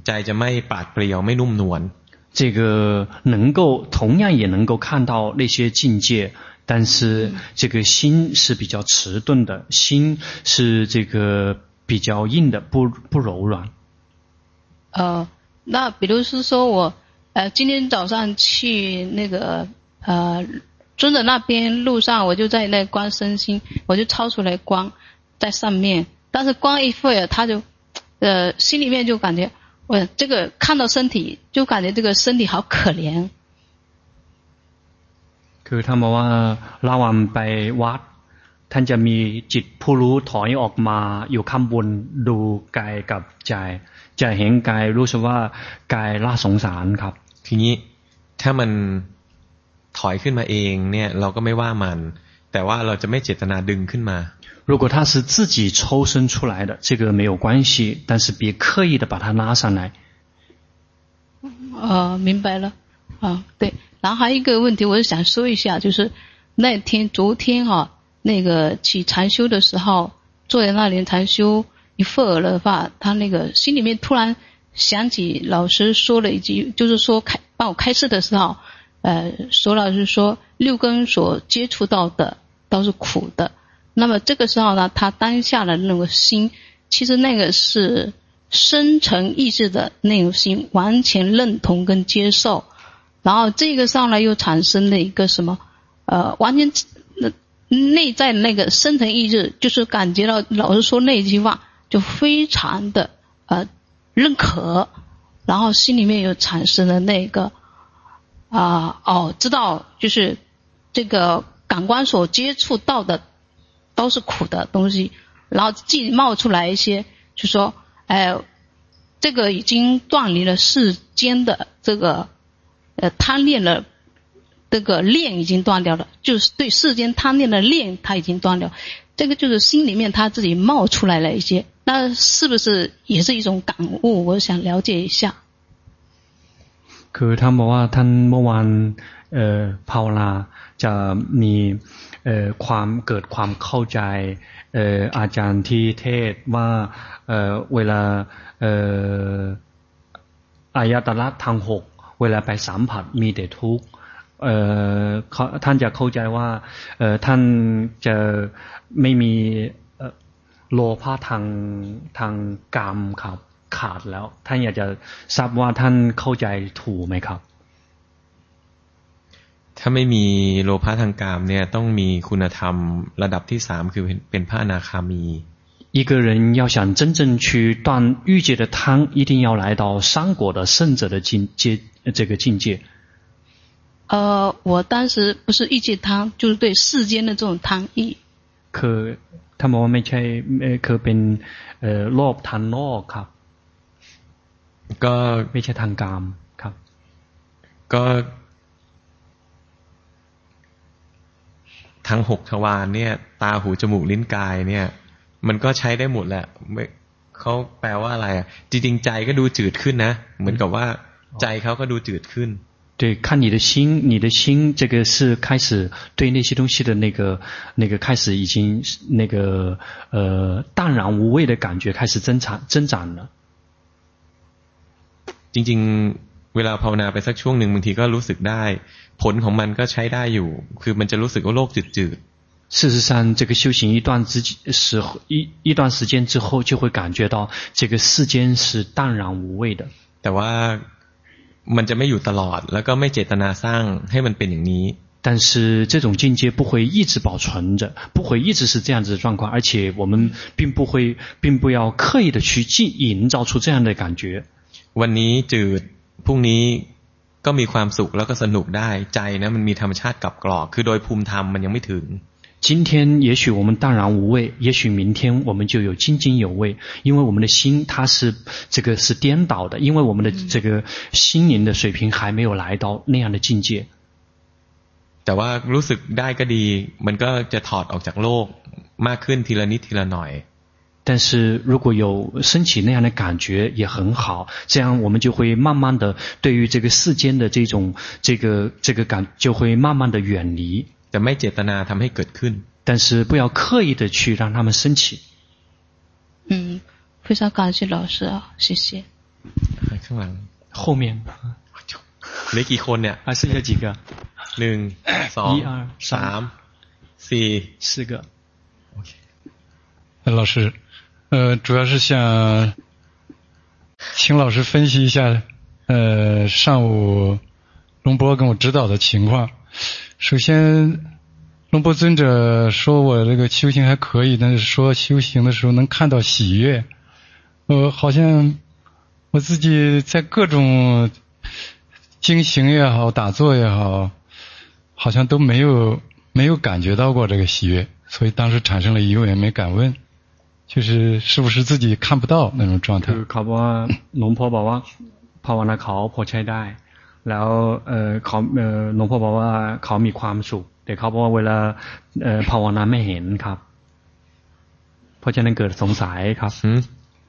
ใจจะไม่ปราดเปรียวไม่นุ่มนวล这个能够同样也能够看到那些境界，但是这个心是比较迟钝的，心是这个比较硬的，不不柔软。呃，那比如是说我呃今天早上去那个呃。 顺着那边路上，我就在那观身心，我就超出来光在上面。但是光一会儿，他就，呃，心里面就感觉，我这个看到身体，就感觉这个身体好可怜。คือท่านบอกว่าระหว่างไปวัดท่านจะมีจิตผู้รู้ถอยออกมาอยู่ข้างบนดูกายกับใจจะเห็นกายรู้สึกว่ากายน่าสงสารครับทีนี้ถ้ามัน ถอยขึ้นมาเองเนี่ยเราก็ไม่ว่ามัน แต่ว่าเราจะไม่เจตนาดึงขึ้นมา如果他是自己抽身出来的，这个没有关系，但是别刻意的把他拉上来。哦，明白了。啊，对。然后还有一个问题，我是想说一下，就是那天昨天哈、啊，那个去禅修的时候，坐在那里禅修一会儿的话，他那个心里面突然想起老师说了一句，就是说开帮我开示的时候。 呃，索老师说，六根所接触到的都是苦的。那么这个时候呢，他当下的那个心，其实那个是深层意识的那种心，完全认同跟接受。然后这个上来又产生了一个什么？呃，完全那内在那个深层意识，就是感觉到老师说那句话，就非常的呃认可。然后心里面又产生了那个。啊哦，知道，就是这个感官所接触到的都是苦的东西，然后自己冒出来一些，就说，哎，这个已经断离了世间的这个呃贪恋了，这个恋已经断掉了，就是对世间贪恋的恋它已经断掉，这个就是心里面他自己冒出来了一些，那是不是也是一种感悟？我想了解一下。 คือท่านบอกว่าท่านเมื่อวานเอ่อภาวนาจะมีเอ่อความเกิดความเข้าใจเอ่ออาจารย์ที่เทศว่าเอ่อเวลาเอ่ออายตนะทางหกเวลาไปสัมผัสมีแต่ทุกข์เอ่อท่านจะเข้าใจว่าเอ่อท่านจะไม่มีโลภะทางทางกรรมครับ ขาดแล้วท่านอยากจะทราบว่าท่านเข้าใจถูกไหมครับ ถ้าไม่มีโลภะทางกามเนี่ยต้องมีคุณธรรมระดับที่สามคือเป็นพระอนาคามี一个人要想真正去断欲界的贪，一定要来到三果的圣者的境界，这个境界。呃，我当时不是欲界贪，就是对世间的这种贪欲。คือท่านบอกว่าไม่ใช่คือเป็นเอ่อโลภทางโลกครับ ก็ไม่ใช่ทางกามครับ ก็ทั้งหกทวารเนี่ย ตาหูจมูกลิ้นกายเนี่ย มันก็ใช้ได้หมดแหละไม่เขาแปลว่าอะไรอ่ะจริงๆใจก็ดูจืดขึ้นนะ เหมือนกับว่าใจเขาก็ดูจืดขึ้น对，看你的心，你的心这个是开始对那些东西的那个那个开始已经那个呃淡然无味的感觉开始增长增长了。 จริงๆเวลาภาวนาไปสักช่วงหนึ่งบางทีก็รู้สึกได้ ผลของมันก็ใช้ได้อยู่ คือมันจะรู้สึกว่าโลกจืดๆ事实上，这个修行一段之时一一段时间之后，就会感觉到这个世间是淡然无味的。แต่ว่ามันจะไม่อยู่ตลอด แล้วก็ไม่เจตนาสร้างให้มันเป็นอย่างนี้但是这种境界不会一直保存着，不会一直是这样子的状况，而且我们并不会，并不要刻意的去营造出这样的感觉。 วันนี้จืดพรุ่งนี้ก็มีความสุขแล้วก็สนุกได้ใจนะมันมีธรรมชาติกับกรอกคือโดยภูมิธรรมมันยังไม่ถึง今天也许我们淡然无味，也许明天我们就有津津有味，因为我们的心它是这个是颠倒的，因为我们的这个心灵的水平还没有来到那样的境界。แต่ว่ารู้สึกได้ก็ดีมันก็จะถอดออกจากโลกมากขึ้นทีละนิดทีละหน่อย 但是如果有升起那样的感觉也很好，这样我们就会慢慢的对于这个世间的这种这个这个感就会慢慢的远离。แต่ไม่เจตนาทำให้เกิดขึ้น但是不要刻意的去让他们升起。嗯，非常感谢老师啊，谢谢。ข้างหลัง后面เหลือกี่คนเนี่ย还剩下几个หนึ่งสอง一二สามสี่四个 OK 老师， 呃，主要是想请老师分析一下，呃，上午龙波跟我指导的情况。首先，龙波尊者说我这个修行还可以，但是说修行的时候能看到喜悦。呃，好像我自己在各种经行也好，打坐也好，好像都没有没有感觉到过这个喜悦，所以当时产生了疑问，也没敢问，就是是不是自己看不到那种状态。เขาบอกว่าหลวงพ่อบอกว่าภาวนาเขาพอใช้ได้แล้วเออเขาเออหลวงพ่อบอกว่าเขามีความสุขแต่เขาบอกว่าเวลาเออภาวนาไม่เห็นครับเพราะฉะนั้นเกิดสงสัยครับ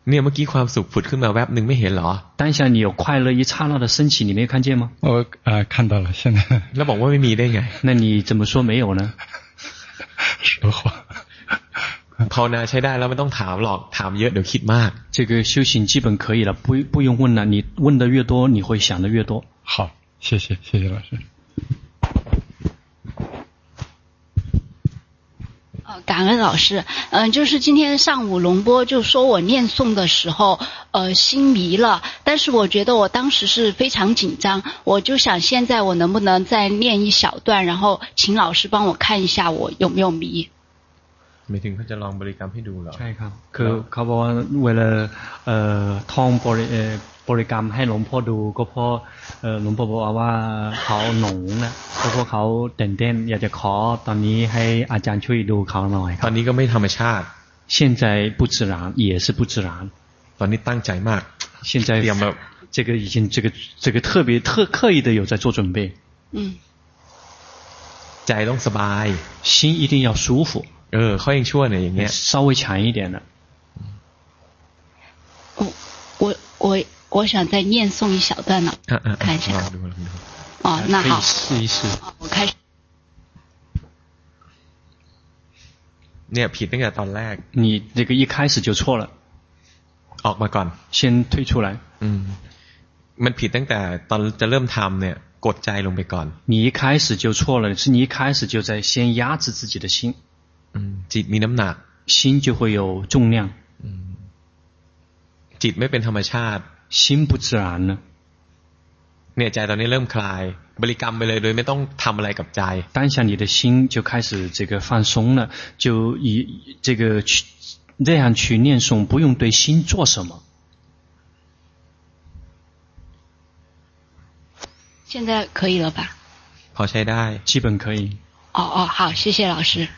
เนี่ยเมื่อกี้ความสุขผุดขึ้นมาแวบหนึ่งไม่เห็นเหรอ当下你有快乐一刹那的升起你没有看见吗我啊看到了现在แล้วบอกว่าไม่มีได้ไง那你怎么说没有呢[laughs] 说谎 ภาวนาใช้ได้แล้วไม่ต้องถามหรอกถามเยอะเดี๋ยวคิดมาก这个修行基本可以了不不用问了你问的越多你会想的越多好谢谢谢谢老师感恩老师，嗯，就是今天上午龙波就说我念诵的时候，呃，心迷了，但是我觉得我当时是非常紧张，我就想现在我能不能再念一小段，然后请老师帮我看一下我有没有迷。 ไม่ถึงเขาจะลองบริกรรมให้ดูเหรอ ใช่ครับ คือเขาบอกว่าเวลาเอ่อท่องบริเอ่อบริกรรมให้หลวงพ่อดู ก็เพราะเอ่อหลวงพ่อบอกว่าเขาหนงนะก็เพราะเขาเต้นเต้นอยากจะขอตอนนี้ให้อาจารย์ช่วยดูเขาหน่อยครับ ตอนนี้ก็ไม่ธรรมชาติ 现在不自然也是不自然 ตอนนี้ตั้งใจมาก 现在เตรียมแบบ 这个已经这个这个特别特刻意的有在做准备嗯 ใจต้องสบาย 心一定要舒服 เออเขายังชั่วเนี่ยอย่างเงี้ย 稍微强一点的我我我我想再念诵一小段呢 อ่ะอ่ะ 看一下 ลองดูลองดู 哦那可以好试一试我开始 เนี่ยผิดตั้งแต่ตอนแรก 你这个一开始就错了 ออกมาก่อน 先退出来 อืม มันผิดตั้งแต่ตอนจะเริ่มทำเนี่ย กดใจลงไปก่อน 你一开始就错了是你一开始就在先压制自己的心 อืม จิตมีน้ำหนัก 心就会有重量 จิตไม่เป็นธรรมชาติ 心不自然呢 เนี่ยใจตอนนี้เริ่มคลาย บริกรรมไปเลยโดยไม่ต้องทำอะไรกับใจ 当下你的心就开始这个放松了，就以这个去这样去念诵，不用对心做什么。现在可以了吧？ พอใช้ได้ 基本可以。哦哦，好，谢谢老师。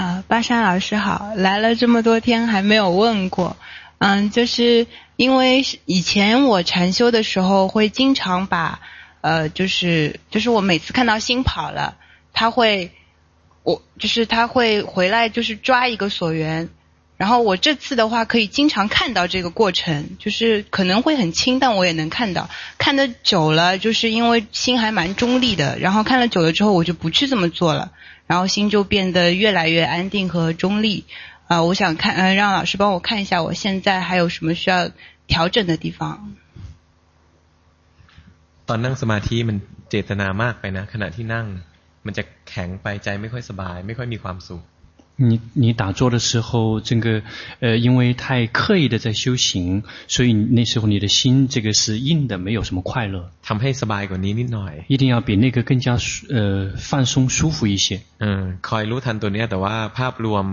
啊，巴山老师好，来了这么多天还没有问过，嗯，就是因为以前我禅修的时候会经常把，呃，就是就是我每次看到心跑了，他会，我就是他会回来就是抓一个所缘，然后我这次的话可以经常看到这个过程，就是可能会很轻，但我也能看到，看得久了，就是因为心还蛮中立的，然后看了久了之后我就不去这么做了。然后心就变得越来越安定和中立，啊、呃，我想看，呃，让老师帮我看一下，我现在还有什么需要调整的地方。 ตอนนั่งสมาธิมันเจตนามากไปนะ ขณะที่นั่ง มันจะแข็งไปใจไม่ค่อยสบาย ไม่ค่อยมีความสุข 你你打坐的时候，这个呃，因为太刻意的在修行，所以那时候你的心这个是硬的，没有什么快乐。 ทำให้สบายกว่านี้นิดหน่อย 一定要比那个更加呃放松舒服一些。 เออคอยรู้ทันตัวเนี้ยแต่ว่าภาพรวม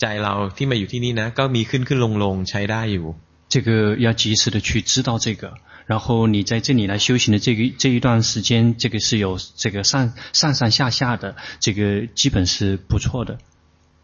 ใจเราที่มาอยู่ที่นี่นะ ก็มีขึ้นขึ้นลงลงใช้ได้อยู่ 这个要及时的去知道这个，然后你在这里来修行的这个这一段时间，这个是有这个上上上下下的，这个基本是不错的。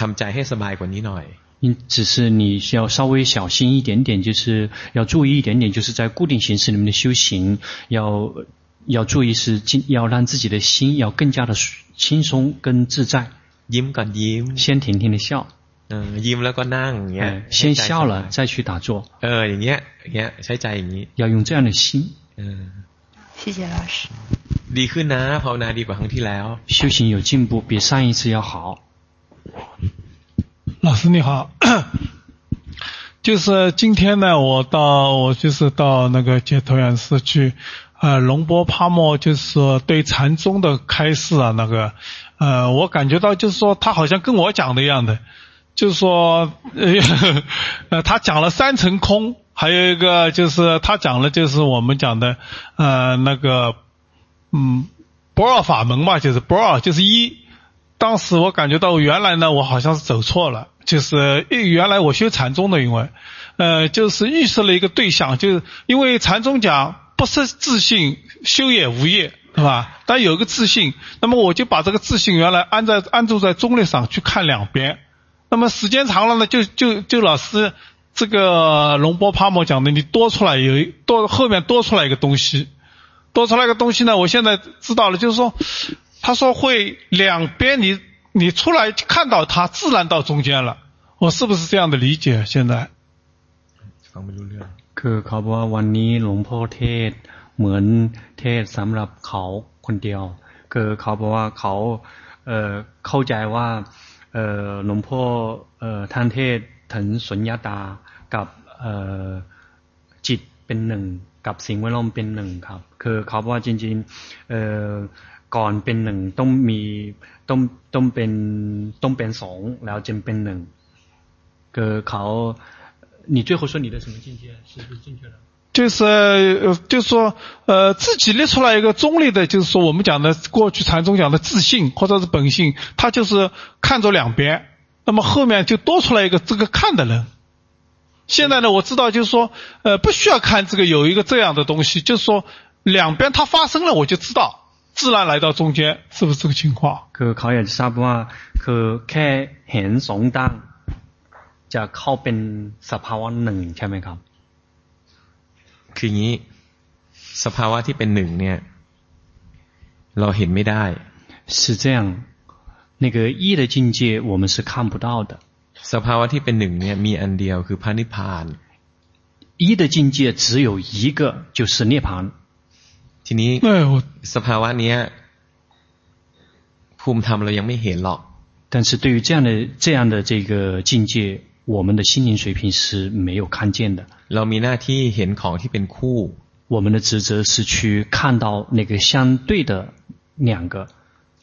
ทำใจให้สบายกว่านี้หน่อย 因只是你需要稍微小心一点点，就是要注意一点点，就是在固定形式里面的修行，要要注意是尽要让自己的心要更加的轻松跟自在。 ยิ้มก่อนยิ้ม 先停停的笑， เออยิ้มแล้วก็นั่งอย่างเงี้ย 哎，先笑了再去打坐， เอออย่างเงี้ยอย่างเงี้ยใช้ใจอย่างนี้ 要用这样的心。 เออ 谢谢老师。 ดีขึ้นนะภาวนาดีกว่าครั้งที่แล้ว 修行有进步，比上一次要好。 老师你好，[coughs] 就是今天呢，我到我就是到那个解脱园寺去，呃，龙波帕默就是说对禅宗的开示啊，那个，呃，我感觉到就是说他好像跟我讲的一样的，就是说，呃，[laughs] 他讲了三层空，还有一个就是他讲了就是我们讲的，呃，那个，嗯，不二法门嘛，就是不二就是一。当时我感觉到原来呢，我好像是走错了，就是原来我修禅宗的，因为，呃，就是预设了一个对象，就是因为禅宗讲不失自信，修也无业，是吧？但有个自信，那么我就把这个自信原来安在安住在中立上去看两边，那么时间长了呢，就就就老师这个龙波帕默讲的，你多出来有多后面多出来一个东西，多出来一个东西呢，我现在知道了，就是说。他说会两边你你出来看到它，自然到中间了。我是不是这样的理解？现在， คือเขาบอกว่าวันนี้หลวงพ่อเทศเหมือนเทศสำหรับเขาคนเดียวคือเขาบอกว่าเขาเอ่อเข้าใจว่าเอ่อหลวงพ่อเอ่อท่านเทศถึงสุญญตากับเอ่อจิตเป็นหนึ่งกับสิ่งแวดล้อมเป็นหนึ่งครับ คือเขาบอกว่าจริงๆเอ่อ ก่อนเป็นหนึ่งต้องมีต้องต้องเป็นต้องเป็นสองแล้วจึงเป็นหนึ่งคือเขา你最后说你的什么境界是不是正确的？就是呃，就是说呃，自己列出来一个中立的，就是说我们讲的过去禅宗讲的自性或者是本性，他就是看着两边，那么后面就多出来一个这个看的人。现在呢，我知道就是说呃，不需要看这个有一个这样的东西，就是说两边它发生了，我就知道， 自然来到中间，是不是这个情况？คือเขาอยากจะทราบว่าคือแค่เห็นสองด้านจะเข้าเป็นสภาวะหนึ่งใช่ไหมครับ คืออย่างนี้ สภาวะที่เป็นหนึ่งเนี่ย เราเห็นไม่ได้是这样那个一的境界我们是看不到的สภาวะที่เป็นหนึ่งเนี่ย มีอันเดียวคือพระนิพพาน 一的境界只有一个就是涅槃 ทีนี้สภาวะเนี้ยภูมิธรรมเรายังไม่เห็นหรอก但是对于这样的这样的这个境界我们的心灵水平是没有看见的。เรามีหน้าที่เห็นของที่เป็นคู่。我们的职责是去看到那个相对的两个。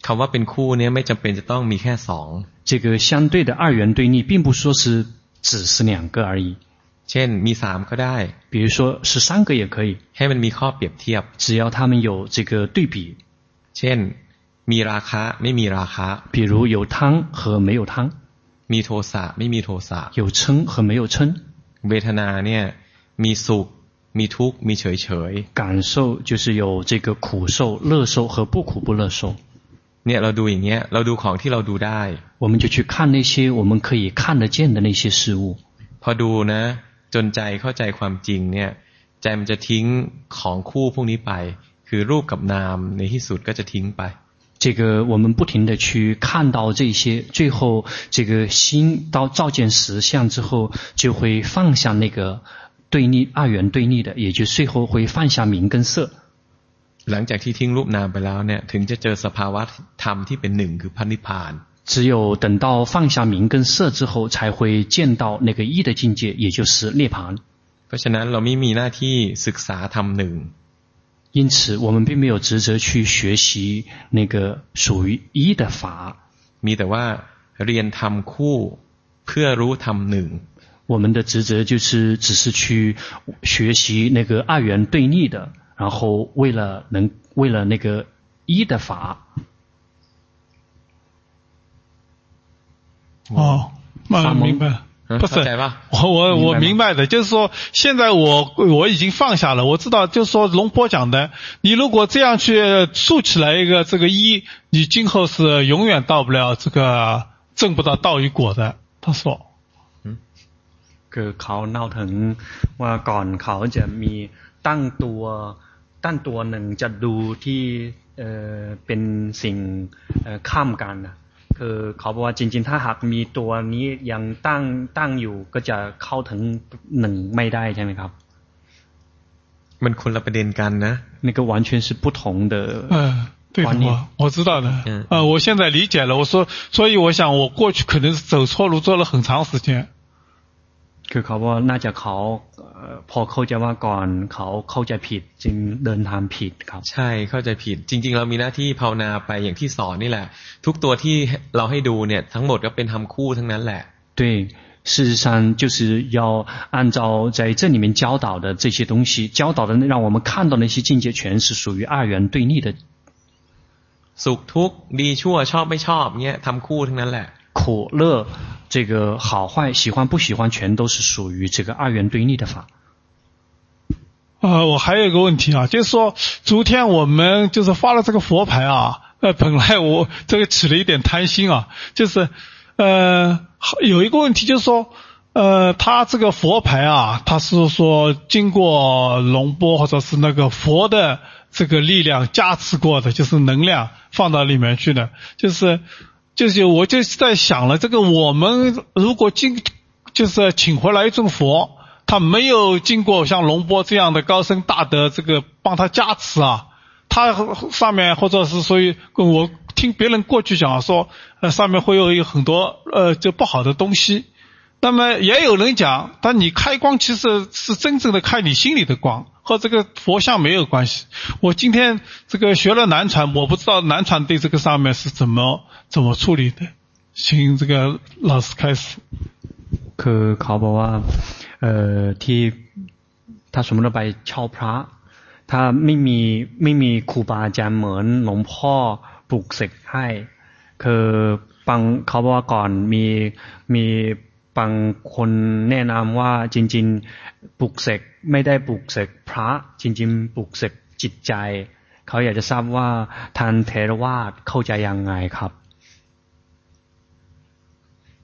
คำว่าเป็นคู่เนี่ยไม่จำเป็นจะต้องมีแค่สอง。这个相对的二元对立，并不说是只是两个而已。 เช่นมีสามก็ได้。比如说是三个也可以。ให้มันมีข้อเปรียบเทียบ。只要他们有这个对比。เช่นมีราคะไม่มีราคะ。比如有贪和没有贪。มีโทสะไม่มีโทสะ有嗔和没有嗔เวทนาเนี่ยมีสุขมีทุกข์มีเฉยเฉย感受就是有这个苦受乐受和不苦不乐受เนี่ยเราดูอย่างเงี้ยเราดูของที่เราดูได้我们就去看那些我们可以看得见的那些事物พอดูนะ จนใจเข้าใจความจริงเนี่ยใจมันจะทิ้งของคู่พวกนี้ไปคือรูปกับนามในที่สุดก็จะทิ้งไป这个我们不停地去看到这些，最后这个心到照见实相之后，就会放下那个对立二元对立的，也就最后会放下名跟色。หลังจากที่ทิ้งรูปนามไปแล้วเนี่ยถึงจะเจอสภาวะธรรมที่เป็นหนึ่งคือพระนิพพาน 只有等到放下名跟色之后，才会见到那个一的境界，也就是涅槃。เพราะฉะนั้นเราไม่มีหน้าที่ศึกษาธรรมหนึ่ง因此，我们并没有职责去学习那个属于一的法。มีแต่ว่าเรียนธรรมคู่เพื่อรู้ธรรมหนึ่ง。我们的职责就是只是去学习那个二元对立的，然后为了能为了那个一的法。 哦，那明白。不是，我我我明白的，就是说，现在我我已经放下了，我知道，就是说，龙波讲的，你如果这样去竖起来一个这个一，你今后是永远到不了这个证不到道与果的。他说，嗯，คือเขาเล่าถึงว่าก่อนเขาจะมีตั้งตัวตั้งตัวหนึ่งจะดูที่เอ่อเป็นสิ่งเอ่อข้ามกันนะ คือเขาบอกว่าจริงๆถ้าหากมีตัวนี้ยังตั้งตั้งอยู่ก็จะเข้าถึงหนึ่งไม่ได้ใช่ไหมครับมันคนละประเด็นกันนะ那个完全是不同的嗯对的我我知道的嗯、呃、我现在理解了我说所以我想我过去可能是走错路走了很长时间 คือเขาว่าน่าจะเขาพอเข้าใจว่าก่อนเขาเข้าใจผิดจึงเดินทางผิดครับ ใช่เข้าใจผิด จริง ๆ เรามีหน้าที่ภาวนาไปอย่างที่สอนนี่แหละ ทุกตัวที่เราให้ดูเนี่ย ทั้งหมดก็เป็นทำคู่ทั้งนั้นแหละ对事实上就是要按照在这里面教导的这些东西教导的让我们看到那些境界全是属于二元对立的สุขทุกข์ดีชั่วชอบไม่ชอบเนี่ยทำคู่ทั้งนั้นแหละ苦乐 这个好坏喜欢不喜欢全都是属于这个二元对立的法。呃，我还有一个问题啊，就是说昨天我们就是发了这个佛牌啊，呃，本来我这个起了一点贪心啊，就是呃有一个问题就是说呃他这个佛牌啊，他是说经过龙波或者是那个佛的这个力量加持过的，就是能量放到里面去的，就是。就是我就是在想了，这个我们如果今就是请回来一尊佛，他没有经过像龙波这样的高僧大德这个帮他加持啊，他上面或者是所以我听别人过去讲说，呃，上面会有有很多呃就不好的东西。那么也有人讲，但你开光其实是真正的开你心里的光，和这个佛像没有关系。我今天这个学了南传，我不知道南传对这个上面是怎么怎么处理的，请这个老师开始。คือเขาบอกว่าเอ่อที่ถ้าสมมติเราไปเช่าพระ ถ้าไม่มีไม่มีครูบาอาจารย์เหมือนหลวงพ่อปลุกเสกให้คือฟังเขาบอกว่าก่อนมีมีบางคนแนะนำว่าจริงๆปลุกเสกไม่ได้ปลุกเสกพระจริงๆปลุกเสกจิตใจ เขาอยากจะทราบว่าทานเทรวาสเข้าใจยังไงครับ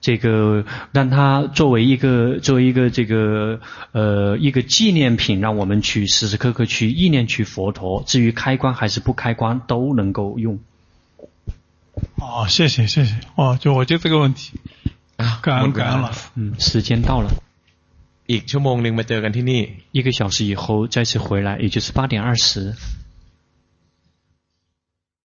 这个让它作为一个作为一个这个呃一个纪念品让我们去时时刻刻去意念去佛陀至于开关还是不开关都能够用。哦谢谢谢谢。哦就我就这个问题。啊感恩感恩嗯时间到了。一个小时以后再次回来也就是八点二十。